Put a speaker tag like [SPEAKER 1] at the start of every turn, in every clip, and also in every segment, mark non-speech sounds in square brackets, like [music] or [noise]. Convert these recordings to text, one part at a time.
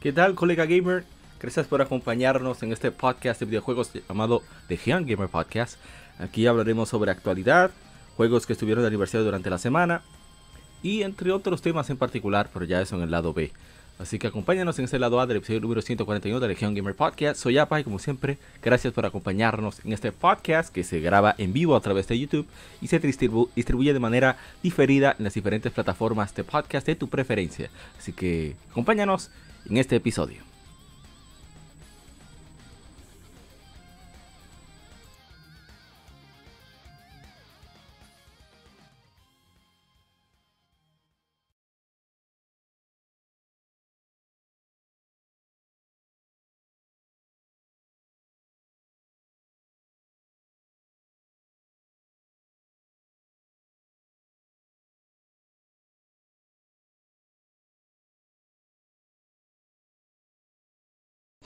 [SPEAKER 1] ¿Qué tal, colega gamer? Gracias por acompañarnos en este podcast de videojuegos llamado The Young Gamer Podcast. Aquí hablaremos sobre actualidad, juegos que estuvieron de aniversario durante la semana y entre otros temas en particular, pero ya eso en el lado B. Así que acompáñanos en este lado A del episodio número 141 de Legion Gamer Podcast. Soy Apa y como siempre, gracias por acompañarnos en este podcast que se graba en vivo a través de YouTube y se distribuye de manera diferida en las diferentes plataformas de podcast de tu preferencia. Así que acompáñanos en este episodio.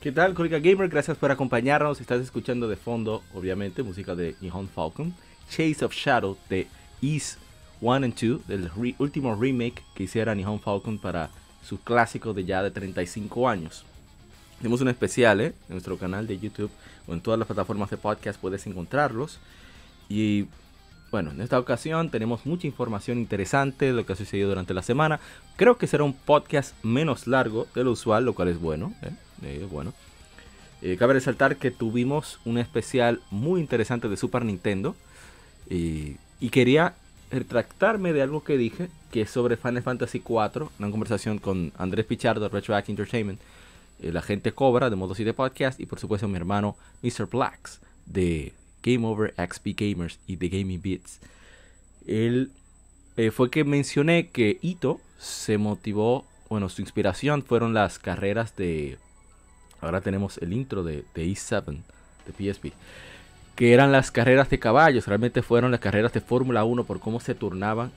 [SPEAKER 1] ¿Qué tal, colega gamer? Gracias por acompañarnos. Estás escuchando de fondo, obviamente, música de Nihon Falcon. Chase of Shadow de East 1 and 2, del último remake que hiciera Nihon Falcon para su clásico de ya de 35 años. Tenemos un especial ¿eh? en nuestro canal de YouTube o en todas las plataformas de podcast puedes encontrarlos. Y bueno, en esta ocasión tenemos mucha información interesante de lo que ha sucedido durante la semana. Creo que será un podcast menos largo de lo usual, lo cual es bueno. ¿eh? Eh, bueno. Eh, cabe resaltar que tuvimos un especial muy interesante de Super Nintendo. y quería retractarme de algo que dije, que es sobre Final Fantasy IV, una conversación con Andrés Pichardo de Retroact Entertainment, la gente Cobra de Modo 7 Podcast y por supuesto mi hermano Mr. Blacks de Game Over XP Gamers y de Gaming Beats. Él eh, fue que mencioné que Ito se motivó, bueno, su inspiración fueron las carreras de Ahora tenemos el intro de, de E7 de PSP. Que eran las carreras de caballos. Realmente fueron las carreras de Fórmula 1 por cómo se turnaban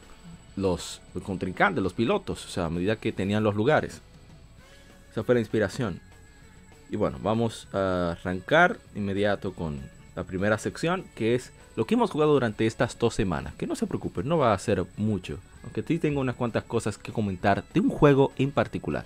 [SPEAKER 1] los, contrincantes, los pilotos. O sea, a medida que tenían los lugares. Esa fue la inspiración. Y bueno, vamos a arrancar inmediato con la primera sección, que es lo que hemos jugado durante estas dos semanas. Que no se preocupen, no va a ser mucho. Aunque sí tengo unas cuantas cosas que comentar de un juego en particular.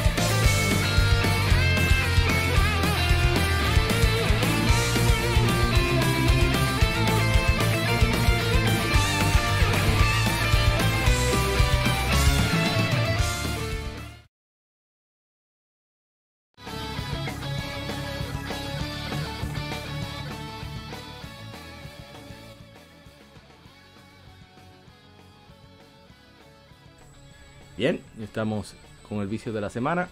[SPEAKER 1] Bien, estamos con el vicio de la semana.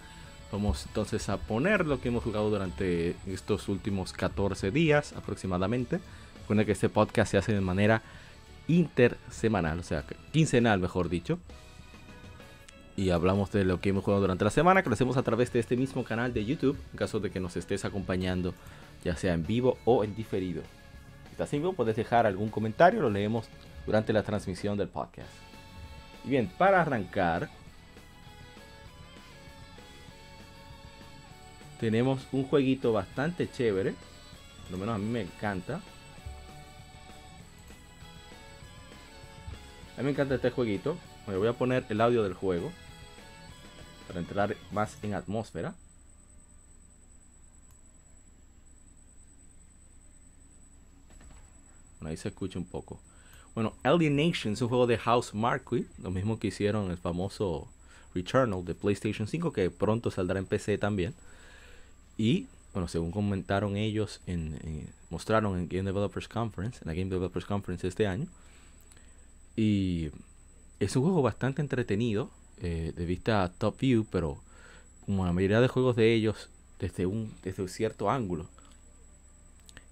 [SPEAKER 1] Vamos entonces a poner lo que hemos jugado durante estos últimos 14 días aproximadamente. Recuerden que este podcast se hace de manera intersemanal, o sea, quincenal mejor dicho. Y hablamos de lo que hemos jugado durante la semana, que lo hacemos a través de este mismo canal de YouTube, en caso de que nos estés acompañando, ya sea en vivo o en diferido. Si estás en vivo, puedes dejar algún comentario, lo leemos durante la transmisión del podcast. Y bien, para arrancar, tenemos un jueguito bastante chévere. Por lo menos a mí me encanta. A mí me encanta este jueguito. Me voy a poner el audio del juego. Para entrar más en atmósfera. Bueno, ahí se escucha un poco. Bueno, Alienation es un juego de House Marquis. Lo mismo que hicieron el famoso Returnal de PlayStation 5, que pronto saldrá en PC también. Y, bueno, según comentaron ellos, en, mostraron en Game Developers Conference, en la Game Developers Conference este año. Y es un juego bastante entretenido, eh, de vista top view, pero como la mayoría de juegos de ellos, desde un, desde un cierto ángulo.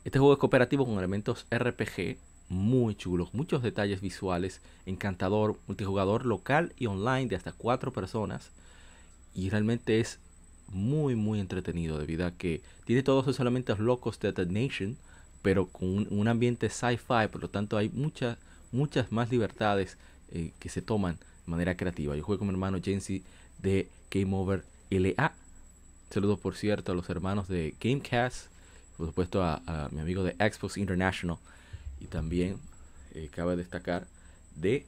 [SPEAKER 1] Este juego es cooperativo con elementos RPG muy chulos, muchos detalles visuales, encantador, multijugador local y online de hasta cuatro personas. Y realmente es muy, muy entretenido debido a que tiene todos esos elementos locos de The Nation, pero con un, ambiente sci-fi, por lo tanto hay muchas, muchas más libertades eh, que se toman de manera creativa. Yo juego con mi hermano Jensi de Game Over LA. Saludos, por cierto, a los hermanos de Gamecast, por supuesto a, mi amigo de Xbox International y también eh, cabe destacar de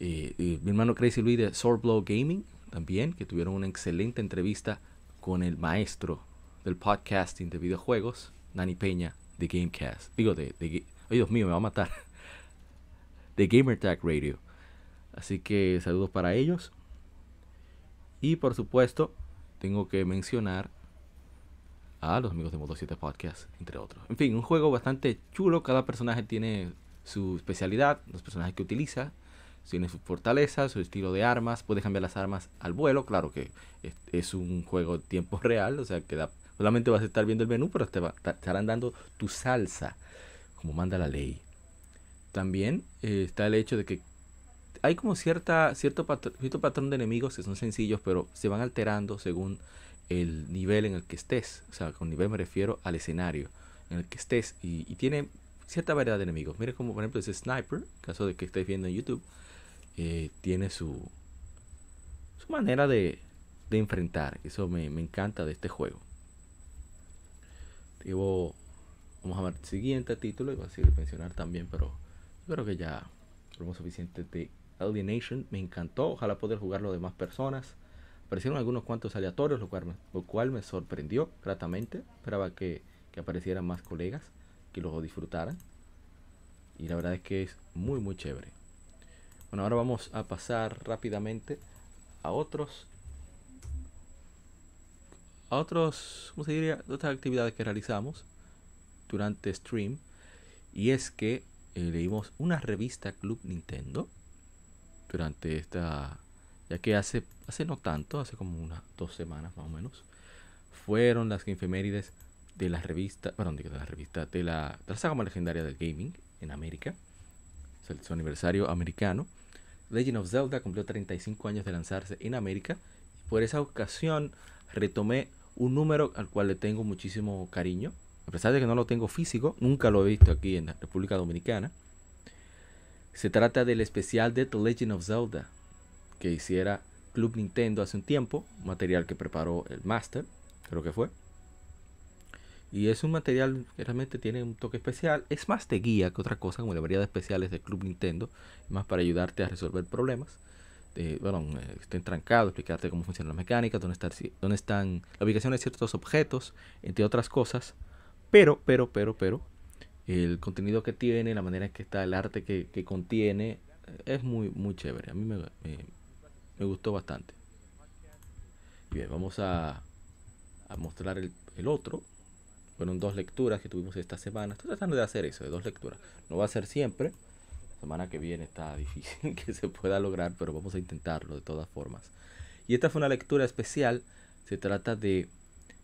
[SPEAKER 1] eh, mi hermano Crazy Luis de Swordblow Gaming también, que tuvieron una excelente entrevista con el maestro del podcasting de videojuegos, Nani Peña, de Gamecast. Digo, de, de oh, Dios mío, me va a matar. [laughs] De GamerTag Radio. Así que saludos para ellos. Y por supuesto, tengo que mencionar a los amigos de Modo 7 Podcast, entre otros. En fin, un juego bastante chulo. Cada personaje tiene su especialidad, los personajes que utiliza, tiene su fortaleza, su estilo de armas. Puede cambiar las armas al vuelo. Claro que es, un juego de tiempo [laughs] real, o sea que solamente vas a estar viendo el menú, pero te, estarán dando tu salsa, como manda la ley. También eh, está el hecho de que hay como cierta, cierto, patrón de enemigos que son sencillos, pero se van alterando según el nivel en el que estés. O sea, con nivel me refiero al escenario en el que estés. Y, tiene cierta variedad de enemigos. Mire como por ejemplo ese sniper, caso de que estés viendo en YouTube, eh, tiene su, su manera de, de enfrentar. Eso me, encanta de este juego. Digo, vamos a ver el siguiente título. Iba a decir mencionar también, pero yo creo que ya tenemos suficiente de Alienation. Me encantó. Ojalá poder jugarlo de más personas. Aparecieron algunos cuantos aleatorios, lo cual, lo cual me sorprendió gratamente. Esperaba que, aparecieran más colegas que lo disfrutaran. Y la verdad es que es muy, muy chévere. Bueno, ahora vamos a pasar rápidamente a otros. A otros, ¿cómo se diría? Otras actividades que realizamos durante stream. Y es que eh, leímos una revista Club Nintendo durante esta ya que hace, hace no tanto, hace como unas dos semanas más o menos, fueron las efemérides de la revista, perdón, de la revista, de la, de la saga más legendaria del gaming en América, es su aniversario americano. Legend of Zelda cumplió 35 años de lanzarse en América. Y por esa ocasión retomé un número al cual le tengo muchísimo cariño. A pesar de que no lo tengo físico, nunca lo he visto aquí en la República Dominicana. Se trata del especial de The Legend of Zelda, que hiciera Club Nintendo hace un tiempo, material que preparó el Master, creo que fue. Y es un material que realmente tiene un toque especial. Es más de guía que otra cosa, como la variedad de especiales de Club Nintendo, más para ayudarte a resolver problemas. De, bueno, eh, estén trancados, explicarte cómo funciona la mecánica, dónde, están, dónde están la ubicación de ciertos objetos, entre otras cosas. Pero, pero, pero, pero, el contenido que tiene, la manera en que está, el arte que, contiene, eh, es muy, muy chévere. A mí me, me gustó bastante. Bien, vamos a, a mostrar el, el, otro. Fueron dos lecturas que tuvimos esta semana. Estoy tratando de hacer eso, de dos lecturas. No va a ser siempre. La semana que viene está [laughs] difícil que se pueda lograr, pero vamos a intentarlo de todas formas. Y esta fue una lectura especial. Se trata de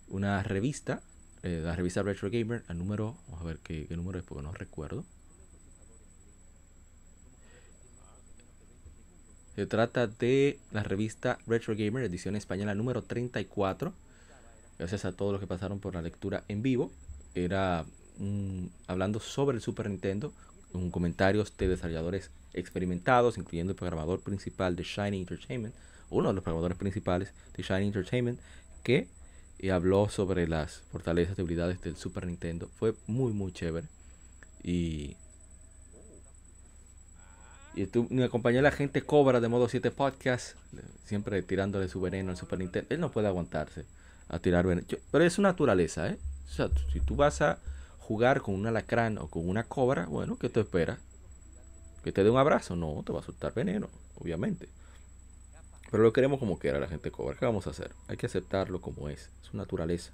[SPEAKER 1] una revista, eh, la revista Retro Gamer, el número, vamos a ver qué, qué número es porque no recuerdo. Se trata de la revista Retro Gamer, edición española número 34. Gracias a todos los que pasaron por la lectura en vivo. Era hablando sobre el Super Nintendo, con comentarios de desarrolladores experimentados, incluyendo el programador principal de Shiny Entertainment, uno de los programadores principales de Shiny Entertainment, que eh, habló sobre las fortalezas y debilidades del Super Nintendo. Fue muy, muy chévere. Y y tú, me acompañó la gente Cobra de Modo 7 Podcast, siempre tirándole su veneno al Super Nintendo. Él no puede aguantarse a tirar veneno. pero es su naturaleza, ¿eh? O sea, si tú vas a jugar con un alacrán o con una cobra, bueno, ¿qué te espera? ¿Que te dé un abrazo? No, te va a soltar veneno, obviamente. Pero lo queremos como quiera la gente cobra. ¿Qué vamos a hacer? Hay que aceptarlo como es. Su naturaleza.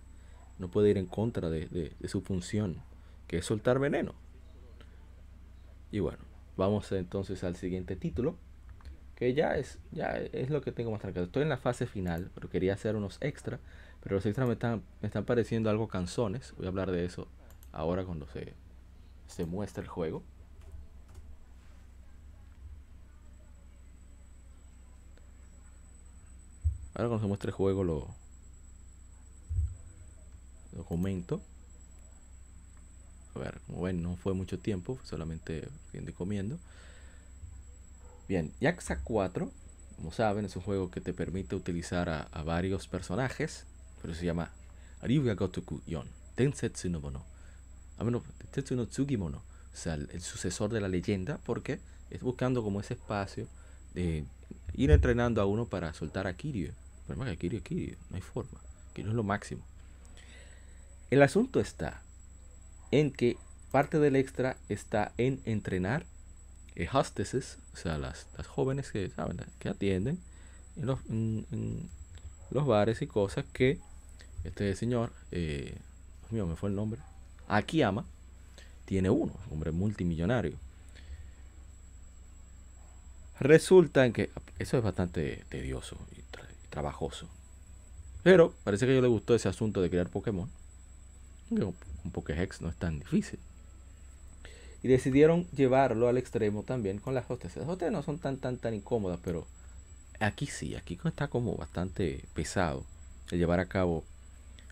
[SPEAKER 1] No puede ir en contra de, de su función, que es soltar veneno. Y bueno, vamos entonces al siguiente título, que ya es, ya es lo que tengo más tranquilo. Estoy en la fase final, pero quería hacer unos extra, pero los extras me están, me están pareciendo algo canzones. Voy a hablar de eso ahora cuando se, se muestra el juego. Ahora cuando se muestre el juego lo, lo comento. A ver, como ven, no fue mucho tiempo, solamente viendo y comiendo. Bien, Yakuza 4, como saben, es un juego que te permite utilizar a, varios personajes, pero se llama Ryuga Gotoku Yon, Tensetsu no Mono. A menos, Tensetsu no o sea, el, sucesor de la leyenda, porque es buscando como ese espacio de ir entrenando a uno para soltar a Kiryu. Pero que Kiryu es Kiryu, no hay forma. Kiryu es lo máximo. El asunto está en que parte del extra está en entrenar eh, hostesses, o sea, las, las, jóvenes que, ¿saben? que atienden en los, en, los, bares y cosas que este señor, eh, Dios mío, me fue el nombre, Akiyama, tiene uno, hombre multimillonario. Resulta en que eso es bastante tedioso y, trabajoso. Pero parece que a ellos le gustó ese asunto de crear Pokémon un Pokéhex no es tan difícil. Y decidieron llevarlo al extremo también con las hostesas. Las hostesas no son tan, tan, tan incómodas, pero aquí sí, aquí está como bastante pesado el llevar a cabo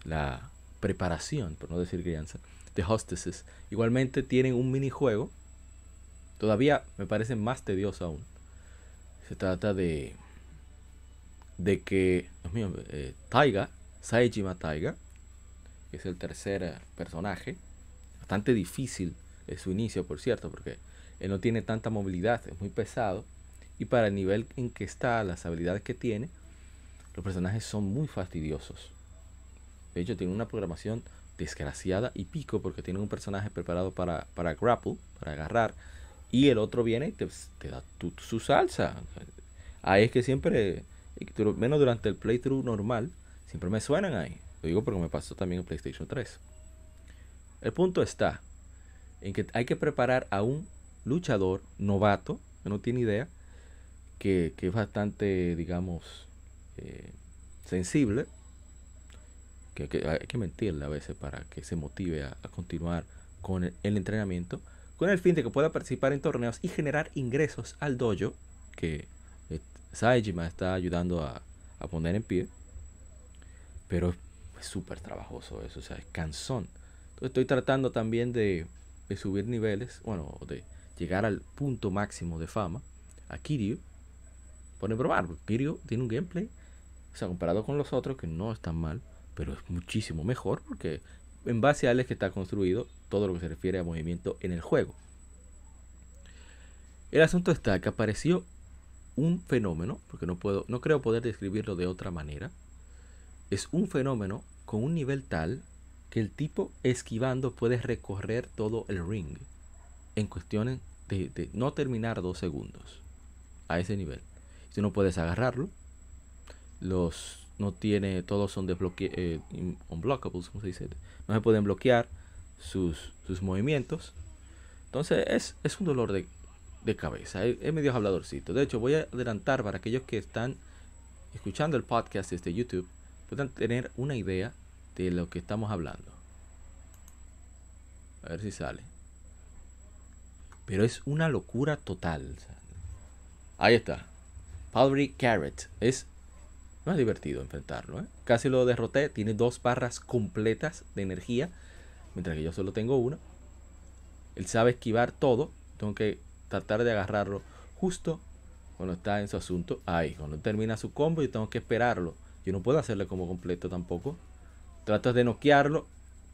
[SPEAKER 1] la preparación, por no decir crianza, de hostesses. Igualmente tienen un minijuego, todavía me parece más tedioso aún. Se trata de, de que, Dios mío, eh, Taiga, Saejima Taiga, que es el tercer eh, personaje. Bastante difícil es su inicio, por cierto, porque él no tiene tanta movilidad, es muy pesado. Y para el nivel en que está, las habilidades que tiene, los personajes son muy fastidiosos. De hecho, tiene una programación desgraciada y pico porque tiene un personaje preparado para, para grapple, para agarrar, y el otro viene y te, da su salsa. Ahí es que siempre, menos durante el playthrough normal, siempre me suenan ahí. Lo digo porque me pasó también en PlayStation 3. El punto está en que hay que preparar a un luchador novato, que no tiene idea, que, es bastante, digamos, eh, sensible, que, hay que mentirle a veces para que se motive a, continuar con el, entrenamiento, con el fin de que pueda participar en torneos y generar ingresos al dojo que eh, Saejima está ayudando a, poner en pie. Pero es súper trabajoso eso, o sea, es cansón. Entonces estoy tratando también de, subir niveles, bueno, de llegar al punto máximo de fama a Kiryu. Por probar, Kiryu tiene un gameplay, o sea, comparado con los otros, que no es tan mal, pero es muchísimo mejor porque en base a él es que está construido todo lo que se refiere a movimiento en el juego. El asunto está que apareció un fenómeno, porque no puedo, no creo poder describirlo de otra manera. Es un fenómeno con un nivel tal que el tipo esquivando puede recorrer todo el ring en cuestiones de, no terminar dos segundos a ese nivel. Si no puedes agarrarlo, los no tiene, todos son eh, unblockables, como se dice, no se pueden bloquear sus, sus movimientos. Entonces es, es un dolor de, de cabeza, es, medio habladorcito. De hecho, voy a adelantar para aquellos que están escuchando el podcast desde YouTube, puedan tener una idea de lo que estamos hablando. A ver si sale. Pero es una locura total. Ahí está. Powdery Carrot. Es más divertido enfrentarlo. ¿eh? Casi lo derroté. Tiene dos barras completas de energía. Mientras que yo solo tengo una. Él sabe esquivar todo. Tengo que tratar de agarrarlo justo cuando está en su asunto. Ahí, cuando termina su combo, yo tengo que esperarlo. Yo no puedo hacerle como completo tampoco. Tratas de noquearlo,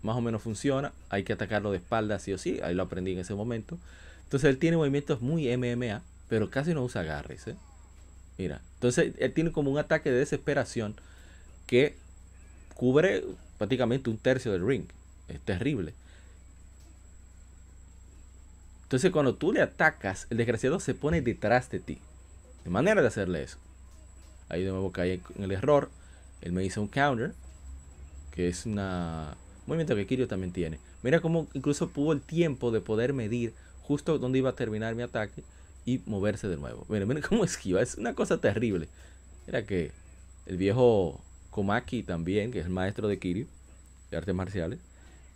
[SPEAKER 1] más o menos funciona. Hay que atacarlo de espalda, sí o sí. Ahí lo aprendí en ese momento. Entonces él tiene movimientos muy MMA, pero casi no usa agarres. ¿eh? Mira, entonces él tiene como un ataque de desesperación que cubre prácticamente un tercio del ring. Es terrible. Entonces cuando tú le atacas, el desgraciado se pone detrás de ti. De manera de hacerle eso. Ahí de nuevo caí en el error. Él me hizo un counter, que es una un movimiento que Kirio también tiene. Mira cómo incluso tuvo el tiempo de poder medir justo dónde iba a terminar mi ataque y moverse de nuevo. Mira, mira cómo [laughs] esquiva, es una cosa terrible. Mira que el viejo Komaki también, que es el maestro de Kiryu, de artes marciales,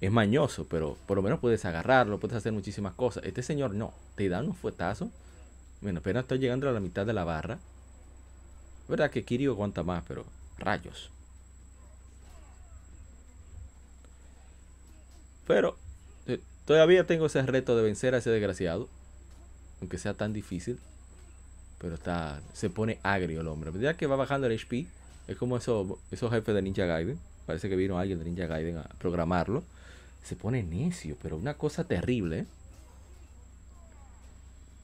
[SPEAKER 1] es mañoso, pero por lo menos puedes agarrarlo, puedes hacer muchísimas cosas. Este señor no, te da un fuetazo. Bueno, apenas estoy llegando a la mitad de la barra. Es verdad que Kiryu aguanta más, pero rayos. Pero eh, todavía tengo ese reto de vencer a ese desgraciado. Aunque sea tan difícil. Pero está. Se pone agrio el hombre. Ya que va bajando el HP. Es como esos, esos jefes de Ninja Gaiden. Parece que vino alguien de Ninja Gaiden a programarlo. Se pone necio, pero una cosa terrible. ¿eh?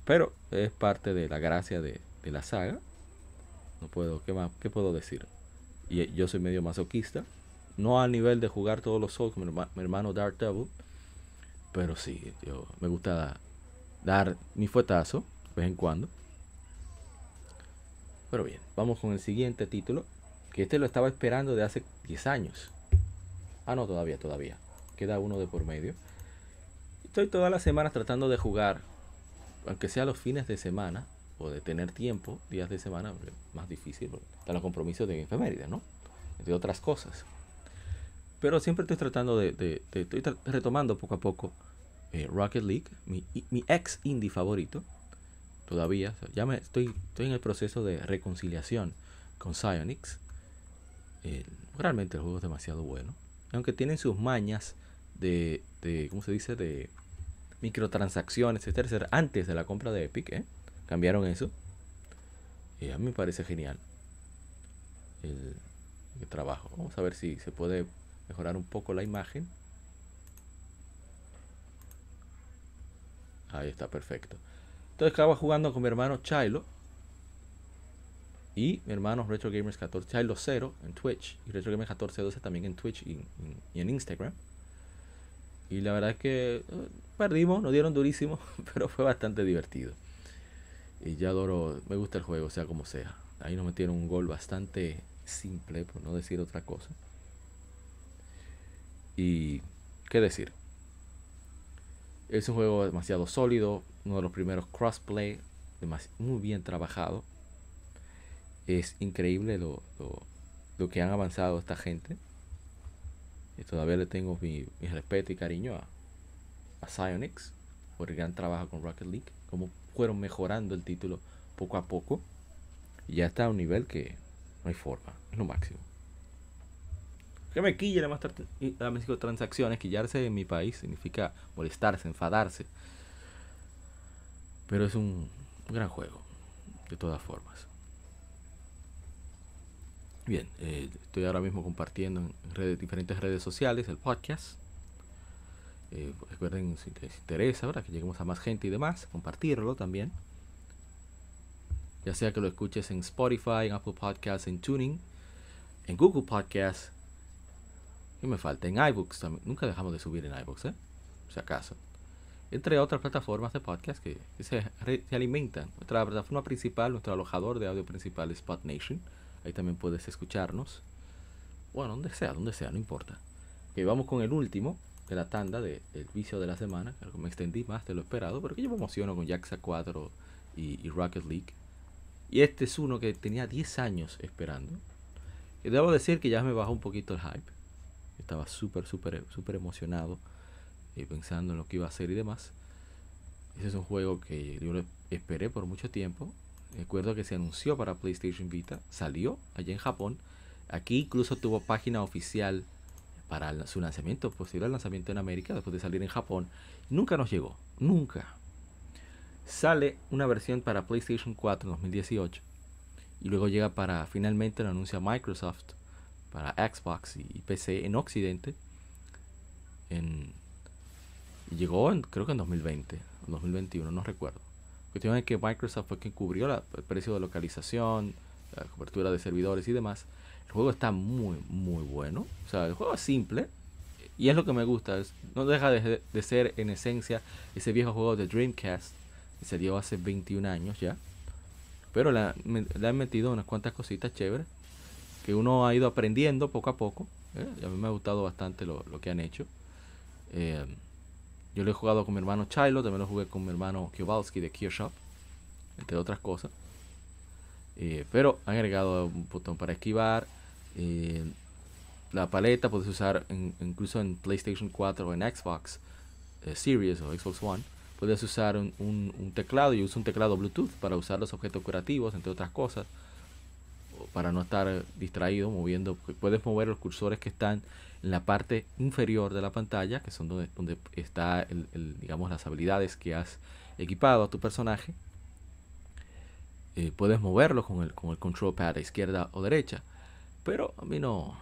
[SPEAKER 1] Pero es parte de la gracia de, de, la saga. No puedo, ¿qué más? ¿Qué puedo decir? Y yo soy medio masoquista. No a nivel de jugar todos los Souls mi hermano Dark Devil. Pero sí, yo me gusta dar mi fuetazo de vez en cuando. Pero bien, vamos con el siguiente título. Que este lo estaba esperando de hace 10 años. Ah, no, todavía, todavía. Queda uno de por medio. Estoy todas las semanas tratando de jugar. Aunque sea los fines de semana. O de tener tiempo, días de semana. Más difícil. Están los compromisos de efeméride, ¿no? Entre otras cosas. Pero siempre estoy tratando de, estoy retomando poco a poco eh, Rocket League, mi, ex indie favorito. Todavía, ya me estoy, estoy en el proceso de reconciliación con Psyonix. realmente el juego es demasiado bueno. Aunque tienen sus mañas de, de ¿cómo se dice? De microtransacciones, etcétera, antes de la compra de Epic, ¿eh? Cambiaron eso. Y a mí me parece genial el trabajo. Vamos a ver si se puede mejorar un poco la imagen. Ahí está, perfecto. Entonces estaba jugando con mi hermano Chilo y mi hermano Retro Gamers 14, Chilo 0 en Twitch y Retro Gamers 1412 también en Twitch y, en Instagram. Y la verdad es que eh, perdimos, nos dieron durísimo, [laughs] pero fue bastante divertido. Y ya adoro, me gusta el juego, sea como sea. Ahí nos metieron un gol bastante simple, por no decir otra cosa. Y qué decir. Es un juego demasiado sólido, uno de los primeros crossplay, muy bien trabajado. Es increíble lo, lo, que han avanzado esta gente. Y todavía le tengo mi, respeto y cariño a, a Psyonix por el gran trabajo con Rocket League. Como fueron mejorando el título poco a poco. Y ya está a un nivel que no hay forma, es lo máximo. Que me quille la, la transacciones, quillarse en mi país significa molestarse, enfadarse. Pero es un, gran juego, de todas formas. Bien, eh, estoy ahora mismo compartiendo en diferentes redes sociales el podcast. Eh, recuerden si les interesa, ahora que lleguemos a más gente y demás, compartirlo también. Ya sea que lo escuches en Spotify, en Apple Podcasts, en Tuning, en Google Podcasts, me falta en iBooks también. Nunca dejamos de subir en iBooks, ¿eh? Si acaso. Entre otras plataformas de podcast que, se, alimentan. Nuestra plataforma principal, nuestro alojador de audio principal es Spot Nation. Ahí también puedes escucharnos. Bueno, donde sea, donde sea, no importa. Ok, vamos con el último de la tanda del vicio de la semana. que me extendí más de lo esperado, pero que yo me emociono con Jaxa 4 y, y Rocket League. Y este es uno que tenía 10 años esperando. Y debo decir que ya me bajó un poquito el hype estaba súper, súper, súper emocionado eh, pensando en lo que iba a hacer y demás. Ese es un juego que yo esperé por mucho tiempo. Recuerdo que se anunció para PlayStation Vita, salió allá en Japón. Aquí incluso tuvo página oficial para su lanzamiento, posible lanzamiento en América, después de salir en Japón. Nunca nos llegó, nunca. Sale una versión para PlayStation 4 en 2018 y luego llega para finalmente lo anuncia Microsoft para Xbox y PC en Occidente. En, llegó en, creo que en 2020, 2021, no recuerdo. La cuestión es que Microsoft fue quien cubrió el precio de localización, la cobertura de servidores y demás. El juego está muy, muy bueno. O sea, el juego es simple. Y es lo que me gusta. no deja de, de, ser en esencia ese viejo juego de Dreamcast. Que se dio hace 21 años ya. pero le, le han metido unas cuantas cositas chéveres que uno ha ido aprendiendo poco a poco. ¿eh? A mí me ha gustado bastante lo, lo que han hecho. Eh, yo lo he jugado con mi hermano Chilo, también lo jugué con mi hermano Kowalski de Shop, entre otras cosas. Eh, pero han agregado un botón para esquivar. la paleta puedes usar incluso en PlayStation 4 o en Xbox Series o Xbox One. Puedes usar un, un teclado y uso un teclado Bluetooth para usar los objetos curativos, entre otras cosas para no estar distraído moviendo. Puedes mover los cursores que están en la parte inferior de la pantalla, que son donde, donde está digamos las habilidades que has equipado a tu personaje. Eh, puedes moverlo con el, con el control pad a izquierda o derecha. Pero a mí no,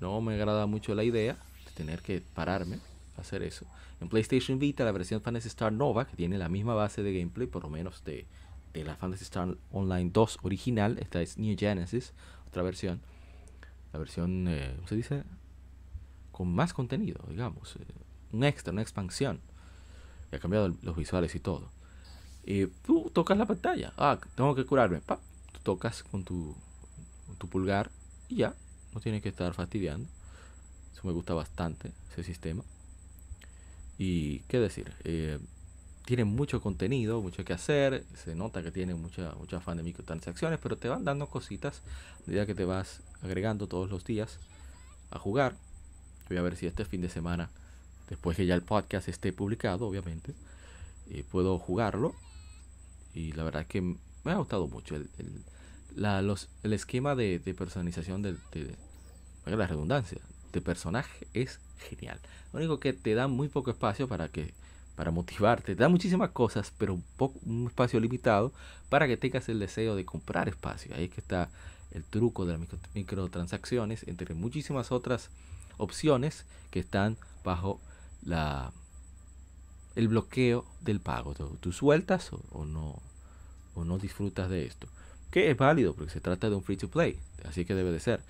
[SPEAKER 1] no me agrada mucho la idea de tener que pararme a hacer eso. En PlayStation Vita, la versión Fantasy Star Nova, que tiene la misma base de gameplay, por lo menos de, de la Fantasy Star Online 2 original. Esta es New Genesis, otra versión. La versión, eh, se dice? Con más contenido, digamos. Eh, un extra, una expansión. Y ha cambiado los visuales y todo. Y tú tocas la pantalla. Ah, tengo que curarme. Tú tocas con tu, tu pulgar y ya. No tienes que estar fastidiando. Eso me gusta bastante, ese sistema. Y qué decir. Eh, tiene mucho contenido, mucho que hacer, se nota que tiene mucha, mucha afán de microtransacciones, pero te van dando cositas a medida que te vas agregando todos los días a jugar. Voy a ver si este fin de semana, después que ya el podcast esté publicado, obviamente, eh, puedo jugarlo. Y la verdad es que me ha gustado mucho el, el, la, los, el esquema de, de personalización de, de, la redundancia de personaje es genial. Lo único que te da muy poco espacio para que para motivarte. Te da muchísimas cosas, pero un, poco, un espacio limitado para que tengas el deseo de comprar espacio. Ahí es que está el truco de las microtransacciones, entre muchísimas otras opciones que están bajo la el bloqueo del pago. Tú, sueltas o, no o no disfrutas de esto. Que es válido porque se trata de un free to play, así que debe de ser.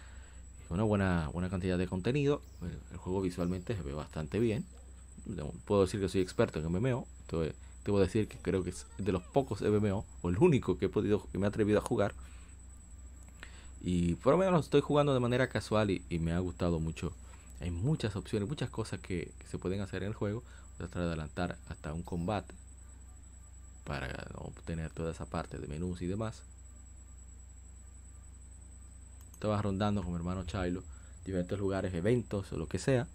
[SPEAKER 1] Una buena, buena cantidad de contenido. el juego visualmente se ve bastante bien puedo decir que soy experto en MMO. Voy a decir que creo que es de los pocos MMO, o el único que he podido, que me he atrevido a jugar. Y por lo menos estoy jugando de manera casual y, me ha gustado mucho. Hay muchas opciones, muchas cosas que, se pueden hacer en el juego. Tratar de adelantar hasta un combate para obtener toda esa parte de menús y demás. Estaba rondando con mi hermano Chilo diferentes lugares, eventos o lo que sea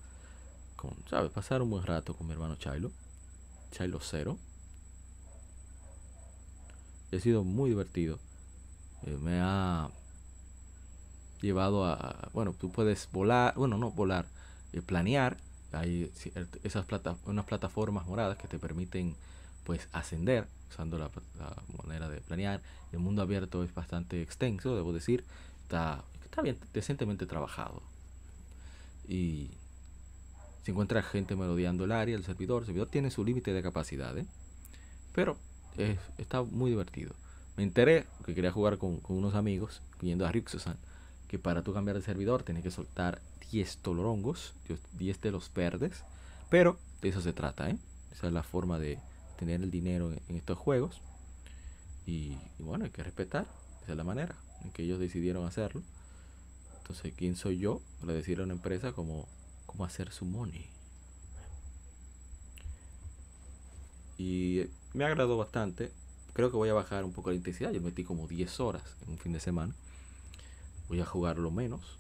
[SPEAKER 1] con, ¿sabes? Pasar un buen rato con mi hermano Chilo. Chilo Cero. ha sido muy divertido. Eh, me ha llevado a, bueno, tú puedes volar, bueno, no volar, eh, planear. Hay esas plata, unas plataformas moradas que te permiten pues ascender usando la, la, manera de planear. El mundo abierto es bastante extenso, debo decir. Está, está bien, decentemente trabajado. Y se encuentra gente merodeando el área, el servidor. El servidor tiene su límite de capacidad, ¿eh? pero está muy divertido. Me enteré que quería jugar con, unos amigos, yendo a Rixosan, que para tú cambiar de servidor tienes que soltar 10 tolorongos, 10 de los verdes, pero de eso se trata, ¿eh? Esa es la forma de tener el dinero en, estos juegos. Y, y, bueno, hay que respetar, esa es la manera en que ellos decidieron hacerlo. Entonces, ¿quién soy yo para decirle a una empresa como cómo hacer su money. Y me agradó bastante. Creo que voy a bajar un poco la intensidad. Yo metí como 10 horas en un fin de semana. Voy a jugarlo menos.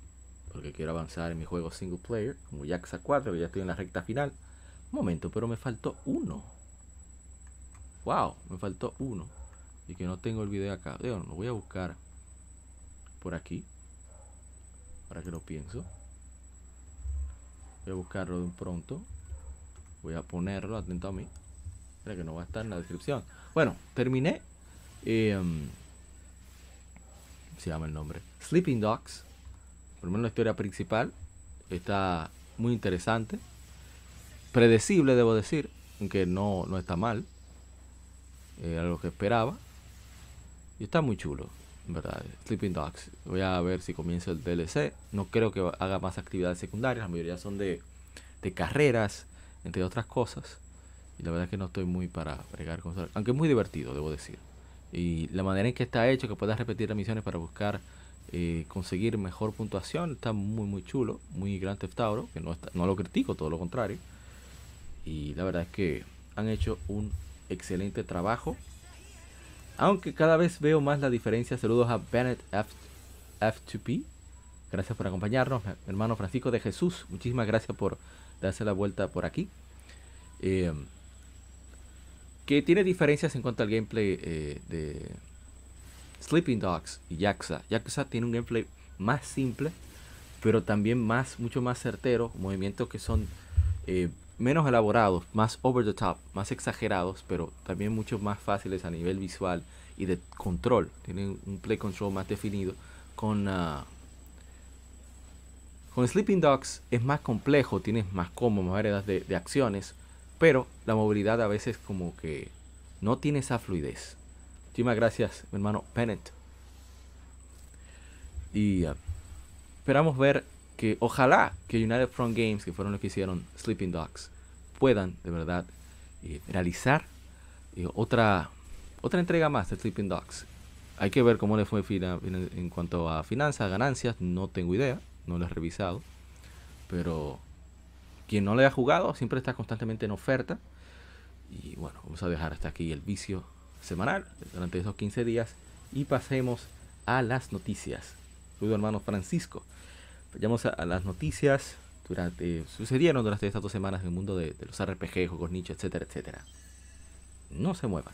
[SPEAKER 1] Porque quiero avanzar en mi juego single player. Como Yakuza 4, que ya estoy en la recta final. Un momento, pero me faltó uno. Wow, me faltó uno. Y que no tengo el video acá. Lo voy a buscar por aquí. Para que lo pienso. Voy a buscarlo de un pronto. Voy a ponerlo, atento a mí. Espera que no va a estar en la descripción. Bueno, terminé. Eh, se llama el nombre. Sleeping Dogs. Por lo menos la historia principal. Está muy interesante. Predecible, debo decir. Aunque no, no está mal. Era lo que esperaba. Y está muy chulo verdad, Sleeping Dogs. Voy a ver si comienza el DLC. No creo que haga más actividades secundarias, la mayoría son de, de carreras, entre otras cosas. Y la verdad es que no estoy muy para bregar con eso. Aunque es muy divertido, debo decir. Y la manera en que está hecho, que puedas repetir las misiones para buscar eh, conseguir mejor puntuación, está muy muy chulo, muy Grand Theft que no, no lo critico, todo lo contrario. Y la verdad es que han hecho un excelente trabajo. Aunque cada vez veo más la diferencia. Saludos a Bennett F F2P. Gracias por acompañarnos, hermano Francisco de Jesús. Muchísimas gracias por darse la vuelta por aquí. Eh, que tiene diferencias en cuanto al gameplay eh, de Sleeping Dogs y Yakuza. Yakuza tiene un gameplay más simple, pero también más, mucho más certero. Movimientos que son eh, menos elaborados, más over the top, más exagerados, pero también mucho más fáciles a nivel visual y de control. Tienen un play control más definido con, uh, con Sleeping Dogs es más complejo, tienes más como, más variedad de, acciones, pero la movilidad a veces como que no tiene esa fluidez. Muchísimas gracias, mi hermano Bennett. Y uh, esperamos ver que ojalá que United Front Games, que fueron los que hicieron Sleeping Dogs, puedan de verdad eh, realizar eh, otra, otra entrega más de Sleeping Dogs hay que ver cómo le fue en cuanto a finanzas, ganancias, no tengo idea, no lo he revisado. Pero quien no le ha jugado siempre está constantemente en oferta. Y bueno, vamos a dejar hasta aquí el vicio semanal durante esos 15 días y pasemos a las noticias. Saludos hermano Francisco. Vayamos a, las noticias durante sucedieron durante estas dos semanas en el mundo de, de los RPG, juegos nicho, etcétera, etcétera. No se muevan.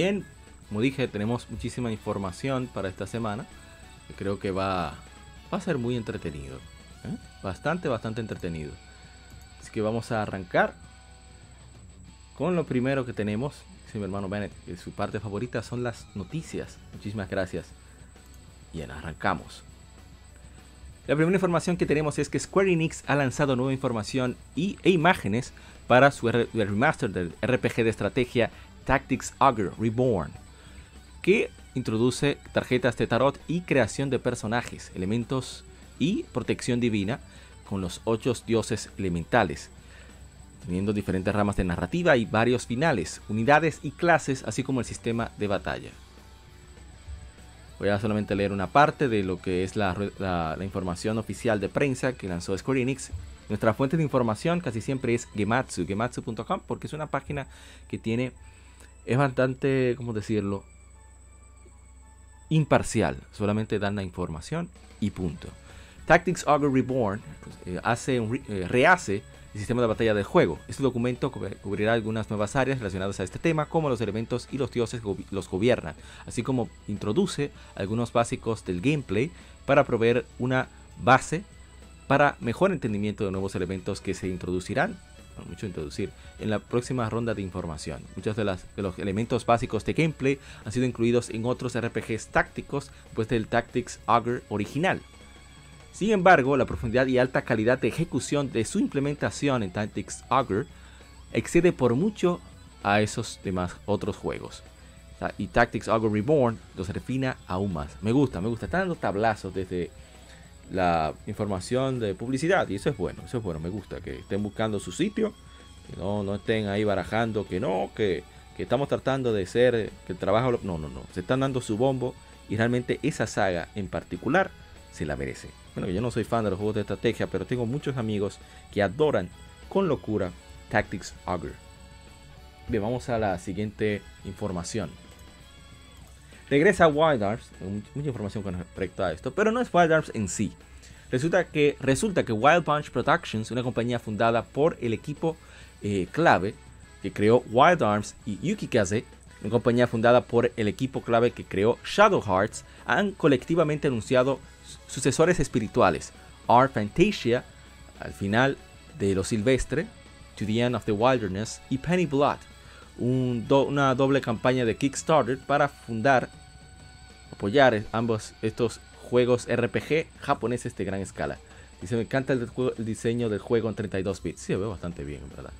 [SPEAKER 1] Bien, como dije, tenemos muchísima información para esta semana. Creo que va, va a ser muy entretenido. ¿eh? Bastante, bastante entretenido. Así que vamos a arrancar con lo primero que tenemos. Mi hermano Bennett, que su parte favorita son las noticias. Muchísimas gracias. Bien, arrancamos. La primera información que tenemos es que Square Enix ha lanzado nueva información y, e imágenes para su remaster del RPG de estrategia Tactics Augur Reborn, que introduce tarjetas de tarot y creación de personajes, elementos y protección divina con los ocho dioses elementales, teniendo diferentes ramas de narrativa y varios finales, unidades y clases, así como el sistema de batalla. Voy a solamente leer una parte de lo que es la, información oficial de prensa que lanzó Square Enix. Nuestra fuente de información casi siempre es Gematsu, gematsu.com, porque es una página que tiene es bastante, ¿cómo decirlo? Imparcial. Solamente dan la información y punto. Tactics Augur Reborn pues, eh, hace eh, rehace el sistema de batalla del juego. Este documento cubrirá algunas nuevas áreas relacionadas a este tema, como los elementos y los dioses los gobiernan, así como introduce algunos básicos del gameplay para proveer una base para mejor entendimiento de nuevos elementos que se introducirán mucho introducir, en la próxima ronda de información. Muchos de, las, de los elementos básicos de gameplay han sido incluidos en otros RPGs tácticos pues del Tactics Augur original. Sin embargo, la profundidad y alta calidad de ejecución de su implementación en Tactics Augur excede por mucho a esos demás otros juegos. Y Tactics Augur Reborn los refina aún más. Me gusta, me gusta. Están dando tablazos desde la información de publicidad y eso es bueno, eso es bueno, me gusta que estén buscando su sitio, que no, no estén ahí barajando que no, que, que estamos tratando de ser, que el trabajo, no, no, no, se están dando su bombo y realmente esa saga en particular se la merece. Bueno, yo no soy fan de los juegos de estrategia, pero tengo muchos amigos que adoran con locura Tactics Augur. Bien, vamos a la siguiente información. Regresa Wild Arms, mucha información con respecto a esto, pero no es Wild Arms en sí. Resulta que, resulta que Wild Punch Productions, una compañía fundada por el equipo eh, clave que creó Wild Arms y Yukikaze, una compañía fundada por el equipo clave que creó Shadow Hearts, han colectivamente anunciado sucesores espirituales, Art Fantasia, al final de lo silvestre, To the End of the Wilderness, y Penny Blood, una doble campaña de Kickstarter para fundar, apoyar ambos estos juegos RPG japoneses de gran escala. Dice, me encanta el, diseño del juego en 32 bits. Sí, veo bastante bien, en verdad.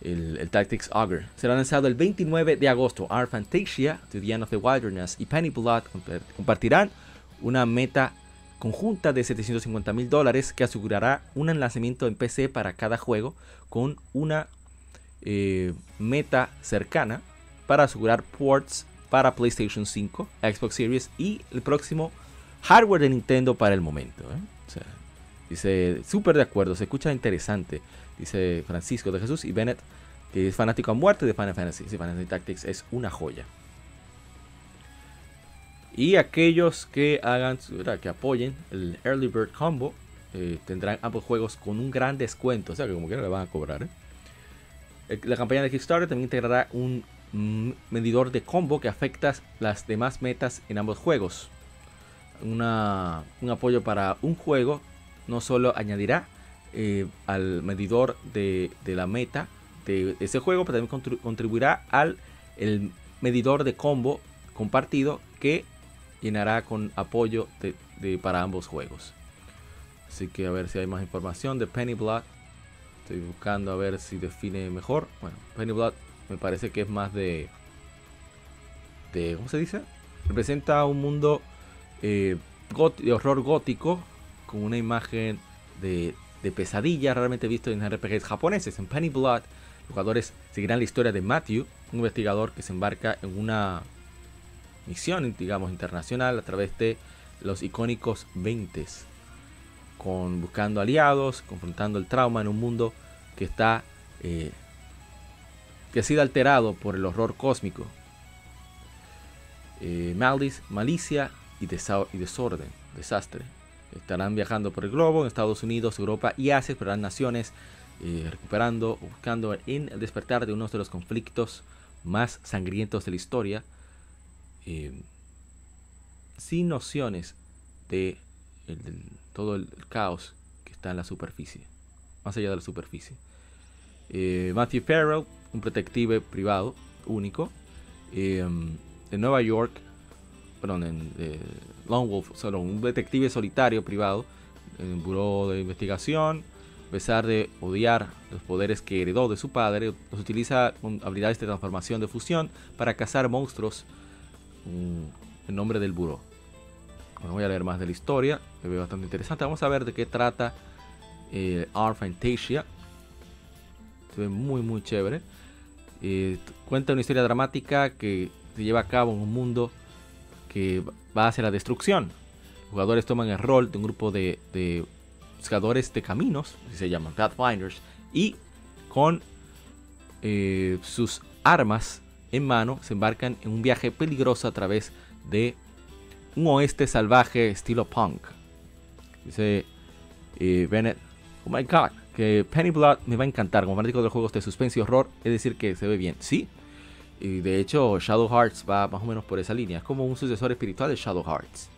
[SPEAKER 1] El, Tactics Augur. Será lanzado el 29 de agosto. Art Fantasia, To the End of the Wilderness y Penny Blood compartirán una meta conjunta de 750 mil dólares que asegurará un lanzamiento en PC para cada juego con una eh, meta cercana para asegurar ports para PlayStation 5, Xbox Series y el próximo hardware de Nintendo para el momento. ¿eh? dice, súper de acuerdo, se escucha interesante. Dice Francisco de Jesús y Bennett, que es fanático a muerte de Final Fantasy. Final Fantasy Tactics es una joya. Y aquellos que hagan, que apoyen el Early Bird Combo, eh, tendrán ambos juegos con un gran descuento. O sea que como quiera le van a cobrar. ¿eh? La campaña de Kickstarter también integrará un medidor de combo que afecta las demás metas en ambos juegos. un apoyo para un juego no solo añadirá eh, al medidor de, la meta de ese juego, pero también contribuirá al el medidor de combo compartido que llenará con apoyo de, para ambos juegos. Así que a ver si hay más información de Penny Blood. Estoy buscando a ver si define mejor. Bueno, Penny Blood me parece que es más de. de ¿Cómo se dice? Representa un mundo eh, de horror gótico con una imagen de, de pesadilla raramente visto en RPGs japoneses. En Penny Blood, los jugadores seguirán la historia de Matthew, un investigador que se embarca en una misión, digamos, internacional a través de los icónicos 20 con buscando aliados, confrontando el trauma en un mundo que está eh, que ha sido alterado por el horror cósmico, eh, malicia y, y, desorden, desastre. Estarán viajando por el globo, en Estados Unidos, Europa y Asia, explorarán naciones, eh, recuperando buscando en el despertar de uno de los conflictos más sangrientos de la historia, eh, sin nociones de, todo el caos que está en la superficie, más allá de la superficie. Eh, Matthew Farrell, un detective privado único, eh, en Nueva York, perdón, en Long Wolf, solo un detective solitario privado en un buró de investigación, a pesar de odiar los poderes que heredó de su padre, los utiliza con habilidades de transformación de fusión para cazar monstruos en nombre del buró. Bueno, voy a leer más de la historia, me veo bastante interesante. Vamos a ver de qué trata eh, Fantasia. Se ve muy, muy chévere. Eh, cuenta una historia dramática que se lleva a cabo en un mundo que va hacia la destrucción. Los jugadores toman el rol de un grupo de, de buscadores de caminos, se llaman, Pathfinders, y con eh, sus armas en mano se embarcan en un viaje peligroso a través de un oeste salvaje estilo punk. Dice eh, Bennett, oh my god, que Penny Blood me va a encantar como fanático de juegos de suspense y horror, es decir que se ve bien, sí. Y de hecho Shadow Hearts va más o menos por esa línea, es como un sucesor espiritual de Shadow Hearts.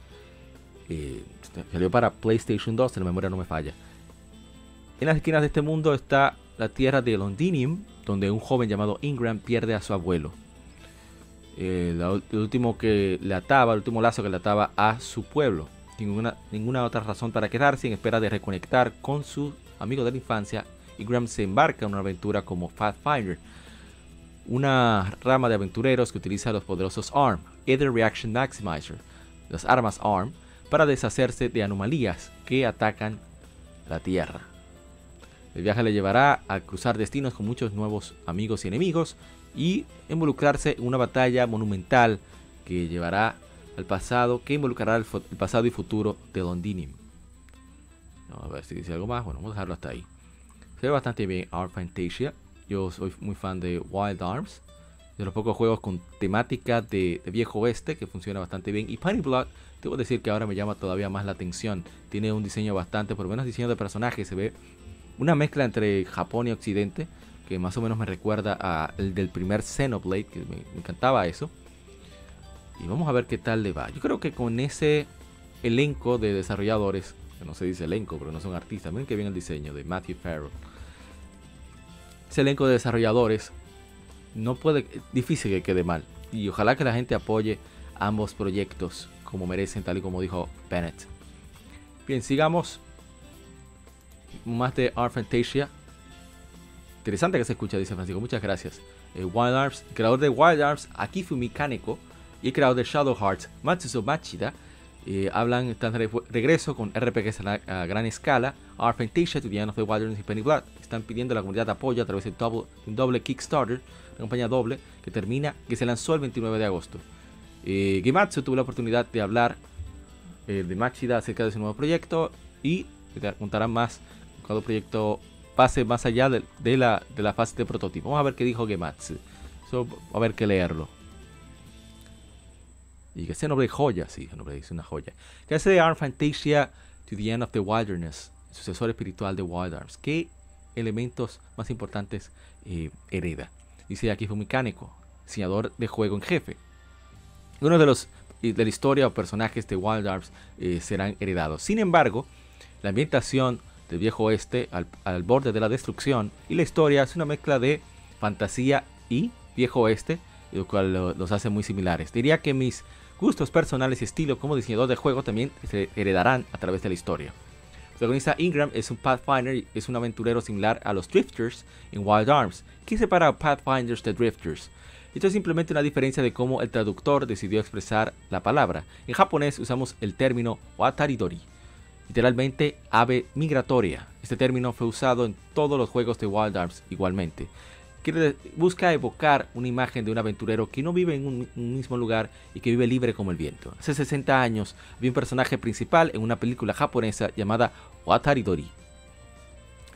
[SPEAKER 1] Eh, salió para PlayStation 2, si la memoria no me falla. En las esquinas de este mundo está la tierra de Londinium, donde un joven llamado Ingram pierde a su abuelo. Eh, el último que le ataba, el último lazo que le ataba a su pueblo. Ninguna, ninguna otra razón para quedarse en espera de reconectar con su amigo de la infancia. Ingram se embarca en una aventura como Pathfinder, una rama de aventureros que utiliza los poderosos ARM, Ether Reaction Maximizer, las armas ARM, para deshacerse de anomalías que atacan la Tierra. El viaje le llevará a cruzar destinos con muchos nuevos amigos y enemigos y involucrarse en una batalla monumental que llevará al pasado, que involucrará el, pasado y futuro de Londinium. A ver si dice algo más. Bueno, vamos a dejarlo hasta ahí. Se ve bastante bien Art Fantasia. Yo soy muy fan de Wild Arms. De los pocos juegos con temática de, viejo oeste que funciona bastante bien. Y Punny Blood, debo decir que ahora me llama todavía más la atención. Tiene un diseño bastante, por lo menos diseño de personaje. Se ve una mezcla entre Japón y Occidente. Que más o menos me recuerda al del primer Xenoblade. Que me encantaba eso. Y vamos a ver qué tal le va. Yo creo que con ese elenco de desarrolladores, no se dice elenco, pero no son artistas, miren que bien el diseño de Matthew Farrell. Ese elenco de desarrolladores no puede, difícil que quede mal. Y ojalá que la gente apoye ambos proyectos como merecen, tal y como dijo Bennett. Bien, sigamos. Más de Art Fantasia. Interesante que se escucha, dice Francisco. Muchas gracias. Eh, Wild Arms, creador de Wild Arms, Akifu Kaneko y creador de Shadow Hearts, Matsuzo Machida, hablan, están de regreso con RPGs a, gran escala, Art Fantasia, To the End of the Wilderness y Penny Blood. Están pidiendo a la comunidad apoyo a través de un doble Kickstarter, una campaña doble que termina, que se lanzó el 29 de agosto. Eh, Gematsu tuvo la oportunidad de hablar eh, de Machida acerca de su nuevo proyecto y contarán más cuando el proyecto pase más allá de, la, de la fase de prototipo. Vamos a ver qué dijo Gematsu. a ver qué leerlo. Y que ese nombre de joya, sí, el nombre dice una joya. Que hace de Arm Fantasia to the End of the Wilderness, sucesor espiritual de Wild Arms. ¿Qué elementos más importantes eh, hereda? Dice aquí fue un mecánico, diseñador de juego en jefe. Uno de los de la historia o personajes de Wild Arms eh, serán heredados. Sin embargo, la ambientación del viejo oeste al, al, borde de la destrucción y la historia es una mezcla de fantasía y viejo oeste, lo cual los hace muy similares. Diría que mis Gustos personales y estilo como diseñador de juego también se heredarán a través de la historia. El protagonista Ingram es un Pathfinder y es un aventurero similar a los Drifters en Wild Arms. ¿Qué separa Pathfinders de Drifters? Esto es simplemente una diferencia de cómo el traductor decidió expresar la palabra. En japonés usamos el término Wataridori, literalmente ave migratoria. Este término fue usado en todos los juegos de Wild Arms igualmente busca evocar una imagen de un aventurero que no vive en un, mismo lugar y que vive libre como el viento. Hace 60 años había un personaje principal en una película japonesa llamada Wataridori.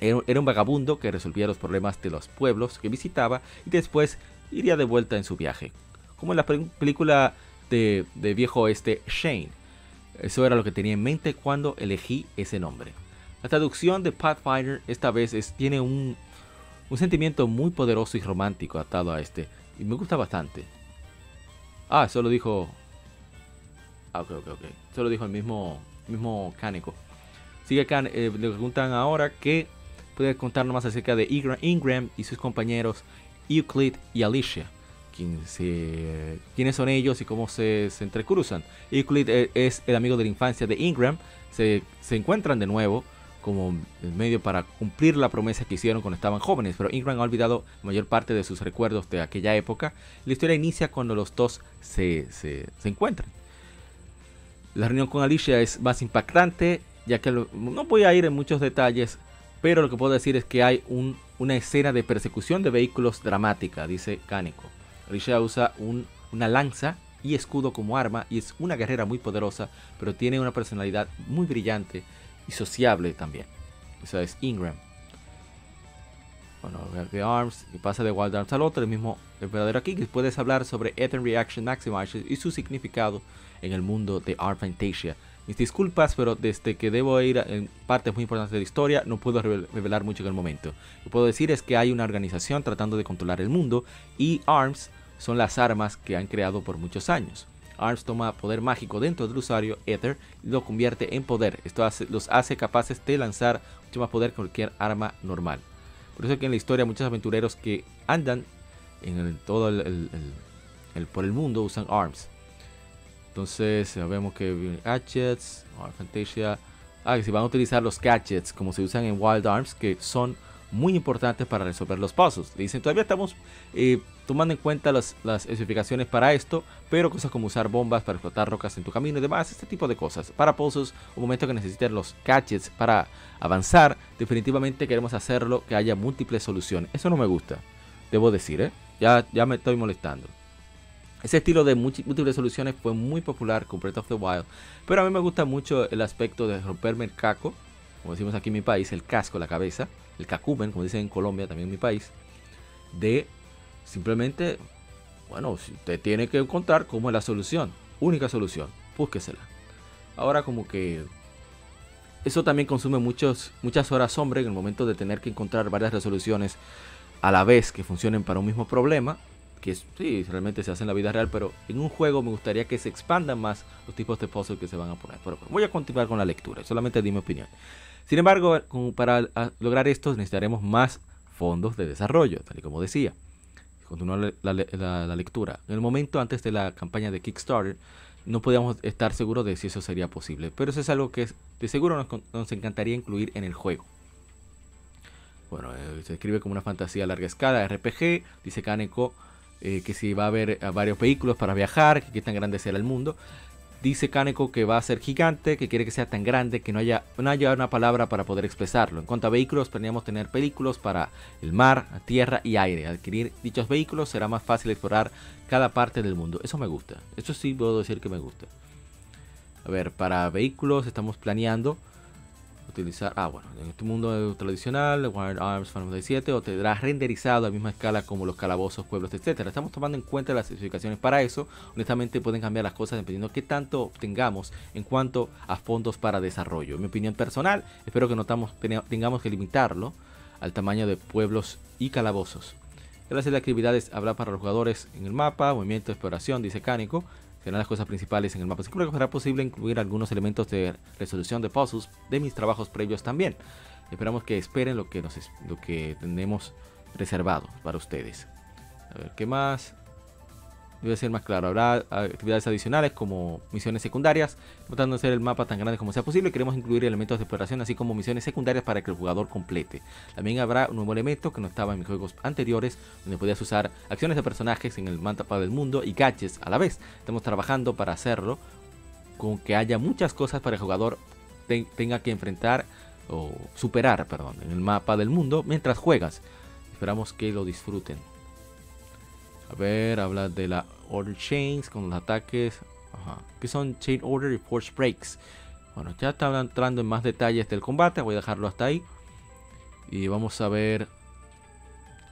[SPEAKER 1] Era un vagabundo que resolvía los problemas de los pueblos que visitaba y después iría de vuelta en su viaje. Como en la película de, viejo oeste Shane. Eso era lo que tenía en mente cuando elegí ese nombre. La traducción de Pathfinder esta vez tiene un, un sentimiento muy poderoso y romántico atado a este. Y me gusta bastante. Ah, eso lo dijo. Ah, ok, ok, ok. Eso lo dijo el mismo, mismo Cánico. Sigue Can eh, le preguntan ahora que puede contarnos más acerca de Ingram y sus compañeros Euclid y Alicia. quiénes son ellos y cómo se, se entrecruzan. Euclid eh, es el amigo de la infancia de Ingram. Se, se encuentran de nuevo como medio para cumplir la promesa que hicieron cuando estaban jóvenes, pero Ingram ha olvidado mayor parte de sus recuerdos de aquella época. La historia inicia cuando los dos se, se, encuentran. La reunión con Alicia es más impactante, ya que no voy a ir en muchos detalles, pero lo que puedo decir es que hay una escena de persecución de vehículos dramática, dice Kaneko. Alicia usa una lanza y escudo como arma y es una guerrera muy poderosa, pero tiene una personalidad muy brillante y sociable también. Esa es Ingram. Bueno, de ARMS y pasa de Wild Arms al otro, el mismo el verdadero aquí, que puedes hablar sobre Ether Reaction Maximizer y su significado en el mundo de Art Fantasia. Mis disculpas, pero desde que debo ir en partes muy importantes de la historia, no puedo revelar mucho en el momento. Lo que puedo decir es que hay una organización tratando de controlar el mundo y ARMS son las armas que han creado por muchos años. ARMS toma poder mágico dentro del usuario Ether y lo convierte en poder. Esto los hace capaces de lanzar mucho más poder que cualquier arma normal. Por eso que en la historia muchos aventureros que andan en todo el, por el mundo usan ARMS. Entonces vemos que gadgets, Fantasia. Ah, que si van a utilizar los gadgets como se usan en Wild Arms, que son muy importantes para resolver los pasos. dicen, todavía estamos eh, tomando en cuenta las, especificaciones para esto, pero cosas como usar bombas para explotar rocas en tu camino y demás, este tipo de cosas. Para puzzles, un momento que necesiten los gadgets para avanzar, definitivamente queremos hacerlo que haya múltiples soluciones. Eso no me gusta, debo decir, ¿eh? Ya, ya me estoy molestando. Ese estilo de múltiples soluciones fue muy popular con Breath of the Wild, pero a mí me gusta mucho el aspecto de romperme el caco, como decimos aquí en mi país, el casco, la cabeza, el cacumen, como dicen en Colombia, también en mi país, de simplemente Bueno, usted tiene que encontrar cómo es la solución. Única solución. Búsquesela. Ahora como que eso también consume muchos, muchas horas hombre en el momento de tener que encontrar varias resoluciones a la vez que funcionen para un mismo problema. Que sí, realmente se hace en la vida real, pero en un juego me gustaría que se expandan más los tipos de puzzles que se van a poner. Pero voy a continuar con la lectura, solamente di mi opinión. Sin embargo, para lograr esto necesitaremos más fondos de desarrollo, tal y como decía. Continuar la, lectura. En el momento antes de la campaña de Kickstarter, no podíamos estar seguros de si eso sería posible. Pero eso es algo que de seguro nos, encantaría incluir en el juego. Bueno, eh, se escribe como una fantasía a larga escala, RPG, dice Kaneko, eh, que si va a haber eh, varios vehículos para viajar, que qué tan grande será el mundo. Dice Kaneko que va a ser gigante, que quiere que sea tan grande que no haya, no haya una palabra para poder expresarlo. En cuanto a vehículos, planeamos tener vehículos para el mar, tierra y aire. Adquirir dichos vehículos será más fácil explorar cada parte del mundo. Eso me gusta. Eso sí puedo decir que me gusta. A ver, para vehículos estamos planeando utilizar, ah bueno, en este mundo tradicional, Wild Arms Final 97, o tendrá renderizado a misma escala como los calabozos, pueblos, etcétera. Estamos tomando en cuenta las especificaciones para eso. Honestamente pueden cambiar las cosas dependiendo de qué tanto obtengamos en cuanto a fondos para desarrollo. En mi opinión personal, espero que notamos, tengamos que limitarlo al tamaño de pueblos y calabozos. Gracias a actividades habrá para los jugadores en el mapa, movimiento, exploración, dice Cánico serán las cosas principales en el mapa. Que será posible incluir algunos elementos de resolución de puzzles de mis trabajos previos también. Esperamos que esperen lo que, nos, lo que tenemos reservado para ustedes. A ver, ¿qué más? Debe ser más claro. Habrá actividades adicionales como misiones secundarias, tratando de hacer el mapa tan grande como sea posible. Queremos incluir elementos de exploración, así como misiones secundarias para que el jugador complete. También habrá un nuevo elemento que no estaba en mis juegos anteriores, donde podías usar acciones de personajes en el mapa del mundo y gadgets a la vez. Estamos trabajando para hacerlo con que haya muchas cosas para el jugador tenga que enfrentar o superar, perdón, en el mapa del mundo mientras juegas. Esperamos que lo disfruten. Ver, habla de la Order Chains con los ataques. Ajá. Que son Chain Order y Force Breaks. Bueno, ya está entrando en más detalles del combate. Voy a dejarlo hasta ahí. Y vamos a ver.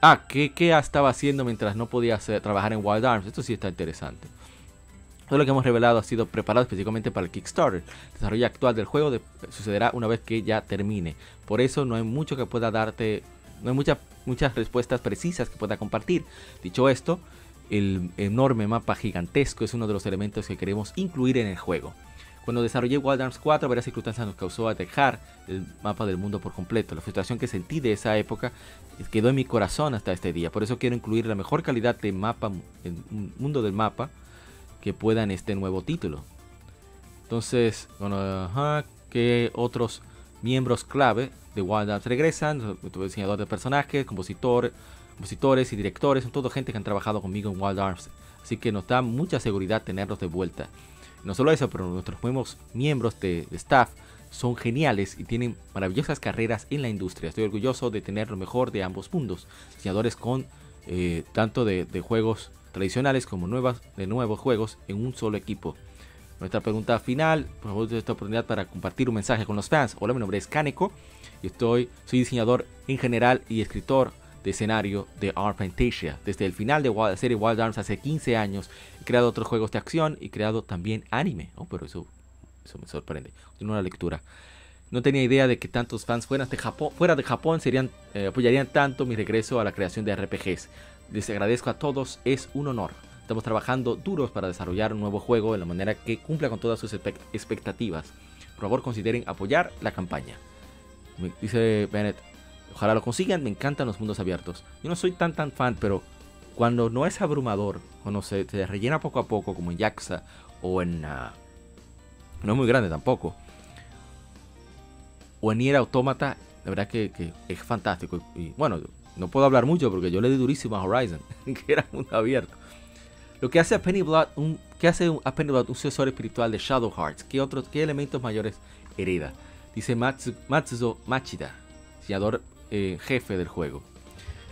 [SPEAKER 1] Ah, ¿qué, qué estaba haciendo mientras no podía trabajar en Wild Arms? Esto sí está interesante. Todo lo que hemos revelado ha sido preparado específicamente para el Kickstarter. El desarrollo actual del juego sucederá una vez que ya termine. Por eso no hay mucho que pueda darte no hay muchas muchas respuestas precisas que pueda compartir. Dicho esto, el enorme mapa gigantesco es uno de los elementos que queremos incluir en el juego. Cuando desarrollé Wild Arms 4, varias circunstancias nos causó a dejar el mapa del mundo por completo. La frustración que sentí de esa época quedó en mi corazón hasta este día. Por eso quiero incluir la mejor calidad de mapa, el mundo del mapa, que pueda en este nuevo título. Entonces, bueno, ajá, ¿qué otros miembros clave de Wild Arms regresan, diseñador de personajes, compositor, compositores y directores, son todo gente que han trabajado conmigo en Wild Arms, así que nos da mucha seguridad tenerlos de vuelta. No solo eso, pero nuestros nuevos miembros de, staff son geniales y tienen maravillosas carreras en la industria. Estoy orgulloso de tener lo mejor de ambos mundos, diseñadores con eh, tanto de, juegos tradicionales como nuevas, de nuevos juegos en un solo equipo. Nuestra pregunta final, por favor, esta oportunidad para compartir un mensaje con los fans. Hola, mi nombre es Kaneko y estoy, soy diseñador en general y escritor de escenario de Art Fantasia. Desde el final de la serie Wild Arms hace 15 años he creado otros juegos de acción y creado también anime. Oh, pero eso, eso me sorprende. Continúa la lectura. No tenía idea de que tantos fans fuera de Japón, fuera de Japón serían, eh, apoyarían tanto mi regreso a la creación de RPGs. Les agradezco a todos, es un honor. Estamos trabajando duros para desarrollar un nuevo juego de la manera que cumpla con todas sus expectativas. Por favor, consideren apoyar la campaña. dice Bennett, ojalá lo consigan, me encantan los mundos abiertos. Yo no soy tan tan fan, pero cuando no es abrumador, cuando se, rellena poco a poco, como en Jaxa o en... Ah, no es muy grande tampoco. O en Nier Automata, la verdad que, es fantástico. Y, bueno, no puedo hablar mucho porque yo le di durísimo a Horizon, [laughs] que era mundo abierto. Lo que hace a Penny Blood un, que hace a Penny Blood un sucesor espiritual de Shadow Hearts. ¿Qué, otros, qué elementos mayores hereda? Dice Matsuzo Machida, diseñador eh, jefe del juego.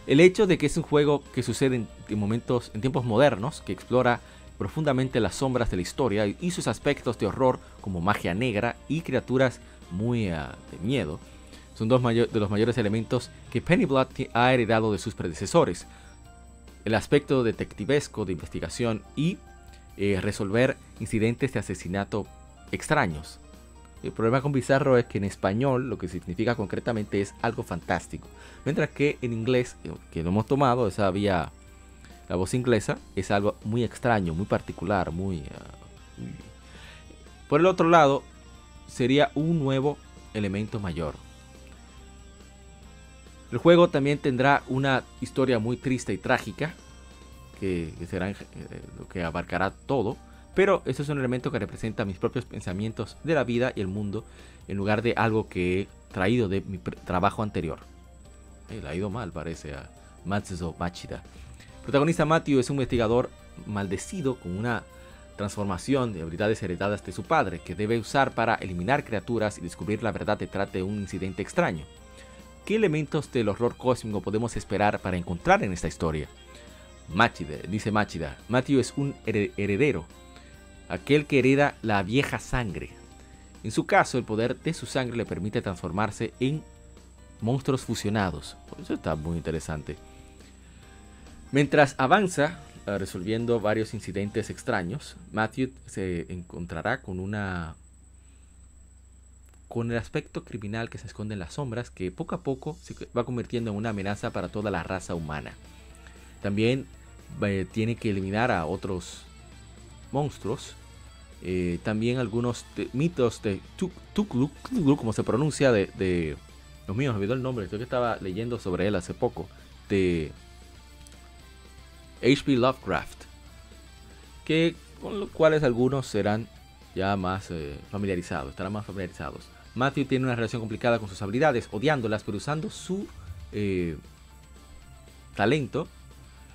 [SPEAKER 1] El hecho de que es un juego que sucede en, momentos, en tiempos modernos, que explora profundamente las sombras de la historia y sus aspectos de horror como magia negra y criaturas muy ah, de miedo, son dos de los mayores elementos que Penny Blood ha heredado de sus predecesores. el aspecto detectivesco de investigación y eh, resolver incidentes de asesinato extraños. El problema con bizarro es que en español lo que significa concretamente es algo fantástico. Mientras que en inglés, eh, que lo hemos tomado, esa vía, la voz inglesa, es algo muy extraño, muy particular, muy... Muy... Por el otro lado, sería un nuevo elemento mayor. El juego también tendrá una historia muy triste y trágica, que, será eh, lo que abarcará todo, pero eso es un elemento que representa mis propios pensamientos de la vida y el mundo, en lugar de algo que he traído de mi trabajo anterior. Eh, le ha ido mal, parece, a Matsuzo Machida. Protagonista Matthew es un investigador maldecido con una transformación de habilidades heredadas de su padre, que debe usar para eliminar criaturas y descubrir la verdad detrás de un incidente extraño. ¿Qué elementos del horror cósmico podemos esperar para encontrar en esta historia? Dice Machida, Matthew es un heredero, aquel que hereda la vieja sangre. En su caso, el poder de su sangre le permite transformarse en monstruos fusionados. Eso está muy interesante. Mientras avanza, eh, resolviendo varios incidentes extraños, Matthew se encontrará con una con el aspecto criminal que se esconde en las sombras, que poco a poco se va convirtiendo en una amenaza para toda la raza humana. También eh, tiene que eliminar a otros monstruos. Eh, también algunos mitos de Tukluk, como se pronuncia, de, de... Los míos, olvidó el nombre, estoy que estaba leyendo sobre él hace poco. De H.P. Lovecraft. Que con los cuales algunos serán ya más eh, familiarizados, estarán más familiarizados. Matthew tiene una relación complicada con sus habilidades, odiándolas, pero usando su eh, talento,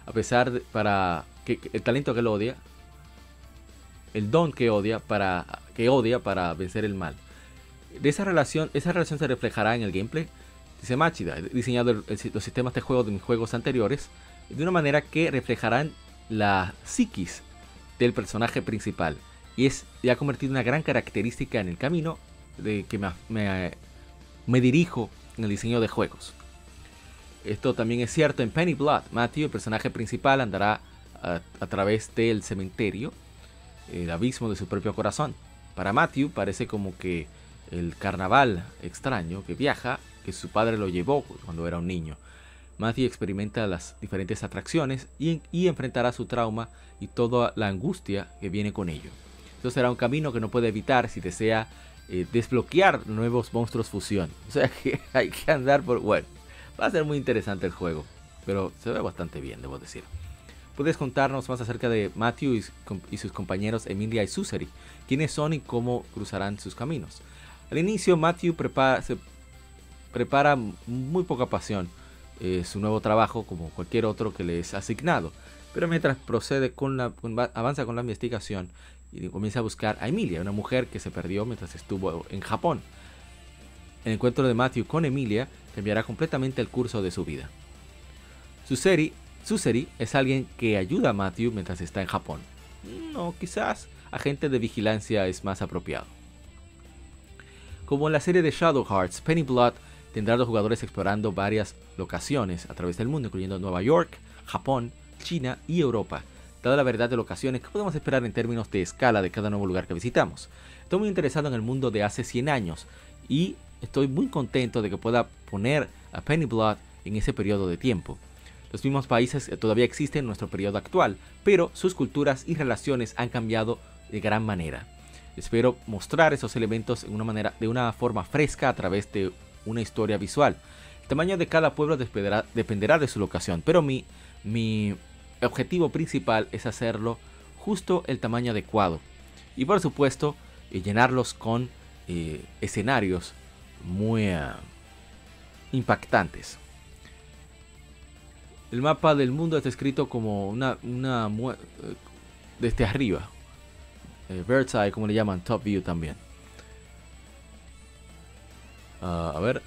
[SPEAKER 1] a pesar de, para que, el talento que él odia, el don que odia para que odia para vencer el mal. De esa relación, esa relación se reflejará en el gameplay. Dice Machida, he diseñado los sistemas de juego de mis juegos anteriores de una manera que reflejarán la psiquis del personaje principal y es ya convertido una gran característica en el camino de que me, dirijo en el diseño de juegos. Esto también es cierto en Penny Blood. Matthew, el personaje principal, andará a, través del cementerio, el abismo de su propio corazón. Para Matthew parece como que el carnaval extraño que viaja, que su padre lo llevó cuando era un niño. Matthew experimenta las diferentes atracciones y, y enfrentará su trauma y toda la angustia que viene con ello. Esto será un camino que no puede evitar si desea eh, desbloquear nuevos monstruos fusión. O sea que [laughs] hay que andar por... Bueno, va a ser muy interesante el juego, pero se ve bastante bien, debo decir. Puedes contarnos más acerca de Matthew y, sus compañeros Emilia y Suseri, quiénes son y cómo cruzarán sus caminos. Al inicio, Matthew prepara, se prepara muy poca pasión eh, su nuevo trabajo como cualquier otro que le es asignado, pero mientras procede con la, avanza con la investigación, y comienza a buscar a Emilia, una mujer que se perdió mientras estuvo en Japón. El encuentro de Matthew con Emilia cambiará completamente el curso de su vida. Suseri, Suseri es alguien que ayuda a Matthew mientras está en Japón. No, quizás agente de vigilancia es más apropiado. Como en la serie de Shadow Hearts, Penny Blood tendrá a los jugadores explorando varias locaciones a través del mundo, incluyendo Nueva York, Japón, China y Europa, dada la verdad de locaciones que podemos esperar en términos de escala de cada nuevo lugar que visitamos. Estoy muy interesado en el mundo de hace 100 años y estoy muy contento de que pueda poner a Penny Blood en ese periodo de tiempo. Los mismos países todavía existen en nuestro periodo actual, pero sus culturas y relaciones han cambiado de gran manera. Espero mostrar esos elementos de una, manera, de una forma fresca a través de una historia visual. El tamaño de cada pueblo dependerá, de su locación, pero mi, objetivo principal es hacerlo justo el tamaño adecuado. Y por supuesto, eh, llenarlos con eh, escenarios muy eh, impactantes. El mapa del mundo está escrito como una, una desde arriba. bird's eye, como le llaman, top view también. Ah, a ver,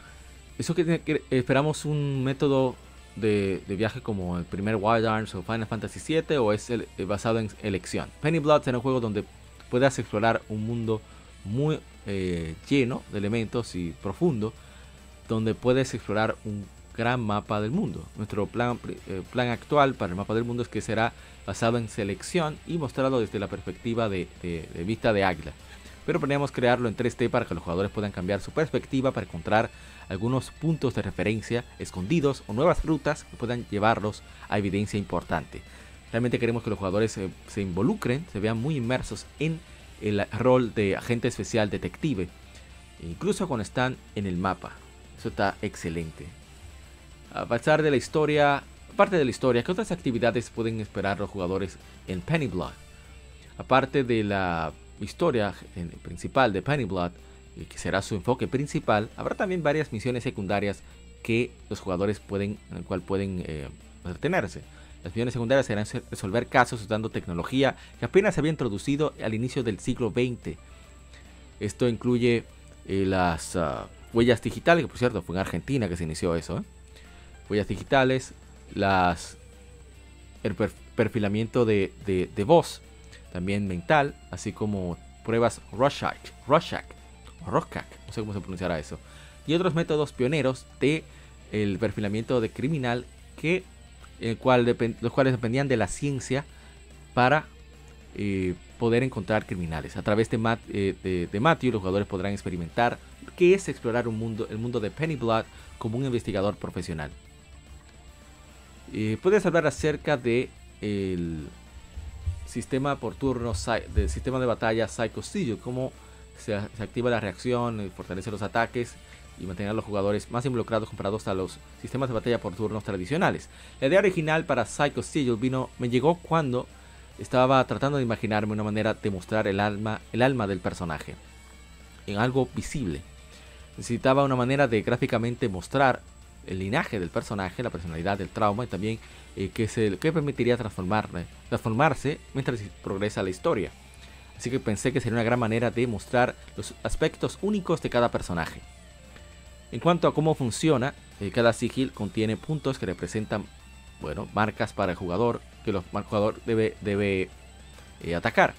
[SPEAKER 1] eso que, que esperamos un método de, viaje como el primer Wild Arms o Final Fantasy VII o es eh, basado en elección. Penny Blood será un juego donde puedas explorar un mundo muy eh, lleno de elementos y profundo, donde puedes explorar un gran mapa del mundo. Nuestro plan, eh, plan actual para el mapa del mundo es que será basado en selección y mostrado desde la perspectiva de, vista de águila. Pero planeamos crearlo en 3D para que los jugadores puedan cambiar su perspectiva para encontrar algunos puntos de referencia escondidos o nuevas rutas que puedan llevarlos a evidencia importante. Realmente queremos que los jugadores se, involucren, se vean muy inmersos en el rol de agente especial detective, incluso cuando están en el mapa. Eso está excelente. A pesar de la historia, aparte de la historia, ¿qué otras actividades pueden esperar los jugadores en Penny Blood? Aparte de la historia principal de Penny Blood, que será su enfoque principal, habrá también varias misiones secundarias que los jugadores pueden, en el cual pueden eh, entretenerse. Las misiones secundarias serán resolver casos usando tecnología que apenas se había introducido al inicio del siglo XX. Esto incluye eh, las ah, huellas digitales, que por cierto fue en Argentina que se inició eso. ¿eh? Huellas digitales, las, el perfilamiento de, voz, también mental, así como pruebas Rorschach, Rorschach, Rorschach, no sé cómo se pronunciará eso, y otros métodos pioneros de el perfilamiento de criminal que el cual los cuales dependían de la ciencia para eh, poder encontrar criminales. A través de, eh, de, Matthew, los jugadores podrán experimentar qué es explorar un mundo, el mundo de Penny Blood como un investigador profesional. Eh, puedes hablar acerca de sistema por turno del sistema de batalla Psycho Sigil, cómo se, activa la reacción, fortalece los ataques y mantener a los jugadores más involucrados comparados a los sistemas de batalla por turnos tradicionales. La idea original para Psycho Sigil vino, me llegó cuando estaba tratando de imaginarme una manera de mostrar el alma, el alma del personaje en algo visible. Necesitaba una manera de gráficamente mostrar el linaje del personaje, la personalidad del trauma y también eh, que, se, permitiría transformarse mientras progresa la historia. Así que pensé que sería una gran manera de mostrar los aspectos únicos de cada personaje. En cuanto a cómo funciona, eh, cada sigil contiene puntos que representan, bueno, marcas para el jugador que el jugador debe, debe eh, atacar.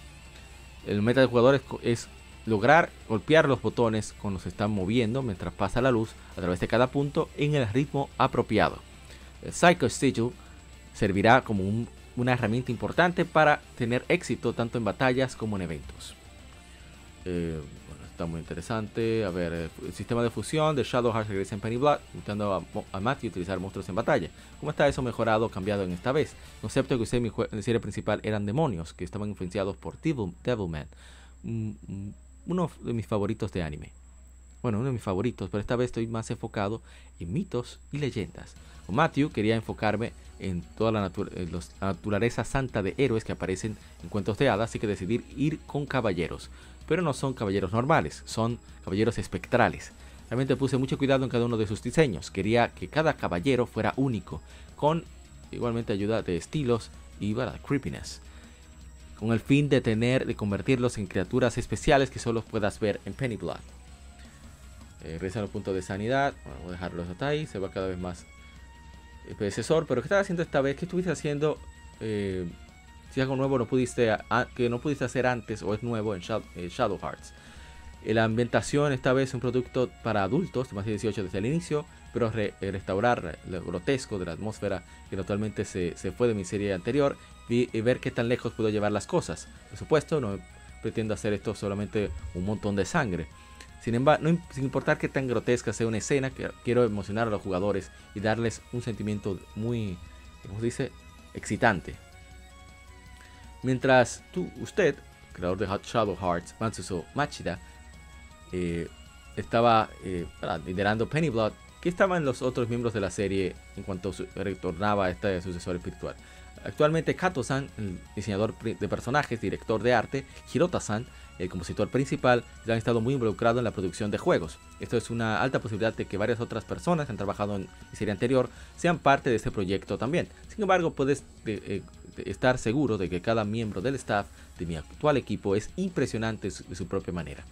[SPEAKER 1] El meta del jugador es, lograr golpear los botones cuando se están moviendo mientras pasa la luz a través de cada punto en el ritmo apropiado. El Psycho Sigil servirá como una herramienta importante para tener éxito tanto en batallas como en eventos. Eh, está muy interesante. A ver, eh, el sistema de fusión de Shadow Hearts regresa en Penny Blood, invitando a, a Matthew utilizar monstruos en batalla. ¿Cómo está eso mejorado o cambiado en esta vez? Concepto que usé en mi serie principal eran demonios que estaban influenciados por Devil, Devilman, uno de mis favoritos de anime. Bueno, uno de mis favoritos, pero esta vez estoy más enfocado en mitos y leyendas. Matthew quería enfocarme en toda la, la naturaleza santa de héroes que aparecen en cuentos de hadas, así que decidí ir con caballeros pero no son caballeros normales, son caballeros espectrales. Realmente puse mucho cuidado en cada uno de sus diseños, quería que cada caballero fuera único, con igualmente ayuda de estilos y creepiness, con el fin de tener, de convertirlos en criaturas especiales que solo puedas ver en Penny Blood. Eh, regresan al punto de sanidad, voy a dejarlos hasta ahí, se va cada vez más el predecesor, pero ¿qué estás haciendo esta vez? ¿Qué estuviste haciendo? Eh, si algo nuevo no pudiste, que no pudiste hacer antes o es nuevo en eh, Shadow, Hearts. Eh, la ambientación esta vez es un producto para adultos, más de 18 desde el inicio, pero eh, restaurar lo grotesco de la atmósfera que actualmente se, fue de mi serie anterior y, ver qué tan lejos puedo llevar las cosas. Por supuesto, no pretendo hacer esto solamente un montón de sangre. Sin embargo, sin importar qué tan grotesca sea una escena, quiero emocionar a los jugadores y darles un sentimiento muy, como se dice, excitante. Mientras tú, usted, creador de Hot Shadow Hearts, Matsuso Machida, eh, estaba eh, liderando Penny Blood, ¿qué estaban los otros miembros de la serie en cuanto retornaba a este sucesor espiritual? Actualmente Kato-san, el diseñador de personajes, director de arte, Hirota-san, el compositor principal, ya han estado muy involucrados en la producción de juegos. Esto es una alta posibilidad de que varias otras personas que han trabajado en la serie anterior sean parte de este proyecto también. Sin embargo, puedes eh, estar seguro de que cada miembro del staff de mi actual equipo es impresionante de su propia manera.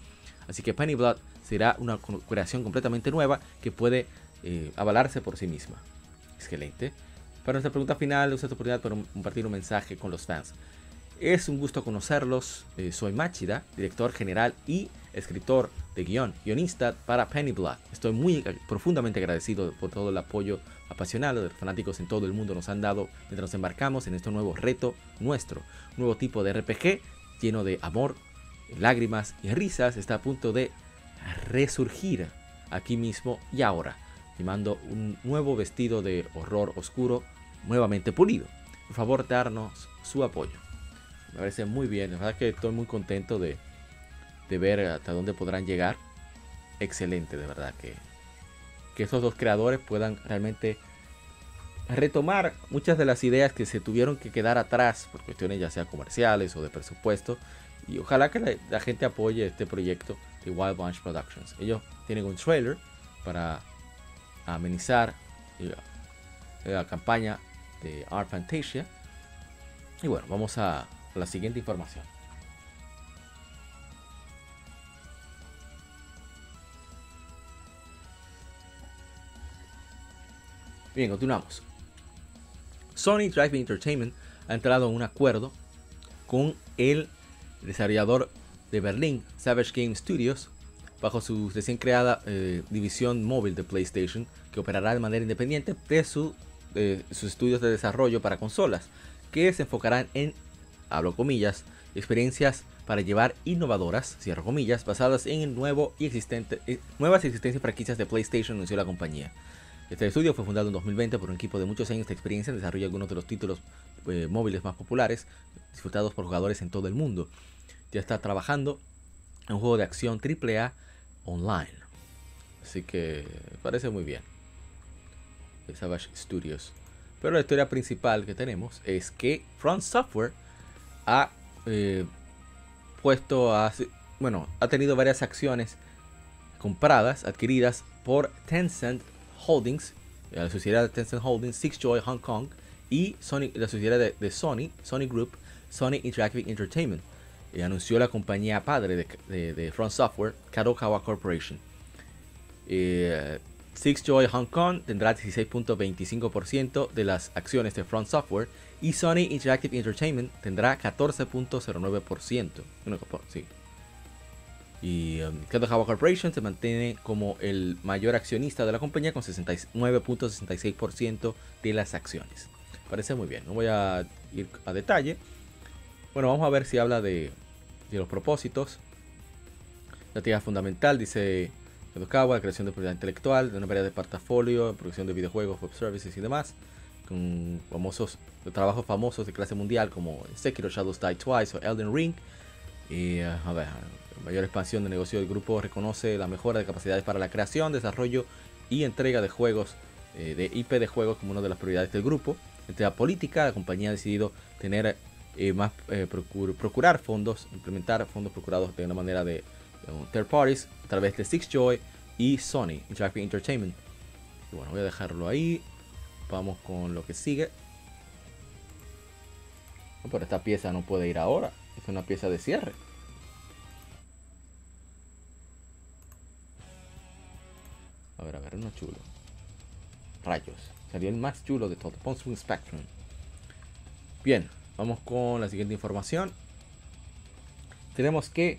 [SPEAKER 1] Así que Penny Blood será una creación completamente nueva que puede eh, avalarse por sí misma. Excelente. Para nuestra pregunta final, usa esta oportunidad para compartir un mensaje con los fans. Es un gusto conocerlos. Eh, soy Machida, director general y escritor de guion, guionista para Penny Blood. Estoy muy profundamente agradecido por todo el apoyo apasionado de los fanáticos en todo el mundo nos han dado mientras nos embarcamos en este nuevo reto nuestro, nuevo tipo de RPG lleno de amor, lágrimas y risas. Está a punto de resurgir aquí mismo y ahora, llevando un nuevo vestido de horror oscuro nuevamente pulido. Por favor, darnos su apoyo. Me parece muy bien. La verdad que estoy muy contento de, ver hasta dónde podrán llegar. Excelente, de verdad que, que estos dos creadores puedan realmente retomar muchas de las ideas que se tuvieron que quedar atrás por cuestiones ya sea comerciales o de presupuesto. Y ojalá que la, gente apoye este proyecto de Wild Bunch Productions. Ellos tienen un trailer para amenizar eh, la campaña de Art Fantasia. Y bueno, vamos a la siguiente información. Bien, continuamos. Sony Drive Entertainment ha entrado en un acuerdo con el desarrollador de Berlín, Savage Game Studios, bajo su recién creada eh, división móvil de PlayStation, que operará de manera independiente de sus estudios de desarrollo para consolas, que se enfocarán en abro comillas, experiencias para llevar innovadoras, cierro comillas, basadas en el nuevo y existente, eh, nuevas y existentes franquicias de PlayStation, anunció la compañía. Este estudio fue fundado en 2020 por un equipo de muchos años de experiencia en desarrollo de algunos de los títulos eh, móviles más populares, disfrutados por jugadores en todo el mundo. Ya está trabajando en un juego de acción AAA online. Así que parece muy bien. Savage Studios. Pero la historia principal que tenemos es que Front Software ha eh, puesto a, bueno, ha tenido varias acciones compradas, adquiridas por Tencent Holdings, la sociedad de Tencent Holdings, Six Joy Hong Kong y Sony, la sociedad de, Sony, Sony Group, Sony Interactive Entertainment. Anunció la compañía padre de, Front Software, Kadokawa Corporation. Eh, Six Joy Hong Kong tendrá 16.25% de las acciones de Front Software y Sony Interactive Entertainment tendrá 14.09%. Sí. Y um, Corporation se mantiene como el mayor accionista de la compañía con 69.66% de las acciones. Parece muy bien, no voy a ir a detalle. Bueno, vamos a ver si habla de, los propósitos. La actividad fundamental dice Kadokawa, creación de propiedad intelectual, de una variedad de portafolio, producción de videojuegos, web services y demás con famosos trabajos famosos de clase mundial como Sekiro Shadows Die Twice o Elden Ring. Y eh, a ver, mayor expansión de negocio del grupo reconoce la mejora de capacidades para la creación, desarrollo y entrega de juegos, eh, de IP de juegos como una de las prioridades del grupo. Entre la política, la compañía ha decidido tener eh, más procurar fondos, implementar fondos procurados de una manera de, third parties a través de Six Joy y Sony Interactive Entertainment. Y bueno, voy a dejarlo ahí. Vamos con lo que sigue. pero esta pieza no puede ir ahora. Es una pieza de cierre. A ver, a ver, uno chulo. Rayos. Sería el más chulo de todo. un Spectrum. Bien, vamos con la siguiente información. Tenemos que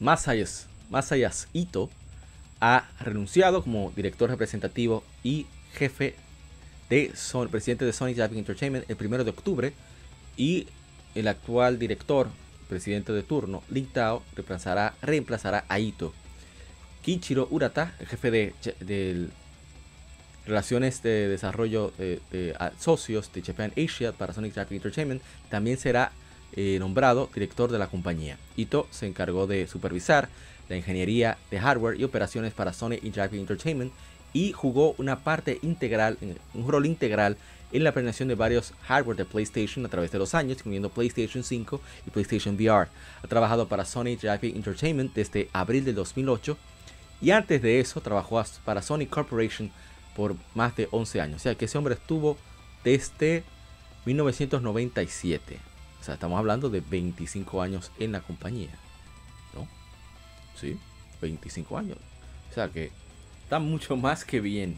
[SPEAKER 1] Masayas, Ito ha renunciado como director representativo y jefe de Son, presidente de Sony Japan Entertainment el primero de octubre y el actual director, presidente de turno, Lin Tao, reemplazará, reemplazará a Ito. Kichiro Urata, el jefe de, relaciones de desarrollo de, socios de Japan Asia para Sony Japan Entertainment, también será eh, nombrado director de la compañía. Ito se encargó de supervisar la ingeniería de hardware y operaciones para Sony Japan Entertainment y jugó una parte integral, un rol integral en la planeación de varios hardware de PlayStation a través de los años, incluyendo PlayStation 5 y PlayStation VR. Ha trabajado para Sony JP Entertainment desde abril de 2008 y antes de eso trabajó para Sony Corporation por más de 11 años. O sea que ese hombre estuvo desde 1997. O sea, estamos hablando de 25 años en la compañía. ¿No? Sí, 25 años. O sea que está mucho más que bien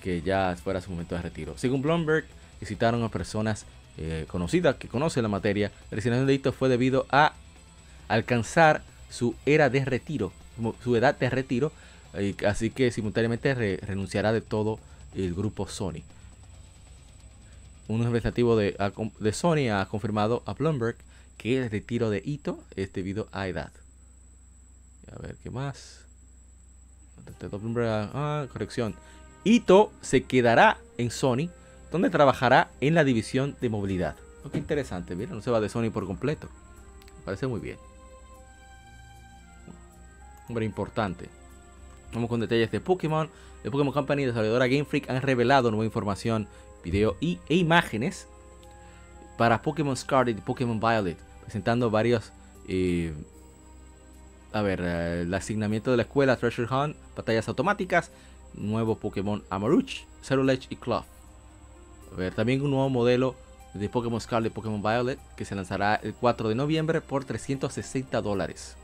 [SPEAKER 1] que ya fuera su momento de retiro. Según Bloomberg, visitaron a personas eh, conocidas que conocen la materia. La designación de fue debido a alcanzar su era de retiro, su edad de retiro, así que simultáneamente renunciará de todo el grupo Sony. Un representativo de, de, Sony ha confirmado a Bloomberg que el retiro de Ito es debido a edad. A ver, ¿qué más? Ah, corrección. Ito se quedará en Sony, donde trabajará en la división de movilidad. Qué interesante, mira, no se va de Sony por completo. Me parece muy bien. Hombre importante. Vamos con detalles de Pokémon. El Pokémon Company y desarrolladora Game Freak han revelado nueva información, video y, e imágenes para Pokémon Scarlet y Pokémon Violet, presentando varios. Eh, a ver, eh, el asignamiento de la escuela Treasure Hunt, batallas automáticas, nuevo Pokémon Amaruch, Ceruledge y Cloth. A ver, también un nuevo modelo de Pokémon Scarlet y Pokémon Violet que se lanzará el 4 de noviembre por 360 dólares.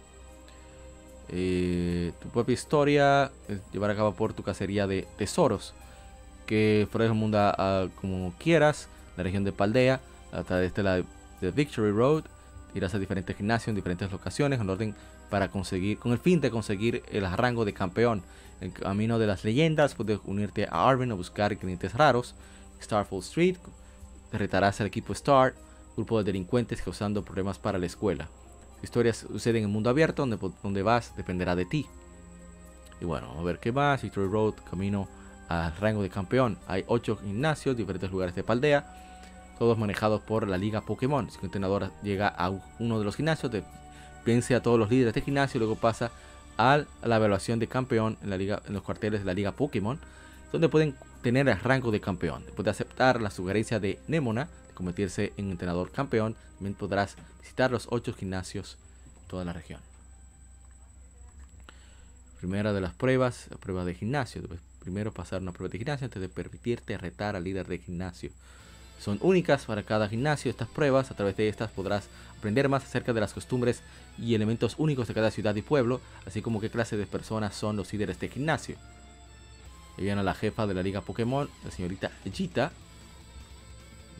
[SPEAKER 1] Eh, tu propia historia llevar a cabo por tu cacería de tesoros que fuera el mundo como quieras la región de Paldea a través de la de Victory Road irás a diferentes gimnasios en diferentes locaciones en orden para conseguir con el fin de conseguir el rango de campeón el camino de las leyendas puedes unirte a Arvin a buscar clientes raros Starfall Street derretarás al equipo Star grupo de delincuentes causando problemas para la escuela historias suceden en el mundo abierto, donde, donde vas dependerá de ti. Y bueno, a ver qué más. Victory Road, camino rango de campeón. Hay 8 gimnasios, diferentes lugares de Paldea, todos manejados por la Liga Pokémon. Si un entrenador llega a uno de los gimnasios, vence a todos los líderes de gimnasio luego pasa a la evaluación de campeón en, la liga, en los cuarteles de la Liga Pokémon, donde pueden tener el rango de campeón. Después de aceptar la sugerencia de Nemona, convertirse en entrenador campeón, también podrás visitar los 8 gimnasios de toda la región. Primera de las pruebas, la prueba de gimnasio. Primero pasar una prueba de gimnasio antes de permitirte retar al líder de gimnasio. Son únicas para cada gimnasio estas pruebas. A través de estas podrás aprender más acerca de las costumbres y elementos únicos de cada ciudad y pueblo, así como qué clase de personas son los líderes de gimnasio. Y a la jefa de la liga Pokémon, la señorita Jita,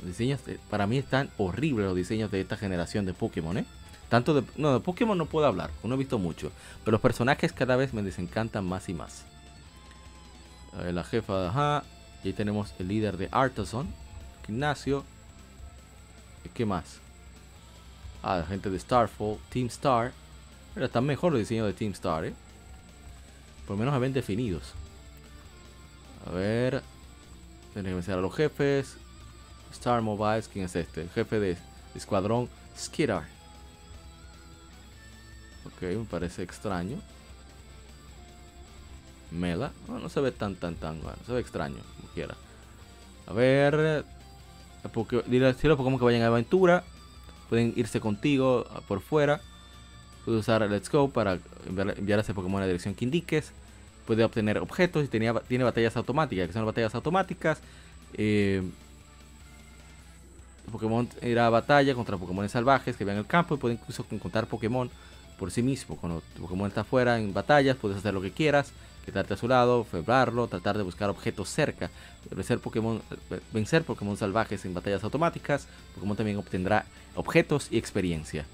[SPEAKER 1] diseños, para mí están horribles los diseños de esta generación de Pokémon, ¿eh? Tanto de, no, de Pokémon no puedo hablar, no he visto mucho, pero los personajes cada vez me desencantan más y más. La jefa de Ajá, y ahí tenemos el líder de Artisan, Gimnasio. ¿Qué más? Ah, la gente de Starfall, Team Star. Pero están mejor los diseños de Team Star, ¿eh? Por lo menos ven definidos. A ver. Tienen que vencer a los jefes. Star Mobiles, ¿quién es este? El jefe de escuadrón Skidar. Ok, me parece extraño. Mela. No, se ve tan, tan, tan bueno. Se ve extraño, como quiera. A ver. Porque, dile a los Pokémon que vayan a aventura. Pueden irse contigo ah, por fuera. Puedes usar Let's Go para enviar, a ese Pokémon en la dirección que indiques. Puede obtener objetos y tenía, tiene batallas automáticas. Que son batallas automáticas. Eh, Pokémon irá a batalla contra Pokémon salvajes que vean el campo y puede incluso encontrar Pokémon por sí mismo. Cuando Pokémon está fuera en batallas, puedes hacer lo que quieras, quedarte a su lado, febrarlo, tratar de buscar objetos cerca, vencer Pokémon, vencer Pokémon salvajes en batallas automáticas. Pokémon también obtendrá objetos y experiencia.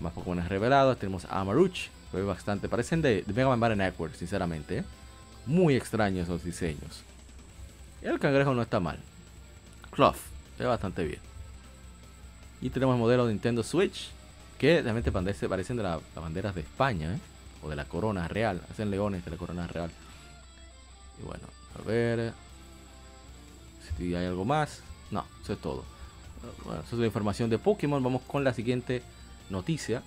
[SPEAKER 1] Más Pokémon revelados, tenemos a Amaruch, que bastante, parecen de, Mega Man Battle Network, sinceramente. ¿eh? Muy extraños los diseños. El cangrejo no está mal. Cloth, bastante bien. Y tenemos el modelo de Nintendo Switch, que realmente parecen de las banderas de España, ¿eh? O de la corona real. Hacen leones de la corona real. Y bueno, a ver si hay algo más. No, eso es todo. Bueno, eso es la información de Pokémon. Vamos con la siguiente noticia.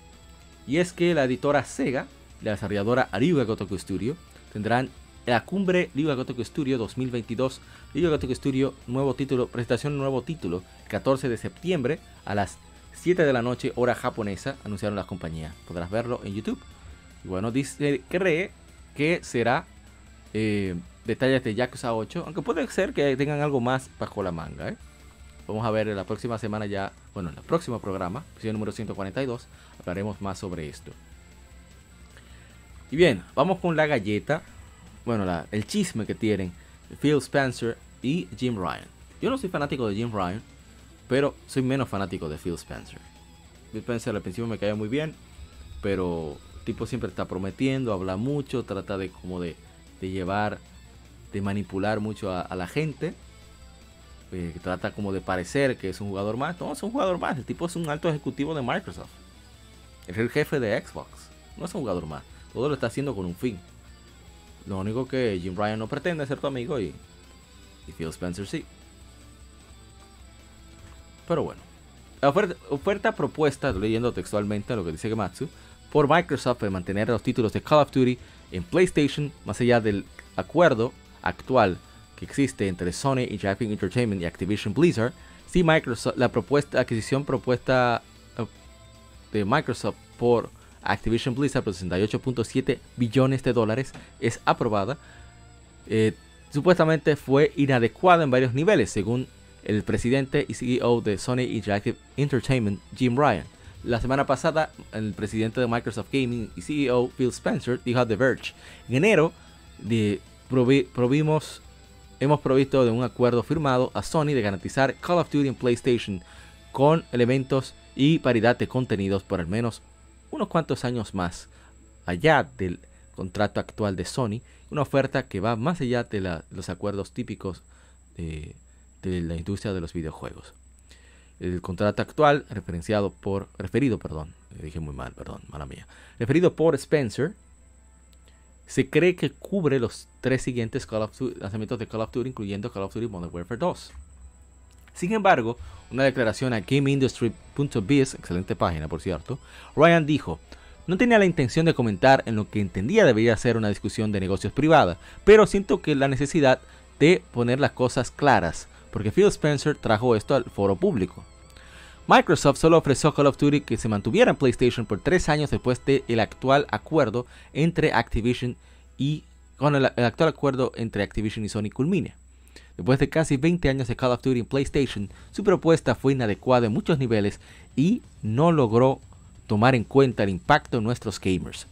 [SPEAKER 1] Y es que la editora Sega, la desarrolladora Ariuga Gotoku Studio, tendrán la cumbre Liga Gotoku Studio 2022. Liga Gotoku Studio, nuevo título, presentación nuevo título, 14 de septiembre a las 7 de la noche, hora japonesa, anunciaron las compañías. Podrás verlo en YouTube. Y bueno, dice, cree que será eh, detalles de Yakuza 8, aunque puede ser que tengan algo más bajo la manga. ¿eh? Vamos a ver la próxima semana ya, bueno, en el próximo programa, episodio número 142, hablaremos más sobre esto. Y bien, vamos con la galleta bueno, el chisme que tienen Phil Spencer y Jim Ryan. Yo no soy fanático de Jim Ryan, pero soy menos fanático de Phil Spencer. Phil Spencer al principio me caía muy bien, pero tipo siempre está prometiendo, habla mucho, trata de como de, llevar, de manipular mucho a, la gente. Eh, trata como de parecer que es un jugador más. No, es un jugador más. El tipo es un alto ejecutivo de Microsoft. Es el jefe de Xbox. No es un jugador más. Todo lo está haciendo con un fin. Lo único que Jim Ryan no pretende ser tu amigo y, Phil Spencer sí. Pero bueno. Oferta, oferta propuesta, leyendo textualmente lo que dice Gematsu, por Microsoft de mantener los títulos de Call of Duty en PlayStation, más allá del acuerdo actual que existe entre Sony y Japan Entertainment y Activision Blizzard, si Microsoft, la propuesta, adquisición propuesta eh, de Microsoft por Activision Blizzard por 68.7 billones de dólares es aprobada, eh, supuestamente fue inadecuada en varios niveles, según el presidente y CEO de Sony Interactive Entertainment, Jim Ryan. La semana pasada, el presidente de Microsoft Gaming y CEO Phil Spencer dijo a The Verge, en enero provimos, hemos provisto de un acuerdo firmado a Sony de garantizar Call of Duty en PlayStation con elementos y paridad de contenidos por al menos unos cuantos años más allá del contrato actual de Sony, una oferta que va más allá de la, los acuerdos típicos de, la industria de los videojuegos. El contrato actual, referenciado por, referido, perdón, dije muy mal, perdón, mala mía, referido por Spencer, se cree que cubre los tres siguientes Call of Duty, lanzamientos de Call of Duty, incluyendo Call of Duty Modern Warfare 2. Sin embargo, una declaración a GameIndustry.biz, excelente página por cierto, Ryan dijo, no tenía la intención de comentar en lo que entendía debería ser una discusión de negocios privada, pero siento que la necesidad de poner las cosas claras, porque Phil Spencer trajo esto al foro público. Microsoft solo ofreció Call of Duty que se mantuviera en PlayStation por tres años después del actual acuerdo entre Activision y el, actual acuerdo entre Activision y Sony culmine. Después de casi 20 años de Call of Duty en PlayStation, su propuesta fue inadecuada en muchos niveles y no logró tomar en cuenta el impacto en nuestros gamers.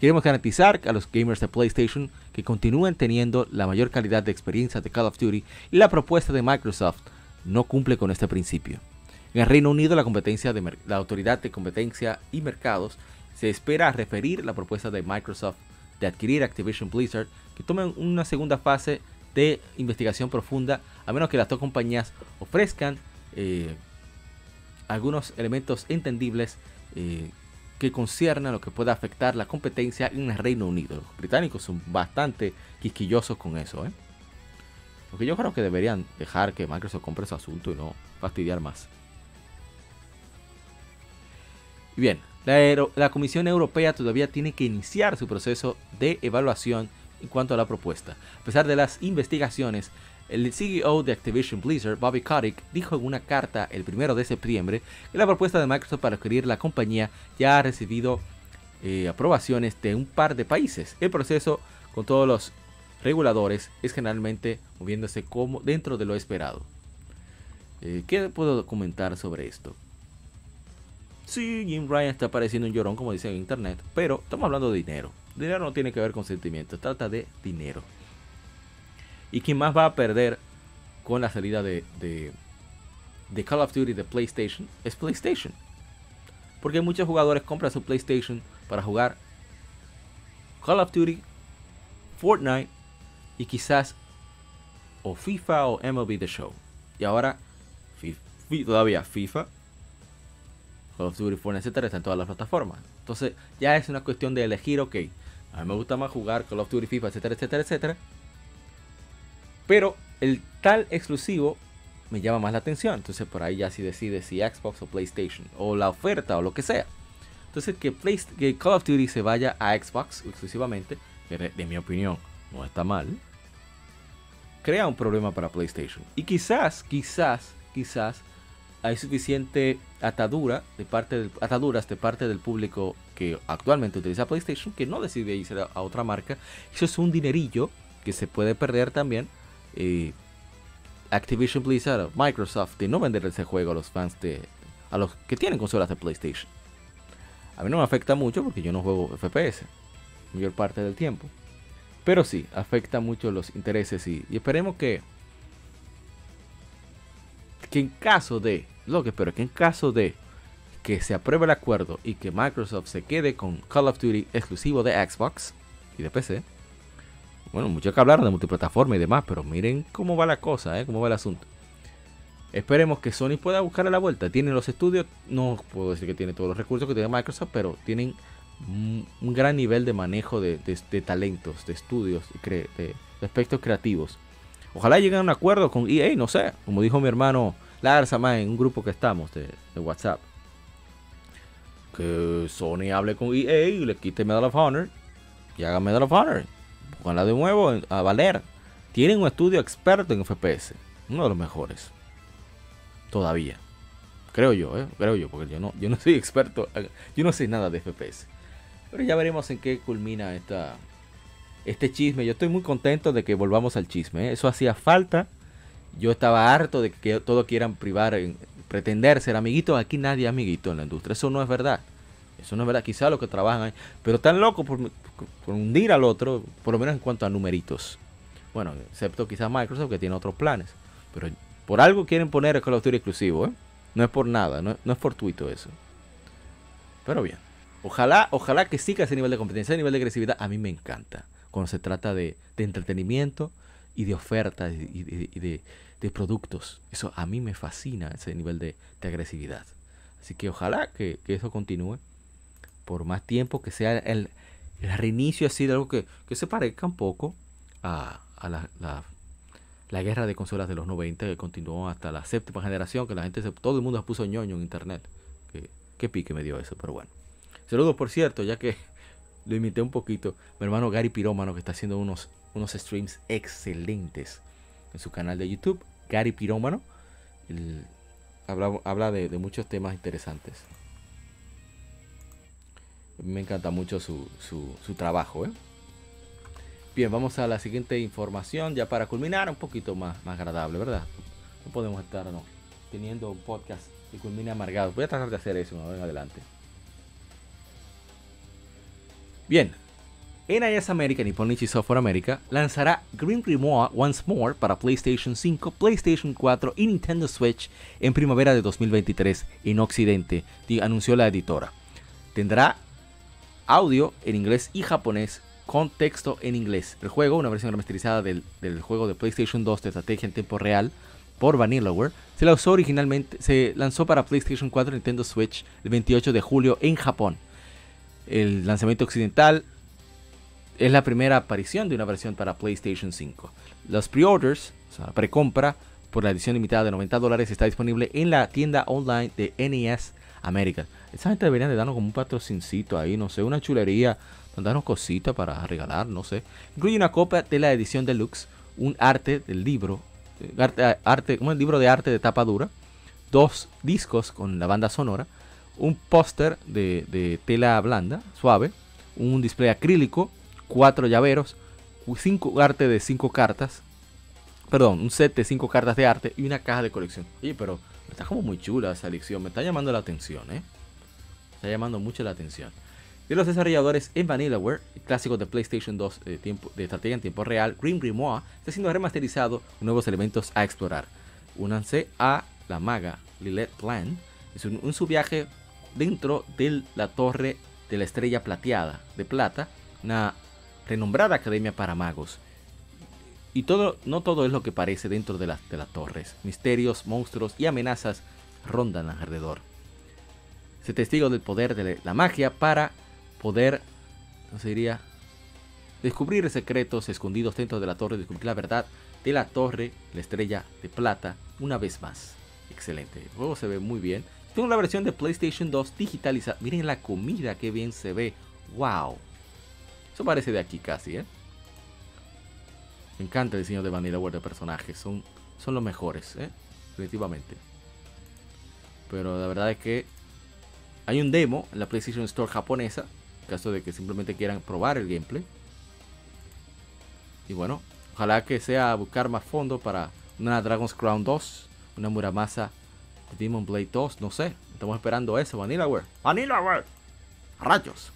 [SPEAKER 1] Queremos garantizar a los gamers de PlayStation que continúen teniendo la mayor calidad de experiencia de Call of Duty y la propuesta de Microsoft no cumple con este principio. En el Reino Unido, la, Autoridad de Competencia y Mercados se espera referir la propuesta de Microsoft de adquirir Activision Blizzard, que tome una segunda fase de investigación profunda, a menos que las dos compañías ofrezcan eh, algunos elementos entendibles eh, que conciernan lo que pueda afectar la competencia en el Reino Unido. Los británicos son bastante quisquillosos con eso. ¿eh? Porque yo creo que deberían dejar que Microsoft compre su asunto y no fastidiar más. Bien, la, la Comisión Europea todavía tiene que iniciar su proceso de evaluación en cuanto a la propuesta. A pesar de las investigaciones, el CEO de Activision Blizzard, Bobby Kotick, dijo en una carta el 1 de septiembre que la propuesta de Microsoft para adquirir la compañía ya ha recibido eh, aprobaciones de un par de países. El proceso con todos los reguladores es generalmente moviéndose como dentro de lo esperado. Eh, ¿Qué puedo comentar sobre esto? Sí, Jim Ryan está pareciendo un llorón, como dice en internet, pero estamos hablando de dinero. Dinero no tiene que ver con sentimientos, trata de dinero. Y quien más va a perder con la salida de, de, de, Call of Duty de PlayStation es PlayStation. Porque muchos jugadores compran su PlayStation para jugar Call of Duty, Fortnite y quizás o FIFA o MLB The Show. Y ahora FIFA, todavía FIFA, Call of Duty, Fortnite, etcétera, está en todas las plataformas. Entonces ya es una cuestión de elegir, ok, a mí me gusta más jugar Call of Duty, FIFA, etcétera, etcétera, etcétera. Pero el tal exclusivo me llama más la atención. Entonces por ahí ya si decide si Xbox o PlayStation. O la oferta o lo que sea. Entonces que, Play, que Call of Duty se vaya a Xbox exclusivamente, que de mi opinión no está mal, crea un problema para PlayStation. Y quizás, quizás, quizás hay suficiente atadura de parte del, ataduras de parte del público que actualmente utiliza PlayStation que no decide irse a otra marca. Eso es un dinerillo que se puede perder también. Eh, Activision Blizzard, Microsoft, de no vender ese juego a los fans de. a los que tienen consolas de PlayStation. A mí no me afecta mucho porque yo no juego FPS mayor parte del tiempo. Pero sí, afecta mucho los intereses y, y esperemos que que en caso de, lo que espero, que en caso de que se apruebe el acuerdo y que Microsoft se quede con Call of Duty exclusivo de Xbox y de PC. Bueno, mucho que hablar de multiplataforma y demás, pero miren cómo va la cosa, ¿eh? cómo va el asunto. Esperemos que Sony pueda buscarle la vuelta. Tienen los estudios, no puedo decir que tiene todos los recursos que tiene Microsoft, pero tienen un gran nivel de manejo de, talentos, de estudios, de, de, aspectos creativos. Ojalá lleguen a un acuerdo con EA, no sé, como dijo mi hermano Larsa en un grupo que estamos de, WhatsApp. Que Sony hable con EA y le quite Medal of Honor y haga Medal of Honor. Ojalá de nuevo a valer. Tienen un estudio experto en FPS, uno de los mejores. Todavía. Creo yo, ¿eh? creo yo, porque yo no, yo no soy experto, yo no sé nada de FPS. Pero ya veremos en qué culmina esta, este chisme. Yo estoy muy contento de que volvamos al chisme. ¿eh? Eso hacía falta. Yo estaba harto de que todos quieran privar, en, pretender ser amiguitos. Aquí nadie es amiguito en la industria. Eso no es verdad. Eso no es verdad. Quizá los que trabajan ahí. Pero tan locos por, hundir al otro, por lo menos en cuanto a numeritos. Bueno, excepto quizás Microsoft que tiene otros planes. Pero por algo quieren poner el Call of Duty exclusivo. ¿eh? No es por nada. No, no es fortuito eso. Pero bien. Ojalá, ojalá que siga ese nivel de competencia, ese nivel de agresividad. A mí me encanta cuando se trata de, entretenimiento y de ofertas y, de, productos. Eso a mí me fascina, ese nivel de, agresividad. Así que ojalá que, eso continúe por más tiempo, que sea el, reinicio así de algo que, se parezca un poco a, la, guerra de consolas de los 90 que continuó hasta la séptima generación, que la gente, todo el mundo se puso ñoño en internet. Que, qué pique me dio eso, pero bueno. Saludos, por cierto, ya que lo imité un poquito, mi hermano Gary Pirómano, que está haciendo unos, unos streams excelentes en su canal de YouTube. Gary Pirómano. habla, habla de, muchos temas interesantes. Me encanta mucho su, su, trabajo. ¿eh? Bien, vamos a la siguiente información, ya para culminar un poquito más, más agradable, ¿verdad? No podemos estar teniendo un podcast que culmine amargado. Voy a tratar de hacer eso vez en adelante. Bien, NIS America y Nippon Software America lanzará Green Grimoire Once More para PlayStation 5, PlayStation 4 y Nintendo Switch en primavera de 2023 en Occidente, anunció la editora. Tendrá audio en inglés y japonés con texto en inglés. El juego, una versión remasterizada del, del juego de PlayStation 2 de estrategia en tiempo real por Vanillaware, se lanzó originalmente, se lanzó para PlayStation 4 y Nintendo Switch el 28 de julio en Japón el lanzamiento occidental es la primera aparición de una versión para PlayStation 5. Los pre-orders, o sea, precompra por la edición limitada de 90 dólares está disponible en la tienda online de NES América. Esa gente debería de darnos como un patrocincito ahí, no sé, una chulería, darnos cositas para regalar, no sé. Incluye una copia de la edición deluxe, un arte del libro, arte, arte, un libro de arte de tapa dura, dos discos con la banda sonora, un póster de, tela blanda, suave, un display acrílico, cuatro llaveros, cinco arte de cinco cartas, perdón, un set de cinco cartas de arte y una caja de colección. Oye, pero está como muy chula esa lección, me está llamando la atención, ¿eh? Está llamando mucho la atención. De los desarrolladores en Vanillaware, clásico de PlayStation 2 de, tiempo, de estrategia en tiempo real, Green Grimoire, está siendo remasterizado nuevos elementos a explorar. Únanse a la maga Lilith Plan. Es un, un subviaje dentro de la torre de la estrella plateada de plata, una renombrada academia para magos. Y todo, no todo es lo que parece dentro de, de las torres. Misterios, monstruos y amenazas rondan alrededor. Se testigo del poder de la magia para poder, ¿no? Descubrir secretos escondidos dentro de la torre, descubrir la verdad de la torre, la estrella de plata, una vez más. Excelente. El juego se ve muy bien. Tengo la versión de PlayStation 2 digitalizada. Miren la comida, que bien se ve. ¡Wow! Eso parece de aquí casi, ¿eh? Me encanta el diseño de Vanilla World de personajes. Son, son los mejores, ¿eh? Definitivamente. Pero la verdad es que hay un demo en la PlayStation Store japonesa. En caso de que simplemente quieran probar el gameplay. Y bueno, ojalá que sea buscar más fondo para una Dragon's Crown 2, una Muramasa Demon Blade 2, no sé. Estamos esperando eso, Vanillaware. Vanillaware. Rayos.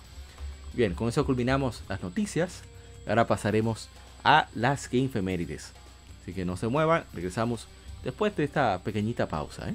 [SPEAKER 1] Bien, con eso culminamos las noticias. Ahora pasaremos a las Game Femérides. Así que no se muevan, regresamos después de esta pequeñita pausa. ¿eh?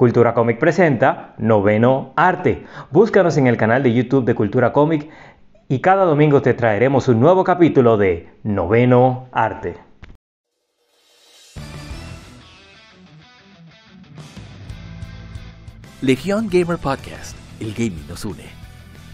[SPEAKER 2] Cultura Cómic presenta Noveno Arte. Búscanos en el canal de YouTube de Cultura Cómic y cada domingo te traeremos un nuevo capítulo de Noveno Arte.
[SPEAKER 3] Legión Gamer Podcast, el gaming nos une.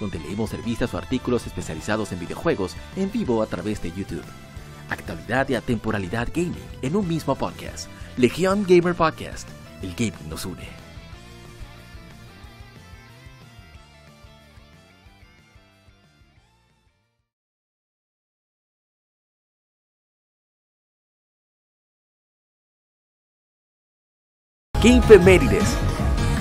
[SPEAKER 3] donde leemos revistas o artículos especializados en videojuegos en vivo a través de YouTube. Actualidad y atemporalidad gaming en un mismo podcast. Legion Gamer Podcast. El gaming nos une. Game Femérides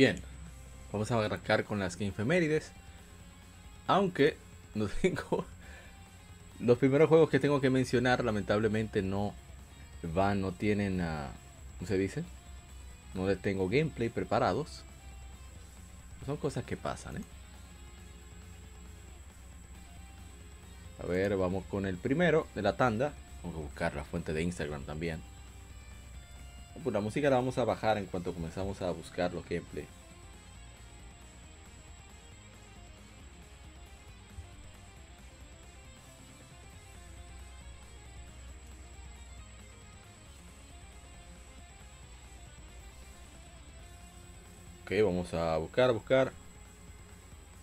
[SPEAKER 1] Bien, vamos a arrancar con las Game Femérides. Aunque no [laughs] tengo. Los primeros juegos que tengo que mencionar, lamentablemente, no van, no tienen. Uh, ¿Cómo se dice? No les tengo gameplay preparados. Son cosas que pasan, ¿eh? A ver, vamos con el primero de la tanda. Vamos a buscar la fuente de Instagram también. Pues la música la vamos a bajar en cuanto comenzamos a buscar los gameplay. Ok, vamos a buscar, buscar.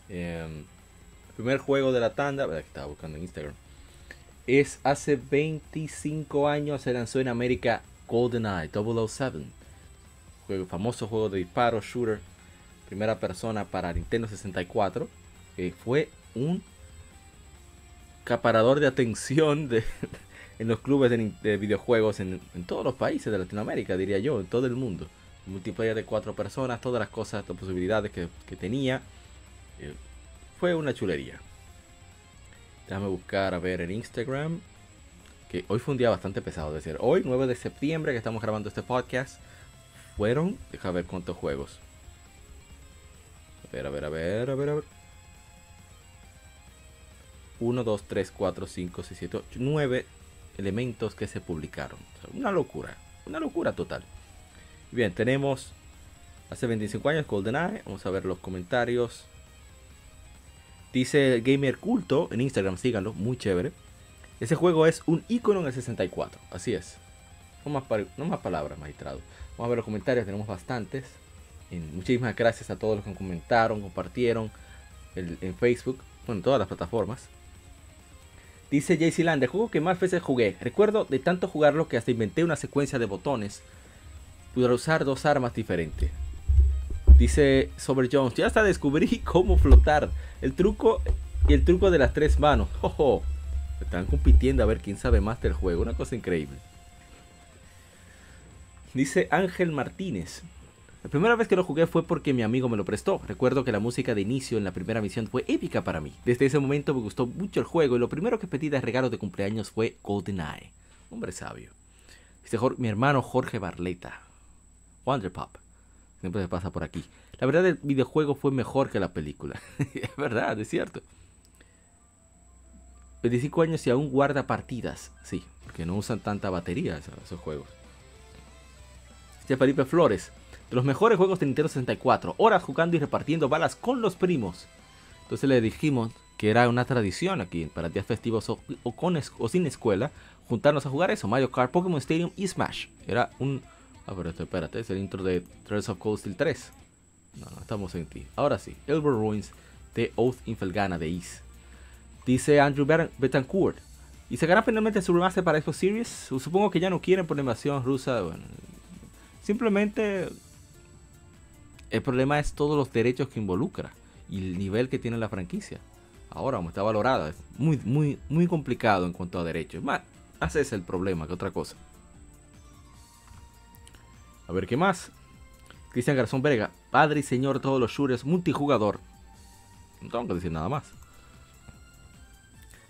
[SPEAKER 1] Em, el primer juego de la tanda, que estaba buscando en Instagram. Es hace 25 años, se lanzó en América GoldenEye 007, juego, famoso juego de disparo, shooter, primera persona para Nintendo 64, que fue un caparador de atención de, [laughs] en los clubes de, videojuegos en, todos los países de Latinoamérica, diría yo, en todo el mundo. Multiplayer de cuatro personas, todas las cosas, las posibilidades que, tenía. Eh, fue una chulería. Déjame buscar a ver en Instagram que hoy fue un día bastante pesado. Es decir, hoy, 9 de septiembre, que estamos grabando este podcast, fueron, deja ver cuántos juegos. A ver, a ver, a ver, a ver, a ver. 1, 2, 3, 4, 5, 6, 7, 8, 9 elementos que se publicaron. una locura, una locura total. Bien, tenemos hace 25 años GoldenEye. Vamos a ver los comentarios. Dice Gamer Culto en Instagram, síganlo, muy chévere. Ese juego es un icono en el 64, así es. No más, palabras, magistrado. Vamos a ver los comentarios, tenemos bastantes. muchísimas gracias a todos los que comentaron, compartieron en Facebook, bueno, en todas las plataformas. Dice JC Land, el juego que más veces jugué. Recuerdo de tanto jugarlo que hasta inventé una secuencia de botones. Pude usar dos armas diferentes. Dice Sober Jones, ya hasta descubrí [laughs] cómo flotar. El truco y el truco de las tres manos. Jojo. Están compitiendo a ver quién sabe más del juego. Una cosa increíble. Dice Ángel Martínez. La primera vez que lo jugué fue porque mi amigo me lo prestó. Recuerdo que la música de inicio en la primera misión fue épica para mí. Desde ese momento me gustó mucho el juego y lo primero que pedí de regalo de cumpleaños fue GoldenEye. Hombre sabio. Dice mi hermano Jorge Barleta. Wonderpop. Siempre se pasa por aquí. La verdad el videojuego fue mejor que la película. [laughs] es verdad, es cierto. 25 años y aún guarda partidas. Sí, porque no usan tanta batería esos, juegos. Dice Felipe Flores de los mejores juegos de Nintendo 64, horas jugando y repartiendo balas con los primos. Entonces le dijimos que era una tradición aquí para días festivos o, con o sin escuela juntarnos a jugar eso, Mario Kart, Pokémon Stadium y Smash. Era un... Ah, pero espérate, es el intro de Trails of Cold Steel 3. No, no, estamos en ti. Ahora sí, Elber Ruins de Oath Infelgana de Ease. Dice Andrew Betancourt. ¿Y gana finalmente su remaster para Xbox Series? Supongo que ya no quieren por la invasión rusa. Simplemente el problema es todos los derechos que involucra y el nivel que tiene la franquicia. Ahora, como está valorada, es muy, muy, muy complicado en cuanto a derechos. Más, ese es el problema que otra cosa. A ver qué más. Cristian Garzón Verga, padre y señor de todos los shooters, multijugador. No tengo que decir nada más.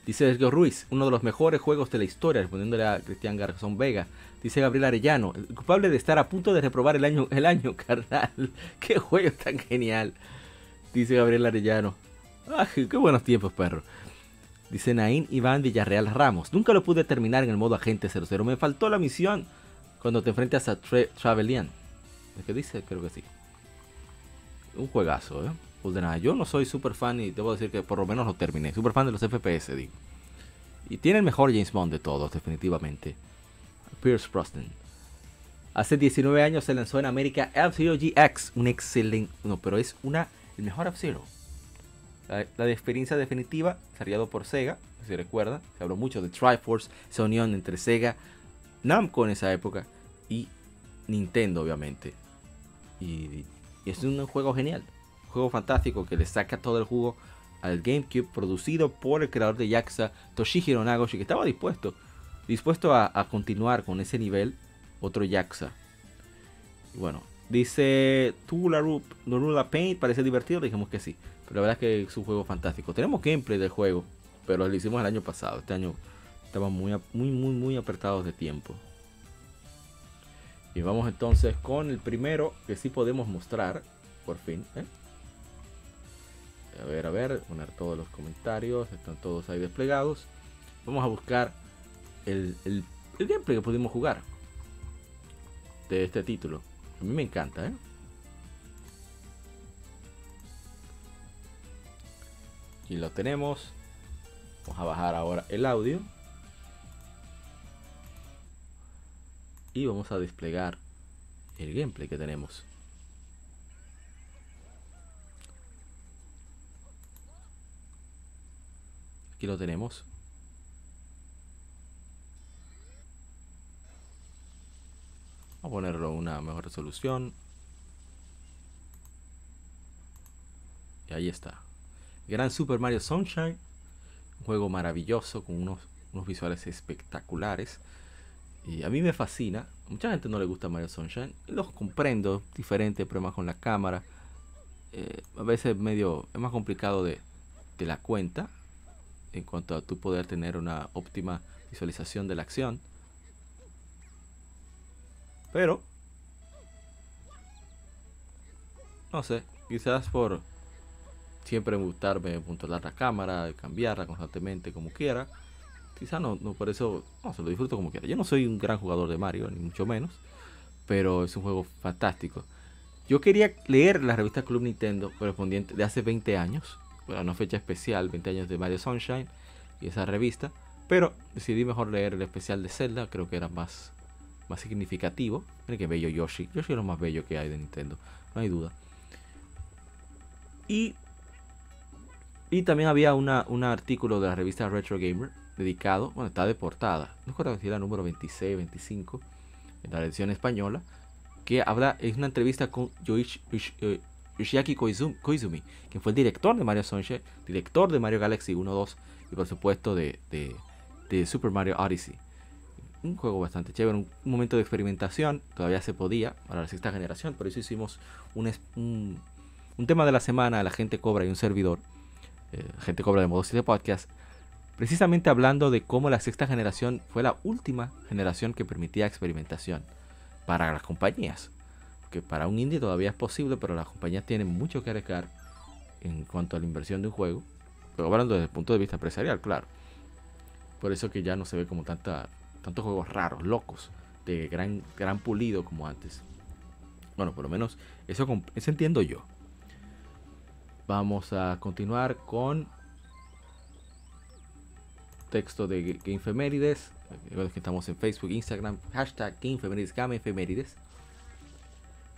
[SPEAKER 1] Dice Sergio Ruiz, uno de los mejores juegos de la historia, respondiéndole a Cristian Garzón Vega. Dice Gabriel Arellano, el culpable de estar a punto de reprobar el año, el año, [laughs] carnal. Qué juego tan genial. Dice Gabriel Arellano. Ay, qué buenos tiempos, perro. Dice Naín Iván Villarreal Ramos. Nunca lo pude terminar en el modo agente 00. Me faltó la misión cuando te enfrentas a Travelian. ¿Qué dice? Creo que sí. Un juegazo, ¿eh? Pues de nada, yo no soy super fan y debo decir que por lo menos lo terminé. Super fan de los FPS, digo. Y tiene el mejor James Bond de todos, definitivamente. Pierce Brosnan. Hace 19 años se lanzó en América F-Zero GX, un excelente, no, pero es una, el mejor F-Zero. La, experiencia definitiva, desarrollado por Sega, si recuerda, se habló mucho de Triforce, esa unión entre Sega, Namco en esa época y Nintendo, obviamente. y es un juego genial juego fantástico que le saca todo el jugo al GameCube, producido por el creador de Yakuza, Toshihiro Nagoshi, que estaba dispuesto, dispuesto a, continuar con ese nivel, otro Yakuza. Bueno, dice Norula Paint, parece divertido, dijimos que sí, pero la verdad es que es un juego fantástico. Tenemos gameplay del juego, pero lo hicimos el año pasado, este año estamos muy, muy, muy, muy apretados de tiempo. Y vamos entonces con el primero que sí podemos mostrar, por fin. ¿eh? A ver, a ver, poner todos los comentarios, están todos ahí desplegados. Vamos a buscar el, el, gameplay que pudimos jugar de este título. A mí me encanta, ¿eh? Aquí lo tenemos. Vamos a bajar ahora el audio. Y vamos a desplegar el gameplay que tenemos. Aquí lo tenemos. Vamos a ponerlo una mejor resolución. Y ahí está. Gran Super Mario Sunshine. Un juego maravilloso con unos, unos visuales espectaculares. Y a mí me fascina. Mucha gente no le gusta Mario Sunshine. Los comprendo. Diferente, problemas con la cámara. Eh, a veces medio es más complicado de, de la cuenta en cuanto a tu poder tener una óptima visualización de la acción. Pero, no sé, quizás por siempre gustarme controlar la cámara, cambiarla constantemente como quiera. Quizá no, no por eso, no, se lo disfruto como quiera. Yo no soy un gran jugador de Mario, ni mucho menos, pero es un juego fantástico. Yo quería leer la revista Club Nintendo correspondiente de hace 20 años, bueno, una fecha especial, 20 años de Mario Sunshine y esa revista, pero decidí mejor leer el especial de Zelda, creo que era más, más significativo. Miren que bello Yoshi, Yoshi es lo más bello que hay de Nintendo, no hay duda. Y, y también había un artículo de la revista Retro Gamer dedicado, bueno, está de portada, no recuerdo si era número 26, 25, en la edición española, que habla, es una entrevista con Yoichi, eh, Yoshiaki Koizumi, quien fue el director de Mario Sunshine, director de Mario Galaxy 1, 2 y por supuesto de, Super Mario Odyssey. Un juego bastante chévere, un, momento de experimentación, todavía se podía para la sexta generación, por eso hicimos un tema de la semana, la gente cobra y un servidor, eh, gente cobra de modo 7 podcast, precisamente hablando de cómo la sexta generación fue la última generación que permitía experimentación para las compañías. Que para un indie todavía es posible, pero las compañías tienen mucho que arriesgar en cuanto a la inversión de un juego. Pero hablando desde el punto de vista empresarial, claro. Por eso que ya no se ve como tanta, tantos juegos raros, locos, de gran, gran pulido como antes. Bueno, por lo menos eso, eso entiendo yo. Vamos a continuar con texto de Gamefemérides. Recuerden que estamos en Facebook, Instagram, hashtag Gamefemérides, Gamefemérides.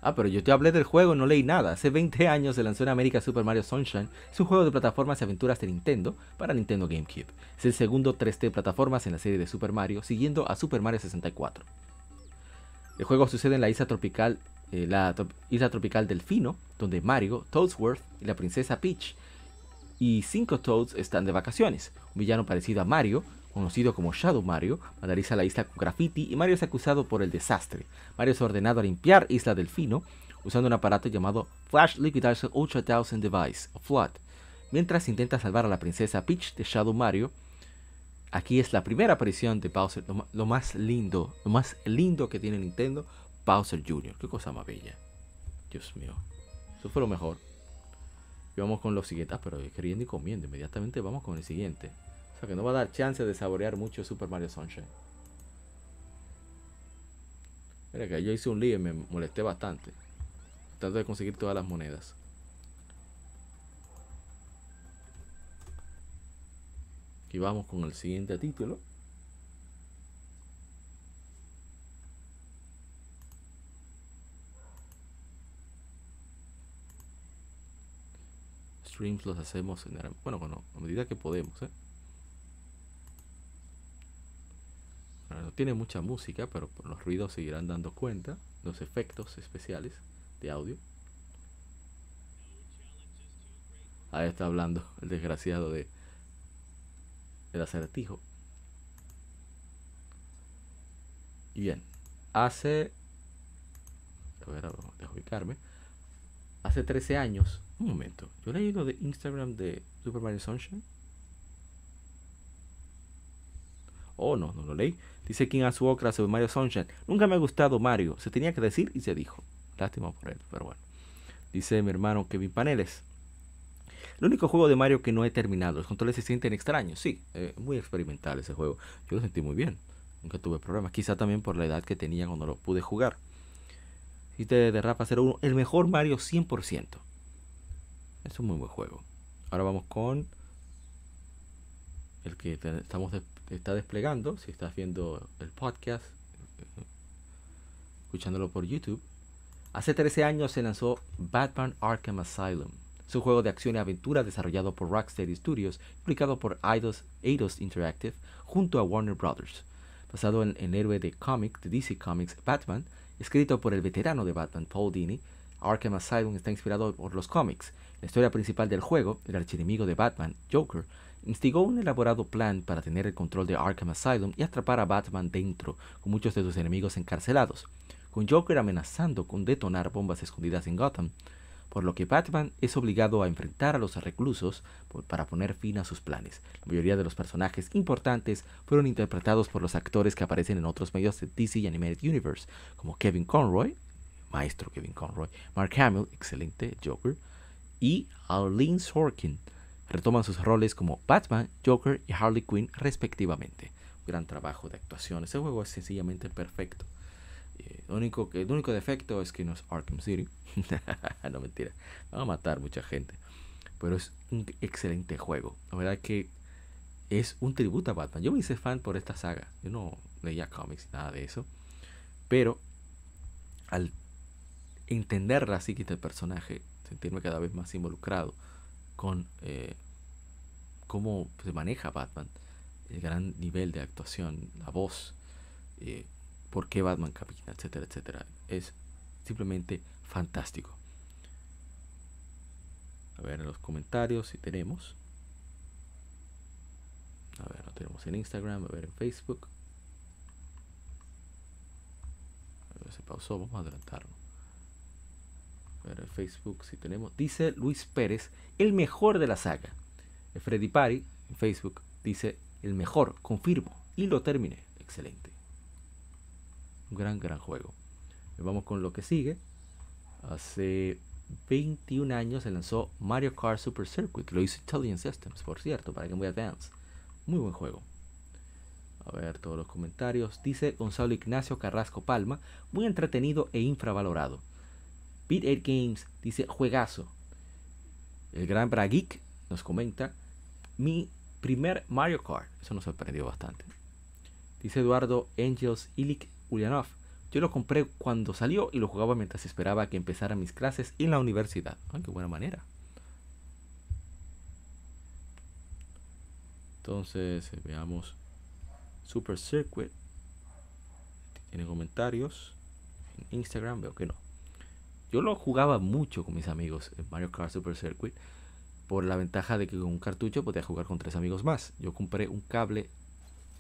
[SPEAKER 1] Ah, pero yo te hablé del juego, no leí nada. Hace 20 años se lanzó en América Super Mario Sunshine. Es un juego de plataformas y aventuras de Nintendo para Nintendo GameCube. Es el segundo 3D plataformas en la serie de Super Mario, siguiendo a Super Mario 64. El juego sucede en la isla tropical, eh, la isla tropical Delfino, donde Mario, Toadsworth y la princesa Peach y cinco Toads están de vacaciones. Un villano parecido a Mario, conocido como Shadow Mario, vandaliza la isla con graffiti y Mario es acusado por el desastre. Mario es ordenado a limpiar Isla Delfino usando un aparato llamado Flash Liquidation Ultra Thousand Device, o FLUD, mientras intenta salvar a la princesa Peach de Shadow Mario. Aquí es la primera aparición de Bowser, lo, más lindo, lo más lindo que tiene Nintendo, Bowser Jr. Qué cosa más bella. Dios mío. Eso fue lo mejor. Y vamos con los siguientes. Ah, pero queriendo y comiendo. Inmediatamente vamos con el siguiente. O sea que no va a dar chance de saborear mucho Super Mario Sunshine. Mira que yo hice un lío y me molesté bastante. Trato de conseguir todas las monedas. Aquí vamos con el siguiente título. streams los hacemos en, bueno, bueno, a medida que podemos. ¿eh? No tiene mucha música, pero los ruidos seguirán dando cuenta, los efectos especiales de audio. Ahí está hablando el desgraciado de el acertijo. Y bien, hace a ver, dejo ubicarme. Hace 13 años un momento. Yo leí lo de Instagram de Super Mario Sunshine. Oh, no, no lo leí. Dice King Azuokra sobre Mario Sunshine. Nunca me ha gustado Mario. Se tenía que decir y se dijo. Lástima por él, pero bueno. Dice mi hermano Kevin Paneles. El único juego de Mario que no he terminado. Los controles se sienten extraños. Sí, eh, muy experimental ese juego. Yo lo sentí muy bien. Nunca tuve problemas. Quizá también por la edad que tenía cuando lo pude jugar. Y te de Rafa 01. El mejor Mario 100%. Es un muy buen juego. Ahora vamos con el que estamos está desplegando. Si estás viendo el podcast, escuchándolo por YouTube. Hace 13 años se lanzó Batman Arkham Asylum. Es un juego de acción y aventura desarrollado por Rocksteady Studios, publicado por Eidos, Eidos Interactive junto a Warner Brothers. Basado en el héroe de cómic de DC Comics Batman, escrito por el veterano de Batman Paul Dini, Arkham Asylum está inspirado por los cómics la historia principal del juego, el archienemigo de Batman, Joker, instigó un elaborado plan para tener el control de Arkham Asylum y atrapar a Batman dentro, con muchos de sus enemigos encarcelados, con Joker amenazando con detonar bombas escondidas en Gotham, por lo que Batman es obligado a enfrentar a los reclusos para poner fin a sus planes. La mayoría de los personajes importantes fueron interpretados por los actores que aparecen en otros medios de DC Animated Universe, como Kevin Conroy, maestro Kevin Conroy, Mark Hamill, excelente Joker, y Arlene Sorkin retoman sus roles como Batman, Joker y Harley Quinn respectivamente. Gran trabajo de actuación. Ese juego es sencillamente perfecto. Eh, único el único defecto es que no es Arkham City. [laughs] no mentira. Va a matar mucha gente. Pero es un excelente juego. La verdad que es un tributo a Batman. Yo me hice fan por esta saga. Yo no leía cómics, nada de eso. Pero al entender la psique del personaje, sentirme cada vez más involucrado con eh, cómo se maneja Batman, el gran nivel de actuación, la voz, eh, por qué Batman camina, etcétera, etcétera. Es simplemente fantástico. A ver en los comentarios si tenemos. A ver, lo tenemos en Instagram, a ver en Facebook. A ver, se pausó, vamos a adelantarlo. Ver Facebook si tenemos. Dice Luis Pérez, el mejor de la saga. Freddy Parry en Facebook dice, el mejor, confirmo. Y lo terminé. Excelente. Un gran, gran juego. Vamos con lo que sigue. Hace 21 años se lanzó Mario Kart Super Circuit. Lo hizo Intelligent Systems, por cierto, para Game Boy Advance. Muy buen juego. A ver todos los comentarios. Dice Gonzalo Ignacio Carrasco Palma. Muy entretenido e infravalorado. Beat 8 Games dice juegazo. El gran Brageek nos comenta. Mi primer Mario Kart. Eso nos sorprendió bastante. Dice Eduardo Angels Ilik Ulyanov. Yo lo compré cuando salió y lo jugaba mientras esperaba que empezara mis clases en la universidad. Ay, qué buena manera. Entonces, eh, veamos Super Circuit. Tiene comentarios. En Instagram veo que no. Yo lo jugaba mucho con mis amigos en Mario Kart Super Circuit por la ventaja de que con un cartucho podía jugar con tres amigos más. Yo compré un cable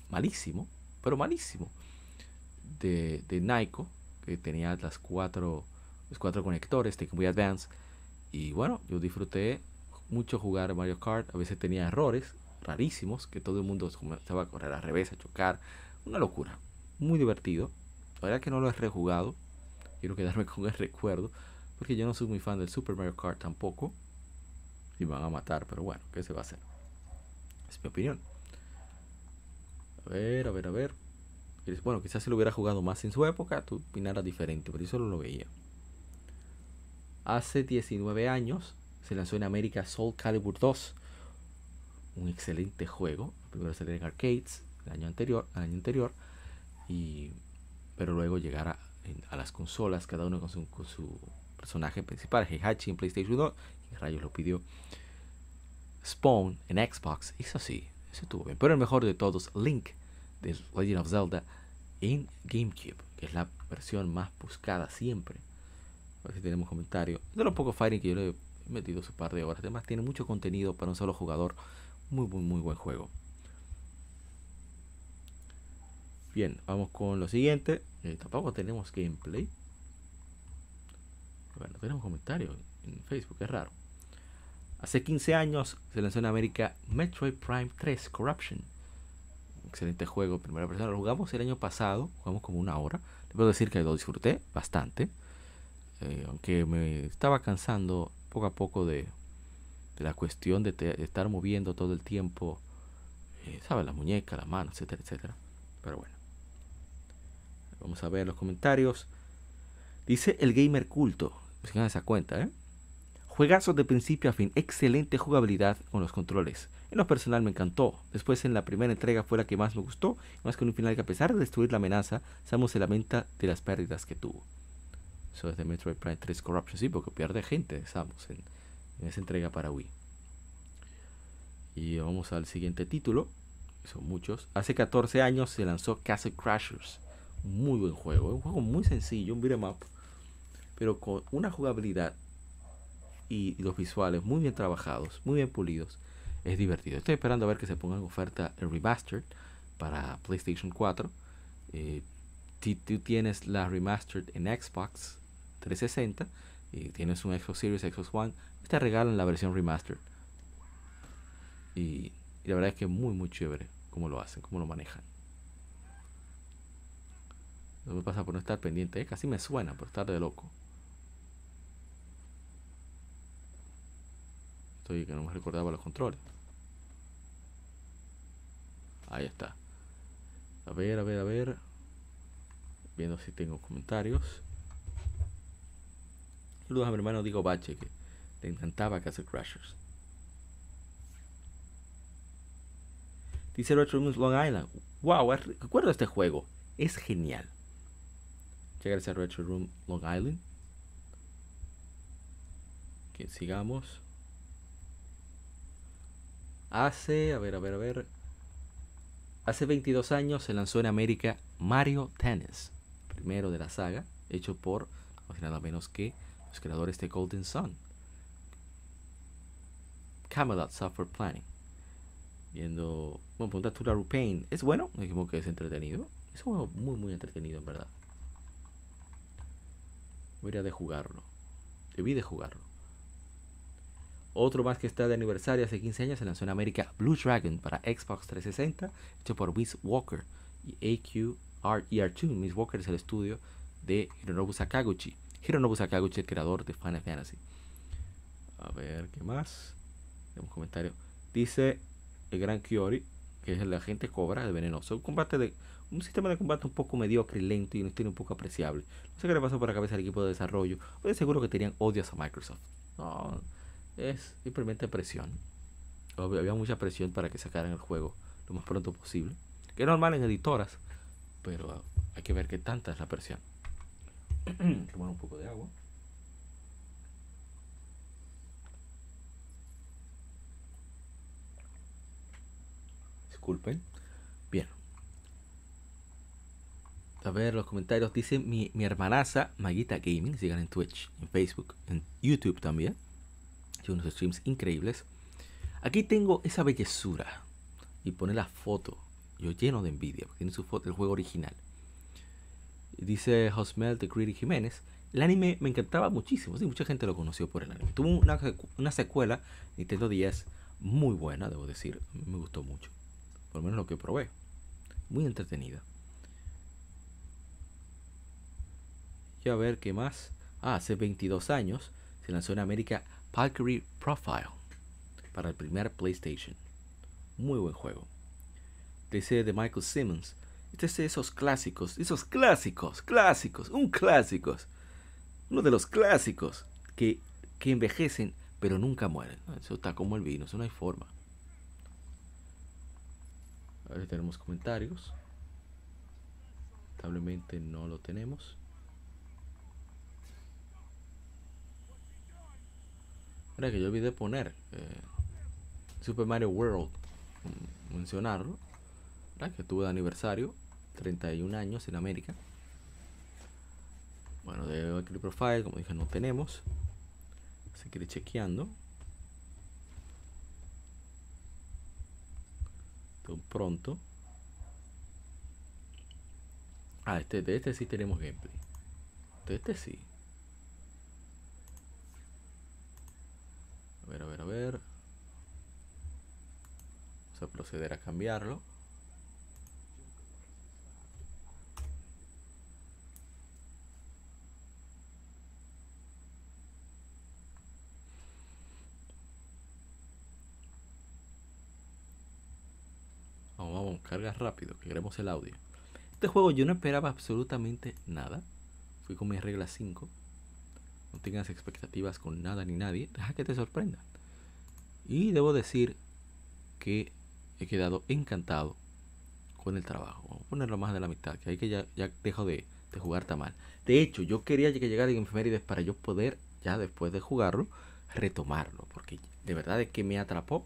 [SPEAKER 1] malísimo, pero malísimo, de, de que tenía las cuatro, los cuatro conectores de Game Advance. Y bueno, yo disfruté mucho jugar Mario Kart. A veces tenía errores rarísimos, que todo el mundo comenzaba a correr al revés, a chocar. Una locura. Muy divertido. La verdad que no lo he rejugado. Quiero quedarme con el recuerdo. Porque yo no soy muy fan del Super Mario Kart tampoco y van a matar, pero bueno, ¿qué se va a hacer? Es mi opinión. A ver, a ver, a ver. Bueno, quizás si lo hubiera jugado más en su época, tú opinaras diferente, pero yo solo lo veía. Hace 19 años se lanzó en América Soul Calibur 2. Un excelente juego. Primero salió en arcades el año anterior, el año anterior y, pero luego llegar a, las consolas, cada uno con su, con su personaje principal, Heihachi en PlayStation 2 rayos lo pidió. Spawn en Xbox, eso sí, eso estuvo bien. Pero el mejor de todos, Link de Legend of Zelda en GameCube, que es la versión más buscada siempre. A ver si tenemos comentarios. De lo poco Fighting que yo le he metido su par de horas. Además, tiene mucho contenido para un solo jugador. Muy, muy, muy buen juego. Bien, vamos con lo siguiente. Eh, tampoco tenemos gameplay. Bueno, tenemos comentarios en Facebook, es raro. Hace 15 años se lanzó en América Metroid Prime 3 Corruption. Excelente juego, primera persona. Lo jugamos el año pasado, jugamos como una hora. Le puedo decir que lo disfruté bastante. Eh, aunque me estaba cansando poco a poco de, la cuestión de, estar moviendo todo el tiempo, eh, ¿sabes? La muñeca, la mano, etcétera, etcétera. Pero bueno. Vamos a ver los comentarios. Dice el gamer culto. Se esa cuenta, ¿eh? Juegazo de principio a fin, excelente jugabilidad con los controles. En lo personal me encantó. Después en la primera entrega fue la que más me gustó, más que un final que a pesar de destruir la amenaza, Samus se lamenta de las pérdidas que tuvo. Eso es de Metroid Prime 3 Corruption, sí, porque pierde gente Samus en, esa entrega para Wii. Y vamos al siguiente título, son muchos. Hace 14 años se lanzó Castle Crashers. Muy buen juego, un juego muy sencillo, un beat'em up, pero con una jugabilidad y, los visuales muy bien trabajados, muy bien pulidos. Es divertido. Estoy esperando a ver que se ponga en oferta el remastered para PlayStation 4. Eh, si tú tienes la remastered en Xbox 360 y tienes un Xbox Series, Xbox One, te regalan la versión remastered. Y, la verdad es que es muy, muy chévere cómo lo hacen, cómo lo manejan. No me pasa por no estar pendiente, eh, casi me suena por estar de loco. Estoy que no me recordaba los controles. Ahí está. A ver, a ver, a ver. Viendo si tengo comentarios. Saludos a mi hermano Diego Bache, que le encantaba Castle Crashers. Dice Retro Long Island. Wow, recuerdo este juego. Es genial. Llegar a Retro Room Long Island. Que sigamos. Hace, a ver, a ver, a ver. Hace 22 años se lanzó en América Mario Tennis, primero de la saga, hecho por nada menos que los creadores de Golden Sun. Camelot Software Planning. Viendo, bueno, pregunta Tura Rupain. ¿Es bueno? Dijimos que es entretenido. Es un juego muy, muy entretenido, en verdad. Debería de jugarlo. Debí de jugarlo. Otro más que está de aniversario hace 15 años se lanzó en América Blue Dragon para Xbox 360, hecho por Miss Walker y AQR2. Miss Walker es el estudio de Hironobu Sakaguchi. Hironobu Sakaguchi, el creador de Final Fantasy. A ver, ¿qué más? Tenemos un comentario. Dice el gran Kiori, que es el agente Cobra, el venenoso. Un combate de. Un sistema de combate un poco mediocre lento y una historia un poco apreciable. No sé qué le pasó por la cabeza al equipo de desarrollo. Pues seguro que tenían odios a Microsoft. No, es simplemente presión. Había mucha presión para que sacaran el juego lo más pronto posible. Que es normal en editoras, pero hay que ver qué tanta es la presión. [clears throat] Tomar un poco de agua. Disculpen. Bien. A ver los comentarios. Dice mi, mi hermanaza Maguita Gaming. Sigan en Twitch, en Facebook, en YouTube también unos streams increíbles. Aquí tengo esa bellezura y pone la foto. Yo lleno de envidia porque tiene su foto del juego original. Dice Josmel de Greedy Jiménez. El anime me encantaba muchísimo. Sí, mucha gente lo conoció por el anime. Tuvo una, una secuela, Nintendo 10, muy buena, debo decir. me gustó mucho. Por lo menos lo que probé. Muy entretenida. A ver qué más. Ah, hace 22 años se lanzó en América Valkyrie Profile para el primer PlayStation. Muy buen juego. Dice de Michael Simmons. Este es de esos clásicos, esos clásicos, clásicos, un clásicos. Uno de los clásicos que, que envejecen pero nunca mueren. Eso está como el vino, eso no hay forma. A si tenemos comentarios. Lamentablemente no lo tenemos. Que yo olvidé poner eh, Super Mario World, mm, mencionarlo, que tuvo de aniversario, 31 años en América. Bueno, de Valkyrie Profile, como dije, no tenemos. Se quiere chequeando. Pronto. Ah, este, de este sí tenemos gameplay. De este sí. A ver, a ver, a ver. Vamos a proceder a cambiarlo. Vamos, vamos, carga rápido, que queremos el audio. Este juego yo no esperaba absolutamente nada. Fui con mi regla 5. No tengas expectativas con nada ni nadie. Deja que te sorprenda. Y debo decir que he quedado encantado con el trabajo. Vamos a ponerlo más de la mitad, que hay que ya, ya dejo de, jugar tan mal. De hecho, yo quería que llegara en efemérides para yo poder, ya después de jugarlo, retomarlo. Porque de verdad es que me atrapó.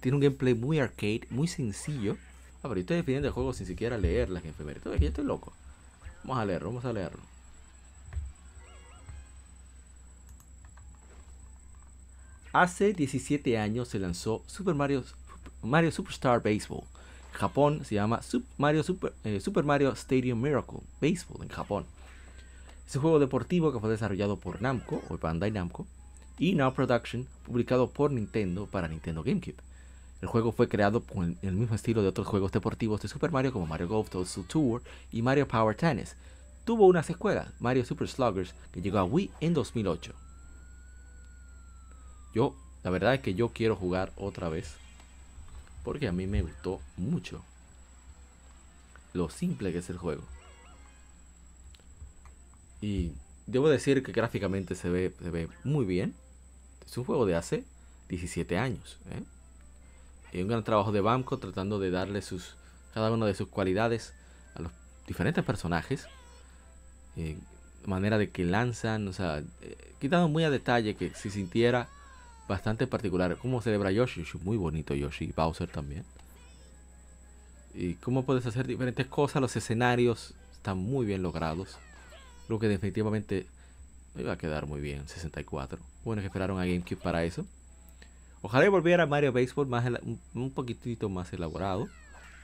[SPEAKER 1] Tiene un gameplay muy arcade, muy sencillo. Ah, pero yo estoy definiendo el juego sin siquiera leer las efemérides. Yo estoy loco. Vamos a leerlo, vamos a leerlo. Hace 17 años se lanzó Super Mario, Mario Superstar Baseball. Japón se llama Super Mario, Super, eh, Super Mario Stadium Miracle Baseball en Japón. Es un juego deportivo que fue desarrollado por Namco o Bandai Namco y Now Production, publicado por Nintendo para Nintendo GameCube. El juego fue creado con el mismo estilo de otros juegos deportivos de Super Mario como Mario Golf Tour y Mario Power Tennis. Tuvo una secuela, Mario Super Sluggers, que llegó a Wii en 2008. Yo la verdad es que yo quiero jugar otra vez. Porque a mí me gustó mucho. Lo simple que es el juego. Y debo decir que gráficamente se ve, se ve muy bien. Es un juego de hace 17 años. ¿eh? Y un gran trabajo de Bamco tratando de darle sus, cada una de sus cualidades a los diferentes personajes. Eh, manera de que lanzan, o sea, eh, quitando muy a detalle que se sintiera bastante particular. Cómo celebra Yoshi, muy bonito Yoshi, Bowser también. Y cómo puedes hacer diferentes cosas, los escenarios están muy bien logrados. Creo que definitivamente iba a quedar muy bien 64. Bueno, que esperaron a GameCube para eso. Ojalá volviera Mario Baseball más un poquitito más elaborado.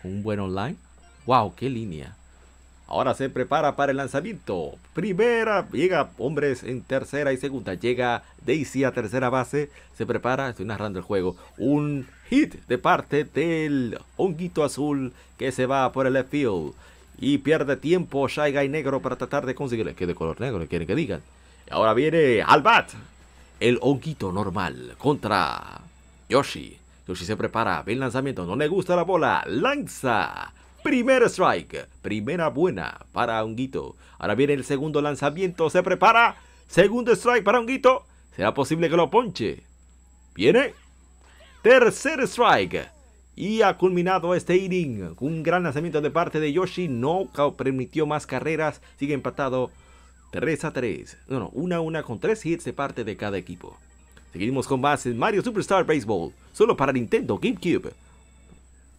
[SPEAKER 1] Con un buen online. ¡Wow! ¡Qué línea! Ahora se prepara para el lanzamiento. Primera, llega hombres en tercera y segunda. Llega Daisy a tercera base. Se prepara, estoy narrando el juego. Un hit de parte del honguito azul que se va por el left field. Y pierde tiempo Shy Guy negro para tratar de conseguirle. Que de color negro, quieren que digan. ahora viene al bat. El honguito normal contra Yoshi. Yoshi se prepara, ve el lanzamiento, no le gusta la bola, lanza. Primer strike, primera buena para Honguito. Ahora viene el segundo lanzamiento, se prepara. Segundo strike para Honguito. ¿Será posible que lo ponche? Viene. Tercer strike. Y ha culminado este inning. Un gran lanzamiento de parte de Yoshi. No permitió más carreras. Sigue empatado 3 a 3. No, no, 1 a 1 con 3 hits de parte de cada equipo. Seguimos con más en Mario Superstar Baseball. Solo para Nintendo GameCube.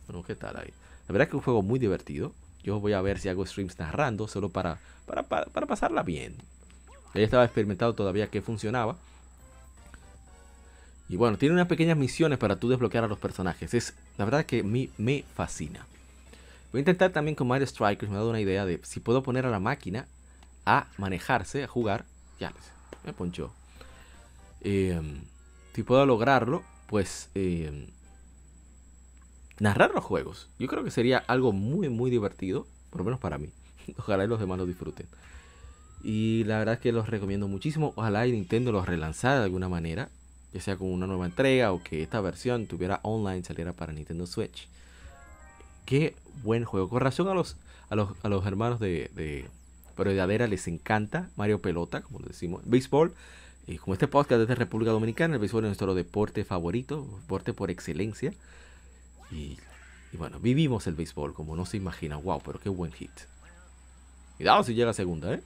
[SPEAKER 1] Bueno, ¿qué tal ahí? La verdad es que es un juego muy divertido. Yo voy a ver si hago streams narrando solo para, para, para, pasarla bien. Ya estaba experimentado todavía que funcionaba. Y bueno, tiene unas pequeñas misiones para tú desbloquear a los personajes. Es la verdad que me, me fascina. Voy a intentar también con Mario Strikers. Me ha dado una idea de si puedo poner a la máquina a manejarse, a jugar. Ya, me ponchó. Eh, si puedo lograrlo, pues eh, narrar los juegos. Yo creo que sería algo muy, muy divertido, por lo menos para mí. [laughs] Ojalá y los demás lo disfruten. Y la verdad es que los recomiendo muchísimo. Ojalá y Nintendo los relanzara de alguna manera, ya sea con una nueva entrega o que esta versión tuviera online, saliera para Nintendo Switch. Qué buen juego. Con razón a los, a los, a los hermanos de, de les encanta Mario Pelota, como lo decimos. Béisbol. Y como este podcast es de República Dominicana, el béisbol es nuestro deporte favorito, deporte por excelencia. Y, bueno, vivimos el béisbol como no se imagina. Wow, pero qué buen hit. Cuidado si llega a segunda, ¿eh?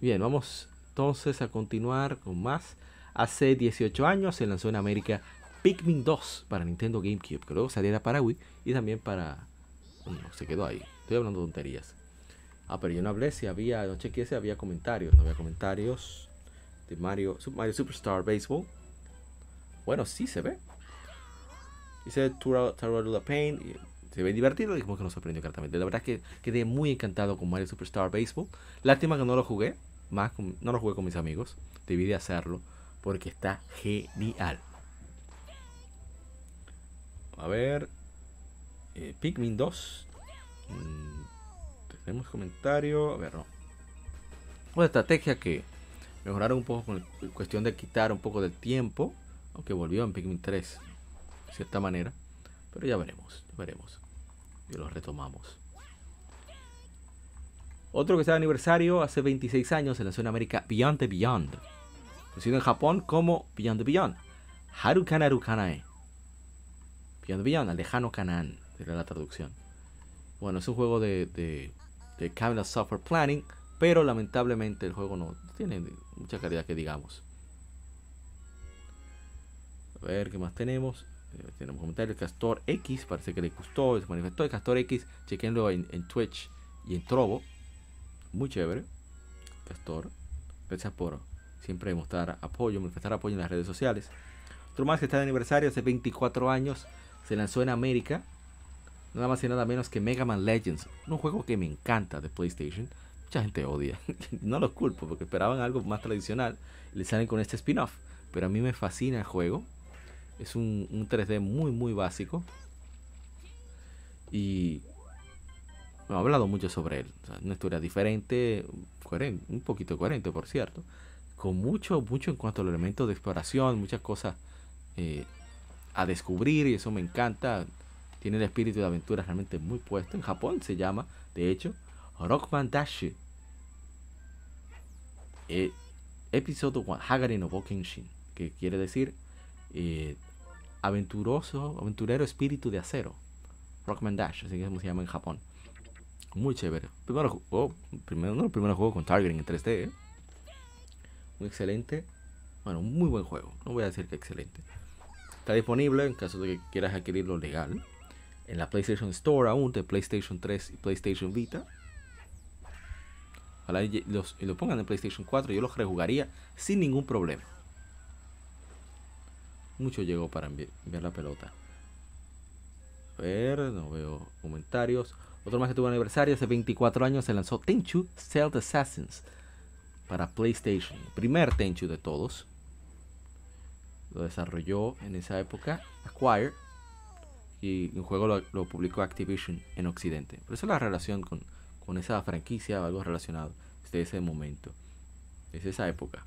[SPEAKER 1] Bien, vamos entonces a continuar con más. Hace 18 años se lanzó en América Pikmin 2 para Nintendo GameCube, que luego saliera para Wii y también para... Bueno, se quedó ahí. Estoy hablando de tonterías. Ah, pero yo no hablé si había, no chequeé si había comentarios. No había comentarios de Mario, Mario Superstar Baseball. Bueno, sí se ve. Dice the Pain. Se ve divertido, dijimos que nos sorprendió gratamente. La verdad es que quedé muy encantado con Mario Superstar Baseball. Lástima que no lo jugué. Más no lo jugué con mis amigos. Debí de hacerlo. Porque está genial. A ver. Eh, Pikmin 2. Mm, tenemos comentario. A ver, no. Una estrategia que mejoraron un poco con cuestión de quitar un poco del tiempo. Aunque volvió en Pikmin 3 de cierta manera. Pero ya veremos, ya veremos. Y lo retomamos. Otro que está de aniversario, hace 26 años, se lanzó en América Beyond the Beyond. Conocido en Japón como Beyond the Beyond. Harukan Arukanae. Beyond the Beyond, lejano Kanan, era la traducción. Bueno, es un juego de, de, de Software Planning, pero lamentablemente el juego no tiene mucha calidad que digamos. A ver qué más tenemos. Eh, tenemos comentarios. Castor X, parece que le gustó, se manifestó. El Castor X, chequenlo en, Twitch y en Trovo. Muy chévere. Castor, gracias por siempre mostrar apoyo, manifestar apoyo en las redes sociales. Otro más que está de aniversario, hace 24 años, se lanzó en América. Nada más y nada menos que Mega Man Legends. Un juego que me encanta de PlayStation. Mucha gente odia. [laughs] no lo culpo porque esperaban algo más tradicional. Le salen con este spin-off. Pero a mí me fascina el juego. Es un, 3D muy, muy básico. Y me ha hablado mucho sobre él. una historia diferente, coherente, un poquito coherente, por cierto. con mucho, mucho en cuanto al elemento de exploración, muchas cosas eh, a descubrir y eso me encanta. Tiene el espíritu de aventura realmente muy puesto. En Japón se llama, de hecho, Rockman Dash. Eh, episodio Hagari no que quiere decir eh, aventuroso, aventurero espíritu de acero. Rockman Dash, así que se llama en Japón. Muy chévere. Primero, oh, primero, juego con targeting en 3D. ¿eh? Muy excelente. Bueno, muy buen juego. No voy a decir que excelente. Está disponible en caso de que quieras adquirirlo legal. En la PlayStation Store aún de PlayStation 3 y PlayStation Vita. Ojalá y los, y lo pongan en PlayStation 4. Yo los rejugaría sin ningún problema. Mucho llegó para enviar la pelota. A ver, no veo comentarios. Otro más que tuvo aniversario, hace 24 años se lanzó Tenchu Stealth Assassins para PlayStation. Primer Tenchu de todos. Lo desarrolló en esa época Acquire. Y un juego lo, publicó Activision en Occidente. Por eso la relación con, con esa franquicia algo relacionado desde ese momento. Desde esa época.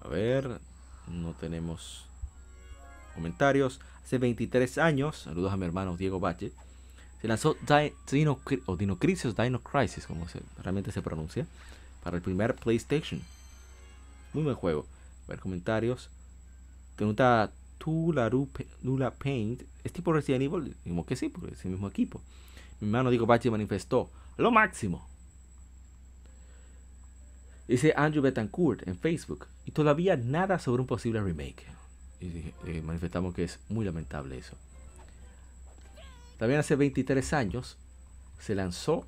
[SPEAKER 1] A ver, no tenemos comentarios. Hace 23 años, saludos a mi hermano Diego Bache, se lanzó Dino, o Dino Crisis, Dino Crisis, como realmente se pronuncia, para el primer PlayStation. Muy buen juego. A ver comentarios. Pregunta Nula Paint. ¿Es tipo Resident Evil? Digo que sí, porque es el mismo equipo. Mi hermano Diego Bache manifestó lo máximo. Dice Andrew Betancourt en Facebook. Y todavía nada sobre un posible remake. Y eh, manifestamos que es muy lamentable eso. También hace 23 años se lanzó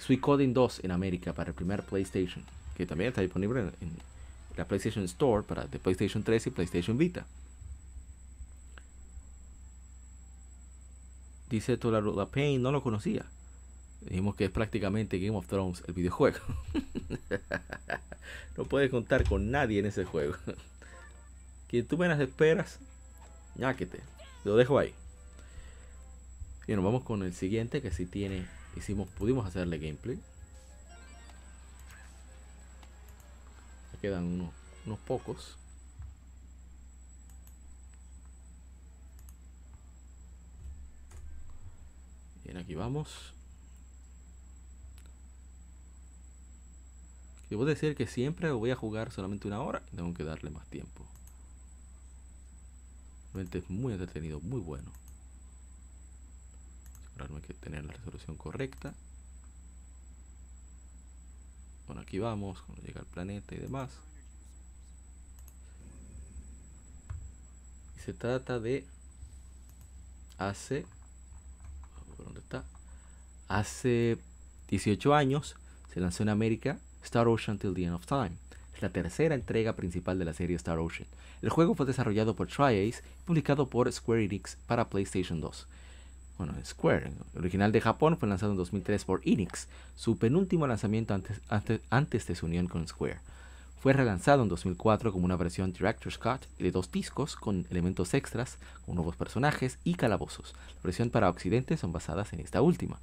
[SPEAKER 1] Suicoding 2 en América para el primer PlayStation, que también está disponible en, la PlayStation Store para de PlayStation 3 y PlayStation Vita. Dice La Pain, no lo conocía. Dijimos que es prácticamente Game of Thrones el videojuego. [laughs] no puedes contar con nadie en ese juego. [laughs] Quien tú menos esperas, ñáquete. Lo dejo ahí. Y nos vamos con el siguiente que si tiene, hicimos, pudimos hacerle gameplay. Me quedan unos, unos pocos. Bien, aquí vamos. Debo decir que siempre voy a jugar solamente una hora tengo que darle más tiempo. Realmente es muy entretenido, muy bueno asegurarme que tener la resolución correcta bueno aquí vamos cuando llega al planeta y demás y se trata de hace ¿dónde está? hace 18 años se lanzó en América Star Ocean Till the End of Time es la tercera entrega principal de la serie Star Ocean. El juego fue desarrollado por TriAce y publicado por Square Enix para PlayStation 2 bueno, Square, original de Japón, fue lanzado en 2003 por Enix, su penúltimo lanzamiento antes, antes, de su unión con Square. Fue relanzado en 2004 como una versión Director's Cut de dos discos con elementos extras, con nuevos personajes y calabozos. La versión para Occidente son basadas en esta última.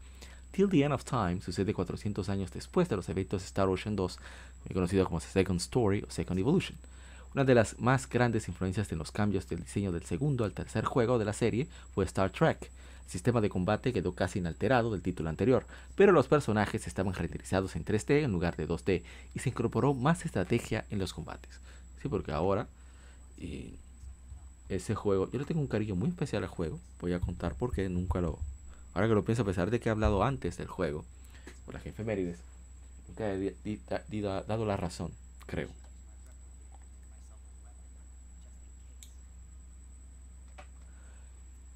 [SPEAKER 1] Till the End of Time sucede 400 años después de los eventos Star Ocean 2, conocido como Second Story o Second Evolution. Una de las más grandes influencias en los cambios del diseño del segundo al tercer juego de la serie fue Star Trek, sistema de combate quedó casi inalterado del título anterior, pero los personajes estaban renderizados en 3D en lugar de 2D y se incorporó más estrategia en los combates. Sí, porque ahora ese juego, yo le tengo un cariño muy especial al juego, voy a contar porque nunca lo... Ahora que lo pienso, a pesar de que he hablado antes del juego, por las efemérides, nunca he dado la razón, creo.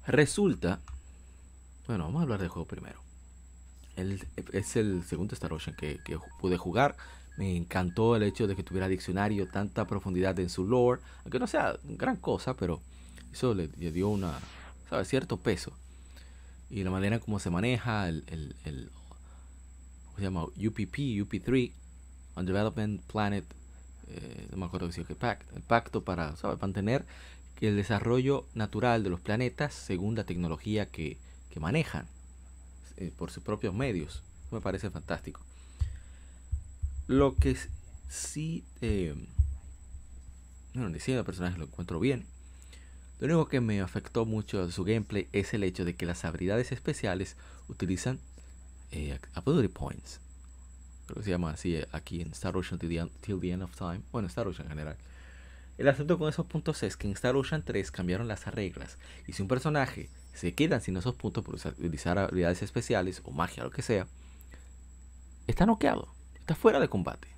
[SPEAKER 1] Resulta bueno, vamos a hablar del juego primero. es el segundo Star Ocean que, pude jugar. Me encantó el hecho de que tuviera diccionario, tanta profundidad en su lore. Aunque no sea gran cosa, pero eso le, dio una, ¿sabes? cierto peso. Y la manera como se maneja el, el, ¿cómo se llama? UPP, UP3, Undevelopment Planet, eh, no me acuerdo si es que pact, el pacto para ¿sabes? mantener el desarrollo natural de los planetas según la tecnología que, que manejan eh, por sus propios medios. Me parece fantástico. Lo que sí... Eh, bueno, el diseño del personaje lo encuentro bien. Lo único que me afectó mucho de su gameplay es el hecho de que las habilidades especiales utilizan eh, ability points. Creo que se llama así eh, aquí en Star Ocean Till the, End of Time. Bueno, Star Ocean en general. El asunto con esos puntos es que en Star Ocean 3 cambiaron las reglas. Y si un personaje se queda sin esos puntos por utilizar habilidades especiales o magia o lo que sea, está noqueado. Está fuera de combate.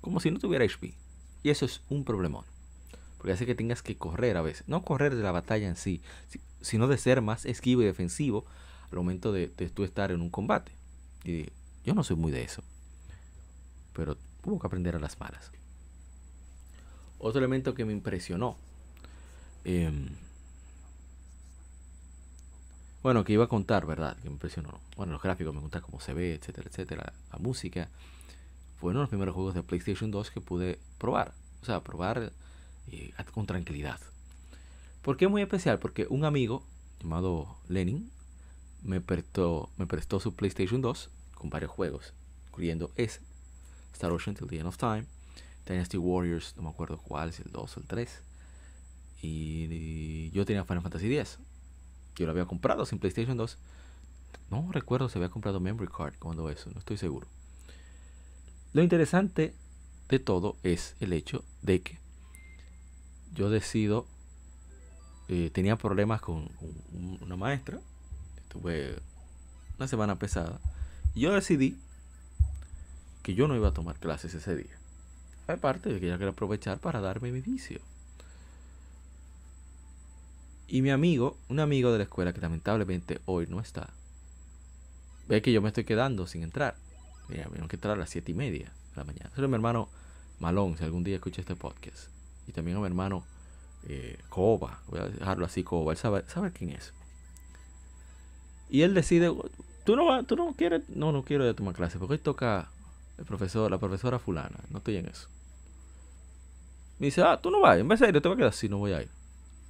[SPEAKER 1] Como si no tuviera HP. Y eso es un problemón. Porque hace que tengas que correr a veces. No correr de la batalla en sí, sino de ser más esquivo y defensivo al momento de, tú estar en un combate. Y yo no soy muy de eso. Pero tuvo que aprender a las malas. Otro elemento que me impresionó. Em, bueno, que iba a contar, ¿verdad? Que me impresionó. Bueno, los gráficos me contar cómo se ve, etcétera, etcétera. La música. Fue uno de los primeros juegos de PlayStation 2 que pude probar. O sea, probar eh, con tranquilidad. ¿Por qué es muy especial? Porque un amigo llamado Lenin me prestó, me prestó su PlayStation 2 con varios juegos, incluyendo ese, Star Ocean Till the End of Time, Dynasty Warriors, no me acuerdo cuál, si el 2 o el 3. Y, yo tenía Final Fantasy X. Yo lo había comprado sin PlayStation 2. No recuerdo si había comprado Memory Card cuando eso, no estoy seguro. Lo interesante de todo es el hecho de que yo decido, eh, tenía problemas con una maestra, tuve una semana pesada, y yo decidí que yo no iba a tomar clases ese día. Aparte de que ya quería aprovechar para darme mi vicio. Y mi amigo, un amigo de la escuela que lamentablemente hoy no está, ve que yo me estoy quedando sin entrar. Mira, tengo que entrar a las siete y media de la mañana. Es mi hermano Malón, si algún día escucha este podcast. Y también a mi hermano eh, Coba, voy a dejarlo así, Coba, él sabe, quién es. Y él decide, tú no, tú no quieres, no, no quiero de tomar clase, porque hoy toca el profesor, la profesora fulana, no estoy en eso. Me dice, ah, tú no vas, en vez de ir, te voy a quedar así, no voy a ir.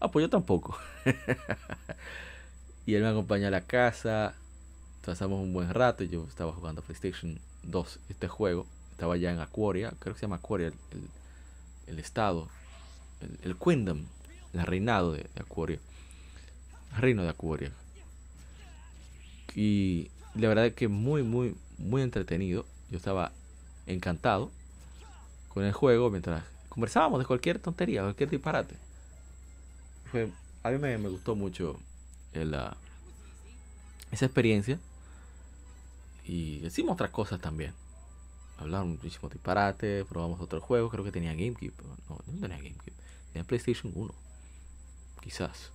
[SPEAKER 1] Ah, pues yo tampoco. [laughs] y él me acompaña a la casa, pasamos un buen rato, yo estaba jugando PlayStation 2, este juego, estaba ya en Aquaria, creo que se llama Aquaria el, el estado el, el Kingdom, el reinado de, Aquaria. El reino de Aquaria. Y la verdad es que muy, muy, muy entretenido. Yo estaba encantado con el juego mientras conversábamos de cualquier tontería, cualquier disparate. Fue, a mí me, gustó mucho esa experiencia. Y decimos otras cosas también. Hablaron muchísimo disparate, probamos otros juegos, creo que tenía GameCube. No, no tenía GameCube. En PlayStation 1. Quizás.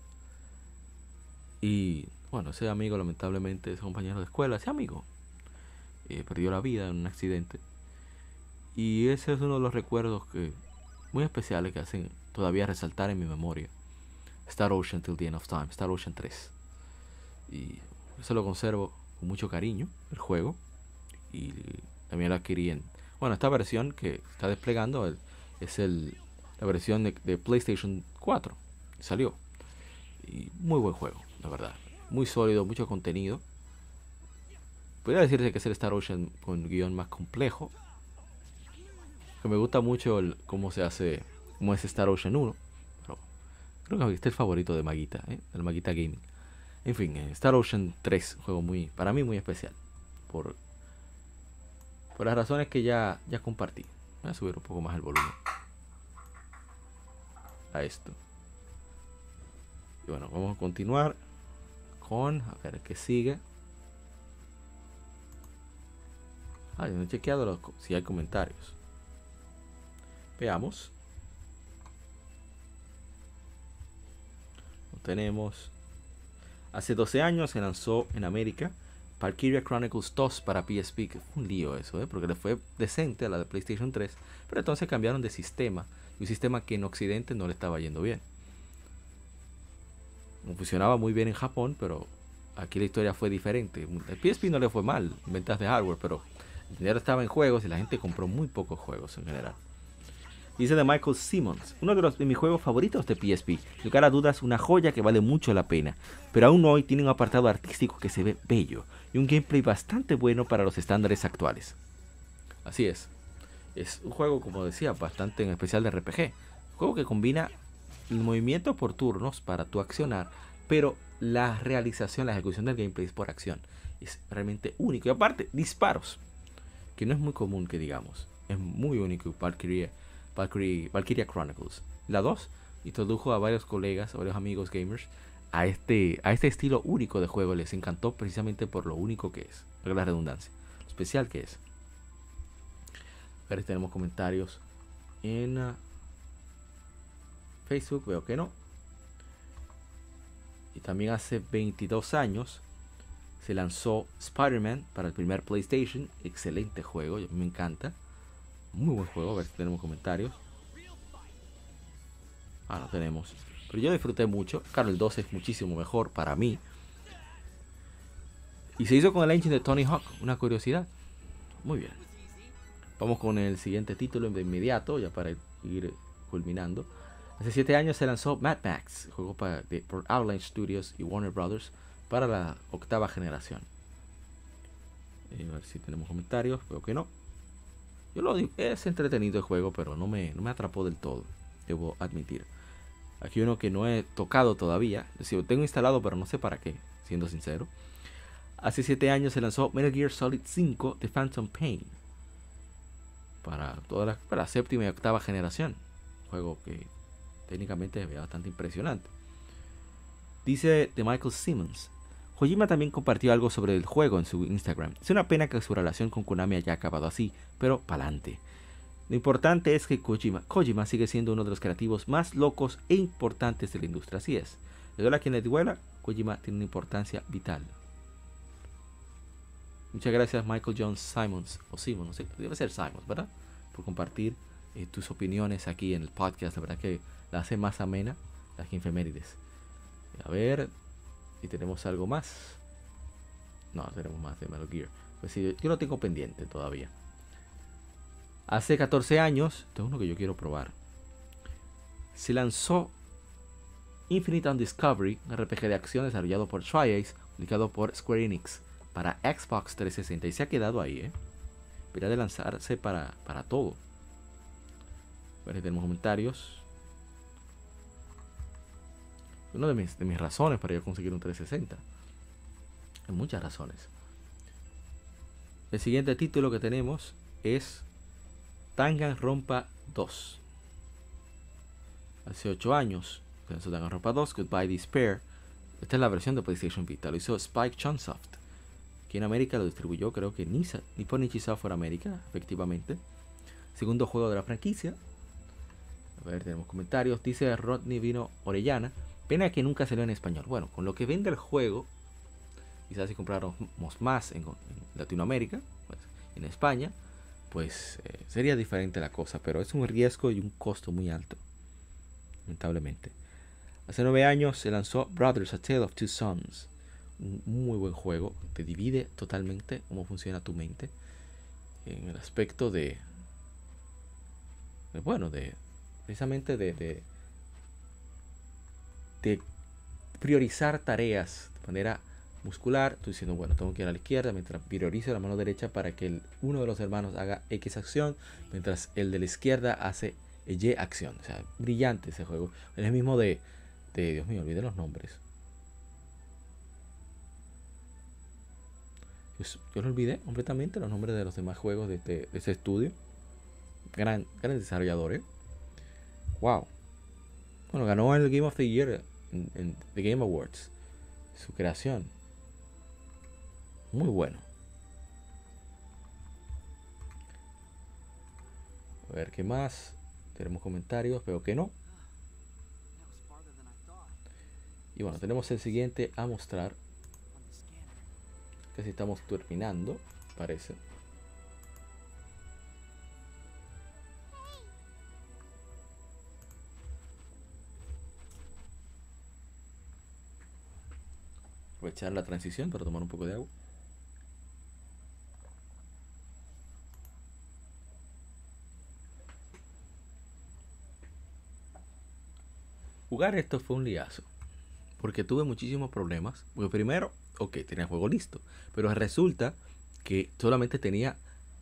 [SPEAKER 1] Y bueno, ese amigo lamentablemente, ese compañero de escuela, ese amigo, eh, perdió la vida en un accidente. Y ese es uno de los recuerdos que muy especiales que hacen todavía resaltar en mi memoria. Star Ocean Till the End of Time, Star Ocean 3. Y eso lo conservo con mucho cariño, el juego. Y también lo adquirí en... Bueno, esta versión que está desplegando es el la versión de, PlayStation 4. Salió. Y muy buen juego, la verdad. Muy sólido, mucho contenido. Podría decirse que es el Star Ocean con guion más complejo. Que me gusta mucho el, cómo se hace, como es Star Ocean 1. Pero creo que este es el favorito de Maguita, ¿eh? el Maguita Gaming. En fin, eh, Star Ocean 3, juego muy, para mí muy especial. Por, por las razones que ya, ya compartí. Voy a subir un poco más el volumen esto. Y bueno, vamos a continuar con, a ver qué sigue. Ah, no he chequeado si hay comentarios. Veamos. Lo tenemos. Hace 12 años se lanzó en América Valkyria Chronicles 2 para PSP, que fue un lío eso, ¿eh? porque le fue decente a la de PlayStation 3, pero entonces cambiaron de sistema un sistema que en Occidente no le estaba yendo bien. Funcionaba muy bien en Japón, pero aquí la historia fue diferente. El PSP no le fue mal en ventas de hardware, pero el dinero estaba en juegos y la gente compró muy pocos juegos en general. Dice de Michael Simmons, uno de, los, de mis juegos favoritos de PSP. Lugar a dudas, una joya que vale mucho la pena, pero aún hoy tiene un apartado artístico que se ve bello y un gameplay bastante bueno para los estándares actuales. Así es, Es un juego, como decía, bastante en especial de RPG. Un juego que combina el movimiento por turnos para tu accionar, pero la realización, la ejecución del gameplay es por acción. Es realmente único. Y aparte, disparos, que no es muy común que digamos. Es muy único Valkyria, Valkyria Chronicles. La 2 introdujo a varios colegas, a varios amigos gamers a este, a este estilo único de juego. Les encantó precisamente por lo único que es, la redundancia, lo especial que es. A ver, tenemos comentarios en uh, Facebook, veo que no. Y también hace 22 años se lanzó Spider-Man para el primer PlayStation. Excelente juego, me encanta. Muy buen juego, a ver si tenemos comentarios. Ah, no tenemos. Pero yo disfruté mucho. Claro, el 2 es muchísimo mejor para mí. Y se hizo con el engine de Tony Hawk. Una curiosidad. Muy bien. Vamos con el siguiente título de inmediato, ya para ir culminando. Hace 7 años se lanzó Mad Max, juego para, por Avalanche Studios y Warner Brothers para la octava generación. Eh, a ver si tenemos comentarios, creo que no. Yo lo digo, es entretenido el juego, pero no me, no me atrapó del todo, debo admitir. Aquí uno que no he tocado todavía, es decir, tengo instalado, pero no sé para qué, siendo sincero. Hace 7 años se lanzó Metal Gear Solid 5 The Phantom Pain para toda la, para la séptima y octava generación. Juego que técnicamente es bastante impresionante. Dice de Michael Simmons. Kojima también compartió algo sobre el juego en su Instagram. Es una pena que su relación con Konami haya acabado así, pero pa'lante. Lo importante es que Kojima, Kojima sigue siendo uno de los creativos más locos e importantes de la industria. Así es. Le duele a quien le duela, Kojima tiene una importancia vital. Muchas gracias Michael Jones Simons, o Simons, no sé, debe ser Simons, ¿verdad? Por compartir eh, tus opiniones aquí en el podcast. La verdad que la hace más amena las infemérides. A ver si tenemos algo más. No, tenemos más de Metal Gear. Pues sí, yo lo tengo pendiente todavía. Hace 14 años, esto es uno que yo quiero probar. Se lanzó Infinite Undiscovery, un RPG de acción desarrollado por Triace, publicado por Square Enix para Xbox 360 y se ha quedado ahí, ¿eh? Debería de lanzarse para, para todo. Si tenemos comentarios. Una de mis, de mis razones para a conseguir un 360. Hay muchas razones. El siguiente título que tenemos es Rompa 2. Hace 8 años lanzó Rompa 2, Goodbye Despair. Esta es la versión de PlayStation Vita. Lo hizo Spike Chunsoft. Aquí en América lo distribuyó, creo que Nisa, Nipponichi Software América, efectivamente. Segundo juego de la franquicia. A ver, tenemos comentarios. Dice Rodney Vino Orellana. Pena que nunca salió en español. Bueno, con lo que vende el juego, quizás si compráramos más en, Latinoamérica, pues, en España, pues eh, sería diferente la cosa. Pero es un riesgo y un costo muy alto, lamentablemente. Hace nueve años se lanzó Brothers, A Tale of Two Sons. Un muy buen juego. Te divide totalmente cómo funciona tu mente. En el aspecto de. bueno, de. Precisamente de, de, de priorizar tareas de manera muscular, tú diciendo, bueno, tengo que ir a la izquierda, mientras priorizo la mano derecha para que uno de los hermanos haga X acción, mientras el de la izquierda hace Y acción. O sea, brillante ese juego. Es el mismo de, de Dios mío, olvidé los nombres. Yo, lo olvidé completamente los nombres de los demás juegos de, este, ese estudio. Gran, gran desarrolladores. Wow. Bueno, ganó el Game of the Year en, The Game Awards. Su creación. Muy bueno. A ver qué más. Tenemos comentarios, veo que no. Y bueno, tenemos el siguiente a mostrar. Que si estamos terminando, parece. Aprovechar la transición para tomar un poco de agua. Jugar esto fue un liazo. Porque tuve muchísimos problemas. Porque primero, ok, tenía el juego listo. Pero resulta que solamente tenía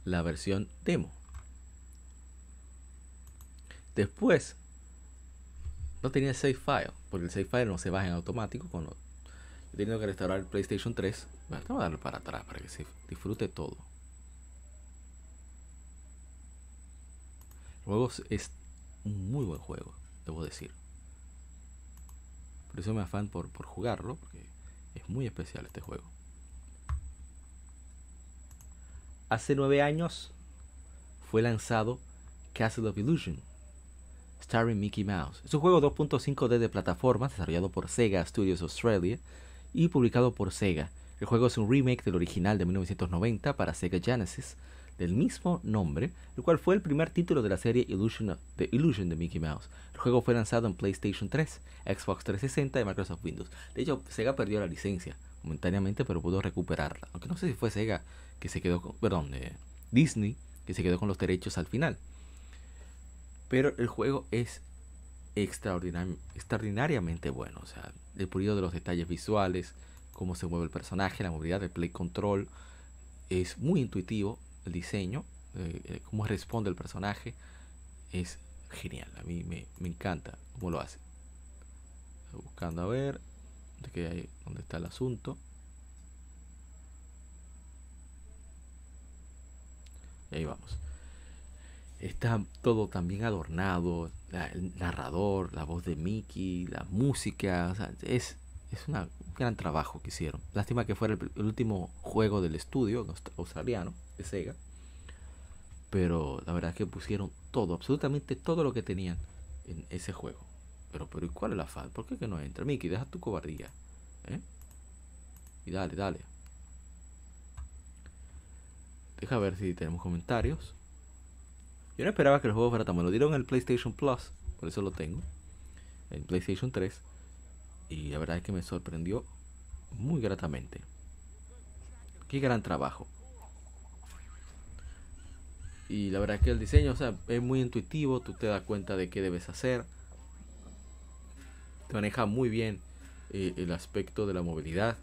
[SPEAKER 1] la versión demo. Después, no tenía el save file, porque el save file no se baja en automático. Cuando he tenido que restaurar el PlayStation 3, vamos a darle para atrás para que se disfrute todo. El juego es un muy buen juego, debo decir. Por eso me afán por, por jugarlo, porque es muy especial este juego. Hace nueve años fue lanzado Castle of Illusion, starring Mickey Mouse. Es un juego 2.5D de plataformas desarrollado por Sega Studios Australia y publicado por Sega. El juego es un remake del original de 1990 para Sega Genesis del mismo nombre, el cual fue el primer título de la serie Illusion de Illusion de Mickey Mouse. El juego fue lanzado en PlayStation 3, Xbox 360 y Microsoft Windows. De hecho, Sega perdió la licencia momentáneamente, pero pudo recuperarla. Aunque no sé si fue Sega que se quedó con, perdón, Disney que se quedó con los derechos al final. Pero el juego es extraordinariamente bueno. O sea, el pulido de los detalles visuales, cómo se mueve el personaje, la movilidad del play control. Es muy intuitivo el diseño, eh, eh, cómo responde el personaje. Es genial. A mí me, encanta cómo lo hace. buscando a ver de dónde está el asunto. Y ahí vamos. Está todo también adornado, el narrador, la voz de Mickey, la música, es, es un gran trabajo que hicieron. Lástima que fuera el, último juego del estudio australiano, de Sega. Pero la verdad es que pusieron todo, absolutamente todo lo que tenían en ese juego. Pero, pero ¿y cuál es la falta? ¿Por qué que no entra? Mickey, deja tu cobardía. ¿eh? Y dale, dale. Deja ver si tenemos comentarios. Yo no esperaba que el juego fuera tan bueno. Lo dieron en el PlayStation Plus, por eso lo tengo. En PlayStation 3. Y la verdad es que me sorprendió muy gratamente. Qué gran trabajo. Y la verdad es que el diseño o sea, es muy intuitivo, tú te das cuenta de qué debes hacer. Te maneja muy bien eh, el aspecto de la movilidad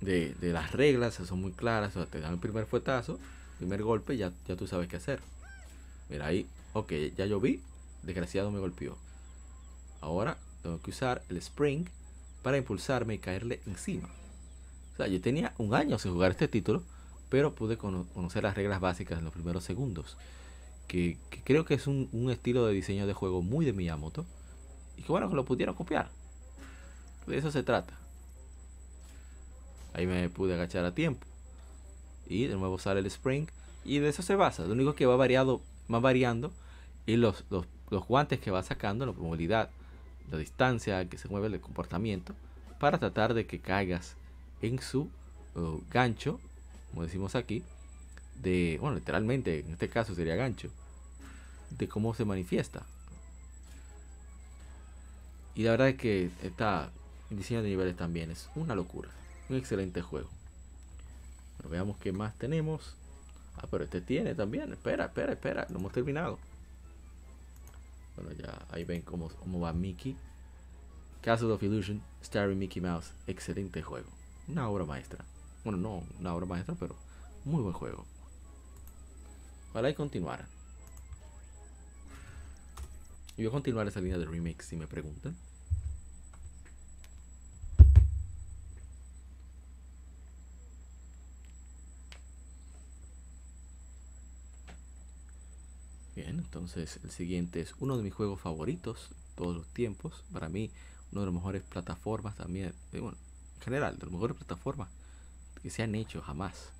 [SPEAKER 1] de, las reglas, son muy claras, te dan el primer fuetazo, primer golpe, ya, ya tú sabes qué hacer. Mira ahí, ok, ya yo vi, desgraciado me golpeó. Ahora tengo que usar el spring para impulsarme y caerle encima. O sea, yo tenía un año sin jugar este título, pero pude conocer las reglas básicas en los primeros segundos. Que, creo que es un, un, estilo de diseño de juego muy de Miyamoto. Y que bueno, que lo pudieron copiar. De eso se trata. Ahí me pude agachar a tiempo. Y de nuevo sale el spring. Y de eso se basa. Lo único que va variado, va variando y los, los, guantes que va sacando, la movilidad, la distancia que se mueve el comportamiento, para tratar de que caigas en su uh, gancho, como decimos aquí, de, bueno, literalmente, en este caso sería gancho, de cómo se manifiesta. Y la verdad es que está en diseño de niveles también es una locura. Un excelente juego. Pero veamos qué más tenemos. Ah, pero este tiene también. Espera, espera, espera. No hemos terminado. Bueno, ya ahí ven cómo, cómo va Mickey. Castle of Illusion, starring Mickey Mouse. Excelente juego. Una obra maestra. Bueno, no una obra maestra, pero muy buen juego. Ojalá y continuara. Y voy a continuar esa línea de remix si me preguntan. Entonces el siguiente es uno de mis juegos favoritos todos los tiempos. Para mí, uno de las mejores plataformas también. Eh, bueno, en general, de las mejores plataformas que se han hecho jamás.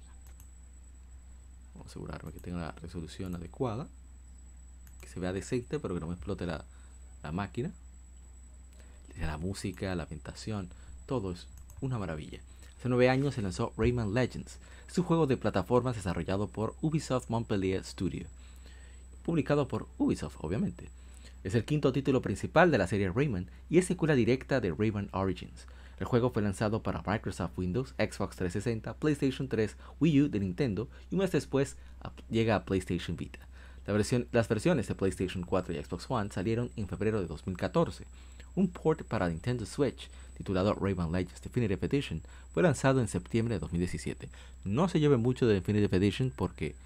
[SPEAKER 1] Vamos a asegurarme que tenga la resolución adecuada. Que se vea decente, pero que no me explote la, la máquina. La música, la ambientación, todo es una maravilla. Hace nueve años se lanzó Rayman Legends. Es un juego de plataformas desarrollado por Ubisoft Montpellier Studio publicado por Ubisoft, obviamente. Es el quinto título principal de la serie Rayman y es secuela directa de Rayman Origins. El juego fue lanzado para Microsoft Windows, Xbox 360, PlayStation 3, Wii U de Nintendo y un mes después llega a PlayStation Vita. las versiones de PlayStation 4 y Xbox One salieron en febrero de 2014. Un port para Nintendo Switch titulado Rayman Legends Definitive Edition fue lanzado en septiembre de 2017. No se lleve mucho de Definitive Edition porque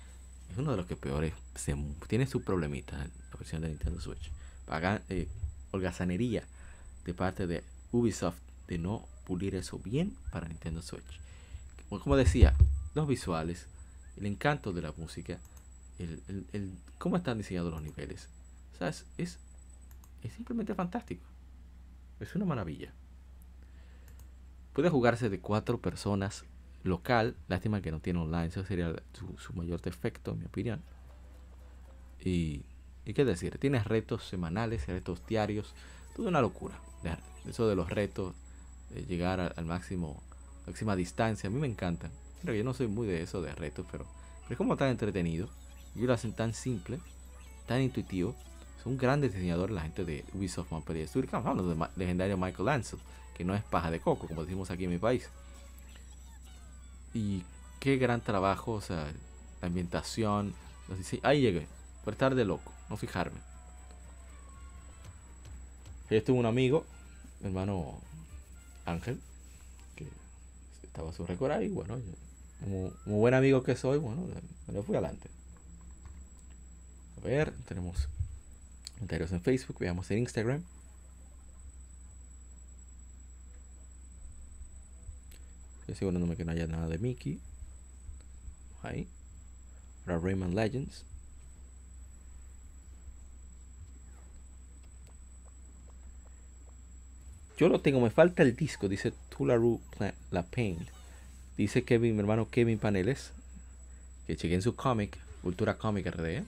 [SPEAKER 1] es uno de los que peores se, tiene su problemita la versión de Nintendo Switch. Paga, eh, holgazanería de parte de Ubisoft de no pulir eso bien para Nintendo Switch. Como decía, los visuales, el encanto de la música, el, el, cómo están diseñados los niveles. O sea, es, es, simplemente fantástico. Es una maravilla. Puede jugarse de cuatro personas local. Lástima que no tiene online. Eso sería su, mayor defecto, en mi opinión. Y, y qué decir, tiene retos semanales, retos diarios. Toda una locura. Eso de los retos, de llegar al, máximo, máxima distancia, a mí me encanta. Pero yo no soy muy de eso de retos, pero, pero es como tan entretenido. Y lo hacen tan simple, tan intuitivo. Son grandes diseñadores la gente de Ubisoft Montpellier Studio. Estamos hablando del legendario Michael Ansel, que no es paja de coco, como decimos aquí en mi país. Y qué gran trabajo, o sea, la ambientación. Ahí llegué, por estar de loco, no fijarme. Este es un amigo, mi hermano Ángel, que estaba su récord ahí. Bueno, como, buen amigo que soy, bueno, me fui adelante. A ver, tenemos comentarios en Facebook, veamos en Instagram. Asegurándome que no haya nada de Mickey. Ahí. Para Rayman Legends. Yo lo tengo, me falta el disco, dice Tularu La Pain. Dice Kevin, mi hermano Kevin Paneles, que chequé en su cómic, Cultura Comic RD.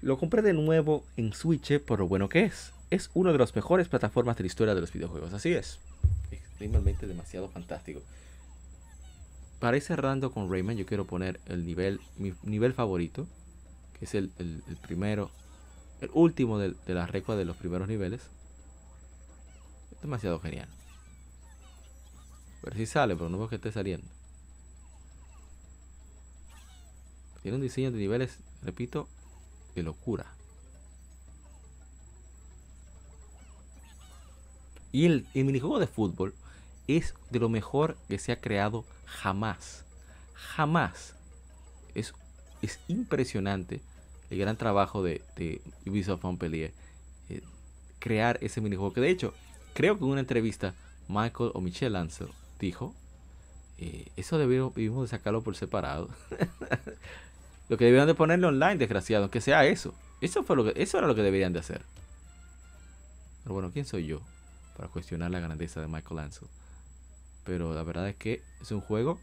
[SPEAKER 1] Lo compré de nuevo en Switch por lo bueno que es. Es una de las mejores plataformas de la historia de los videojuegos, así es. Extremadamente demasiado fantástico. Para ir cerrando con Rayman, yo quiero poner el nivel, mi nivel favorito, que es el, primero, el último de, de la recua de los primeros niveles demasiado genial. A ver si sale, pero no veo que esté saliendo. Tiene un diseño de niveles, repito, de locura. Y el, minijuego de fútbol es de lo mejor que se ha creado jamás. Jamás. Es, es impresionante el gran trabajo de, Ubisoft Montpellier. Eh, crear ese minijuego. Que de hecho, creo que en una entrevista Michael o Michelle Ansel dijo, eh, eso debimos, de sacarlo por separado. [laughs] lo que debieron de ponerlo online, desgraciado, que sea eso. Eso, fue lo que, eso era lo que deberían de hacer. Pero bueno, ¿quién soy yo para cuestionar la grandeza de Michael Ansel? Pero la verdad es que es un juego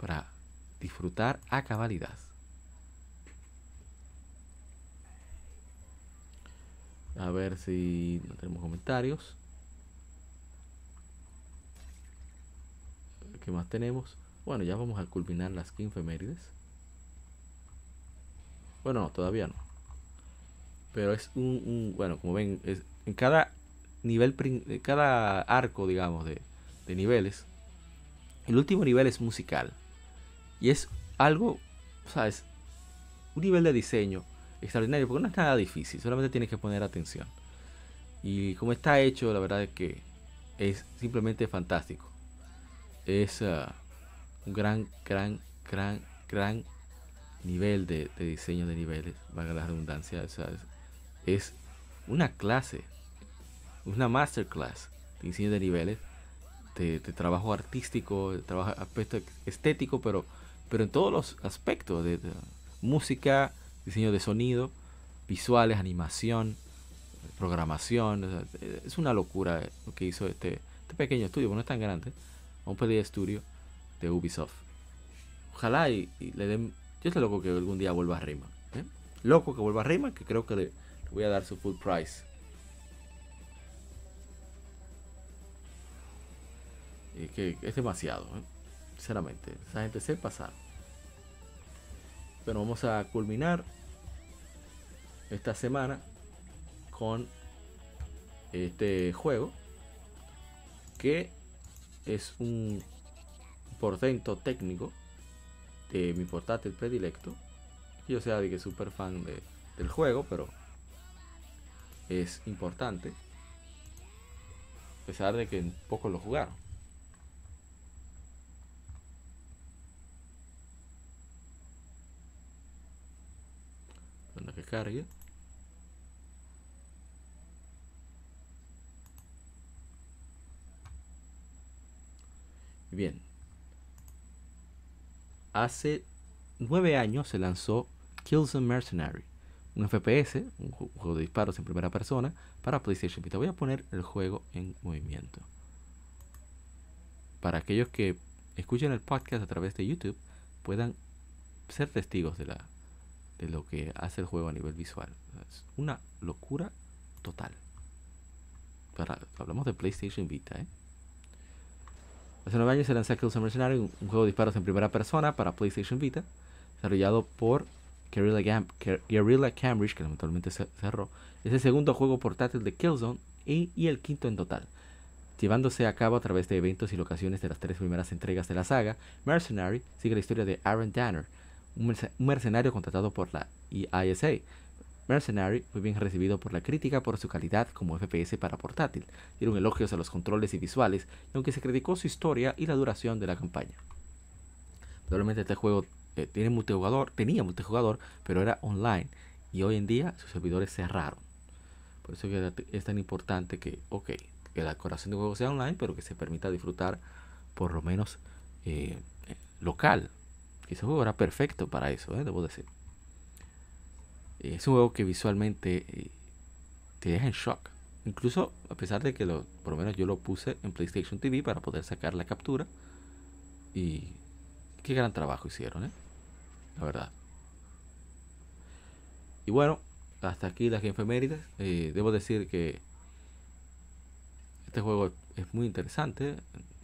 [SPEAKER 1] para disfrutar a cabalidad. A ver si no tenemos comentarios. ¿Qué más tenemos? Bueno, ya vamos a culminar las 15 efemérides. Bueno, no, todavía no. Pero es un, bueno, como ven, es, en cada nivel, cada arco, digamos, de, de niveles, el último nivel es musical. Y es algo, ¿sabes? Un nivel de diseño extraordinario, porque no es nada difícil, solamente tienes que poner atención. Y como está hecho, la verdad es que es simplemente fantástico es ah, un gran, gran, gran, gran nivel de, diseño de niveles, valga la redundancia. es, una clase, una masterclass de diseño de niveles, de, trabajo artístico, de trabajo aspecto estético, pero, pero en todos los aspectos de, música, diseño de sonido, visuales, animación, programación. es una locura lo que hizo este, este pequeño estudio, no es tan grande un Montpellier Studio de Ubisoft. Ojalá y, le den. Yo estoy loco que algún día vuelva a Rayman. ¿eh? Loco que vuelva a Rayman, que creo que le, voy a dar su full price. Y que es demasiado, ¿eh? sinceramente. Esa gente se pasa. Pero vamos a culminar esta semana con este juego que es un portento técnico de mi portátil predilecto. Yo sea de que super fan de, del juego, pero es importante. A pesar de que pocos lo jugaron. Bien. Hace nueve años se lanzó Killzone Mercenary, un FPS, un juego de disparos en primera persona para PlayStation Vita. Voy a poner el juego en movimiento. Para aquellos que escuchen el podcast a través de YouTube, puedan ser testigos de, la, de lo que hace el juego a nivel visual. Es una locura total. Hablamos de PlayStation Vita, ¿eh? Hace nueve años se lanzó Killzone Mercenary, un, juego de disparos en primera persona para PlayStation Vita, desarrollado por Guerrilla, Guerrilla Cambridge, que lamentablemente cerró. Es el segundo juego portátil de Killzone y, y, el quinto en total. Llevándose a cabo a través de eventos y locaciones de las tres primeras entregas de la saga, Mercenary sigue la historia de Aaron Danner, un, mercenario contratado por la ISA, Mercenary fue bien recibido por la crítica por su calidad como FPS para portátil. Dieron elogios a los controles y visuales, aunque se criticó su historia y la duración de la campaña. Probablemente este juego eh, tiene multijugador, tenía multijugador, pero era online. Y hoy en día sus servidores cerraron. Por eso es tan importante que, ok, que la corazón de juego sea online, pero que se permita disfrutar por lo menos eh, eh, local. Ese juego era perfecto para eso, debo decir. Es un juego que visualmente eh, te deja en shock. Incluso a pesar de que lo, por lo menos yo lo puse en PlayStation TV para poder sacar la captura. Y qué gran trabajo hicieron, ¿eh? La verdad. Y bueno, hasta aquí las efemérides. Eh, debo decir que este juego es muy interesante.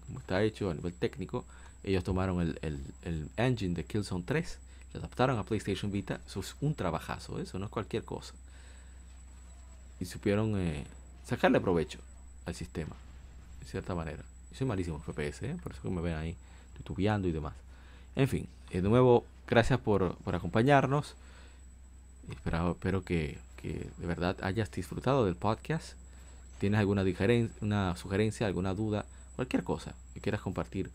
[SPEAKER 1] Como está hecho a nivel técnico. Ellos tomaron el, el, el engine de Killzone 3 lo adaptaron a PlayStation Vita, eso es un trabajazo, eso no es cualquier cosa. Y supieron eh, sacarle provecho al sistema, de cierta manera. Yo soy malísimo FPS, ¿eh? por eso que me ven ahí tutubiando y demás. En fin, de nuevo, gracias por, por acompañarnos. Espero, espero que, que, de verdad hayas disfrutado del podcast. ¿Tienes alguna una sugerencia, alguna duda, cualquier cosa que quieras compartir?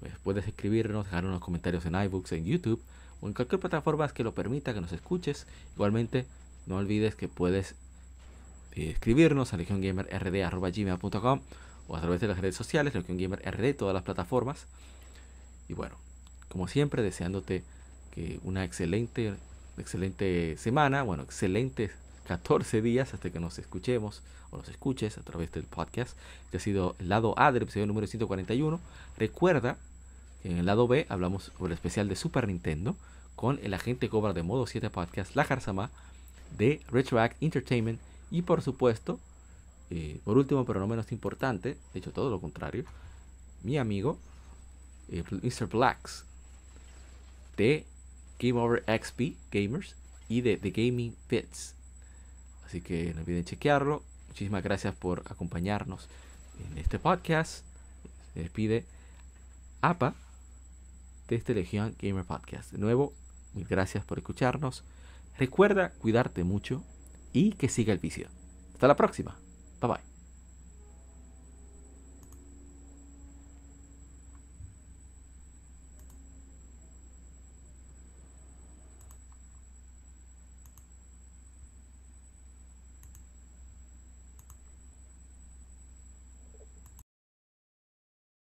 [SPEAKER 1] Pues puedes escribirnos, dejar unos comentarios en iBooks, en YouTube o en cualquier plataforma que lo permita que nos escuches. Igualmente, no olvides que puedes eh, escribirnos a legiongamerrd.gmail.com o a través de las redes sociales, Legion Gamer RD, todas las plataformas. Y bueno, como siempre, deseándote que una excelente, excelente semana, bueno, excelentes 14 días hasta que nos escuchemos o nos escuches a través del podcast. Este ha sido el lado A del episodio número 141. Recuerda en el lado B hablamos sobre el especial de Super Nintendo con el agente Cobra de Modo 7 Podcast, La Jarzama, de Retroact Entertainment y por supuesto, eh, por último pero no menos importante, de hecho todo lo contrario, mi amigo eh, Mr. Blacks de Game Over XP Gamers y de The Gaming Pits. Así que no olviden chequearlo. Muchísimas gracias por acompañarnos en este podcast. Se despide APA de este Legión Gamer Podcast. De nuevo, mil gracias por escucharnos. Recuerda cuidarte mucho y que siga el vicio. Hasta la próxima. Bye bye.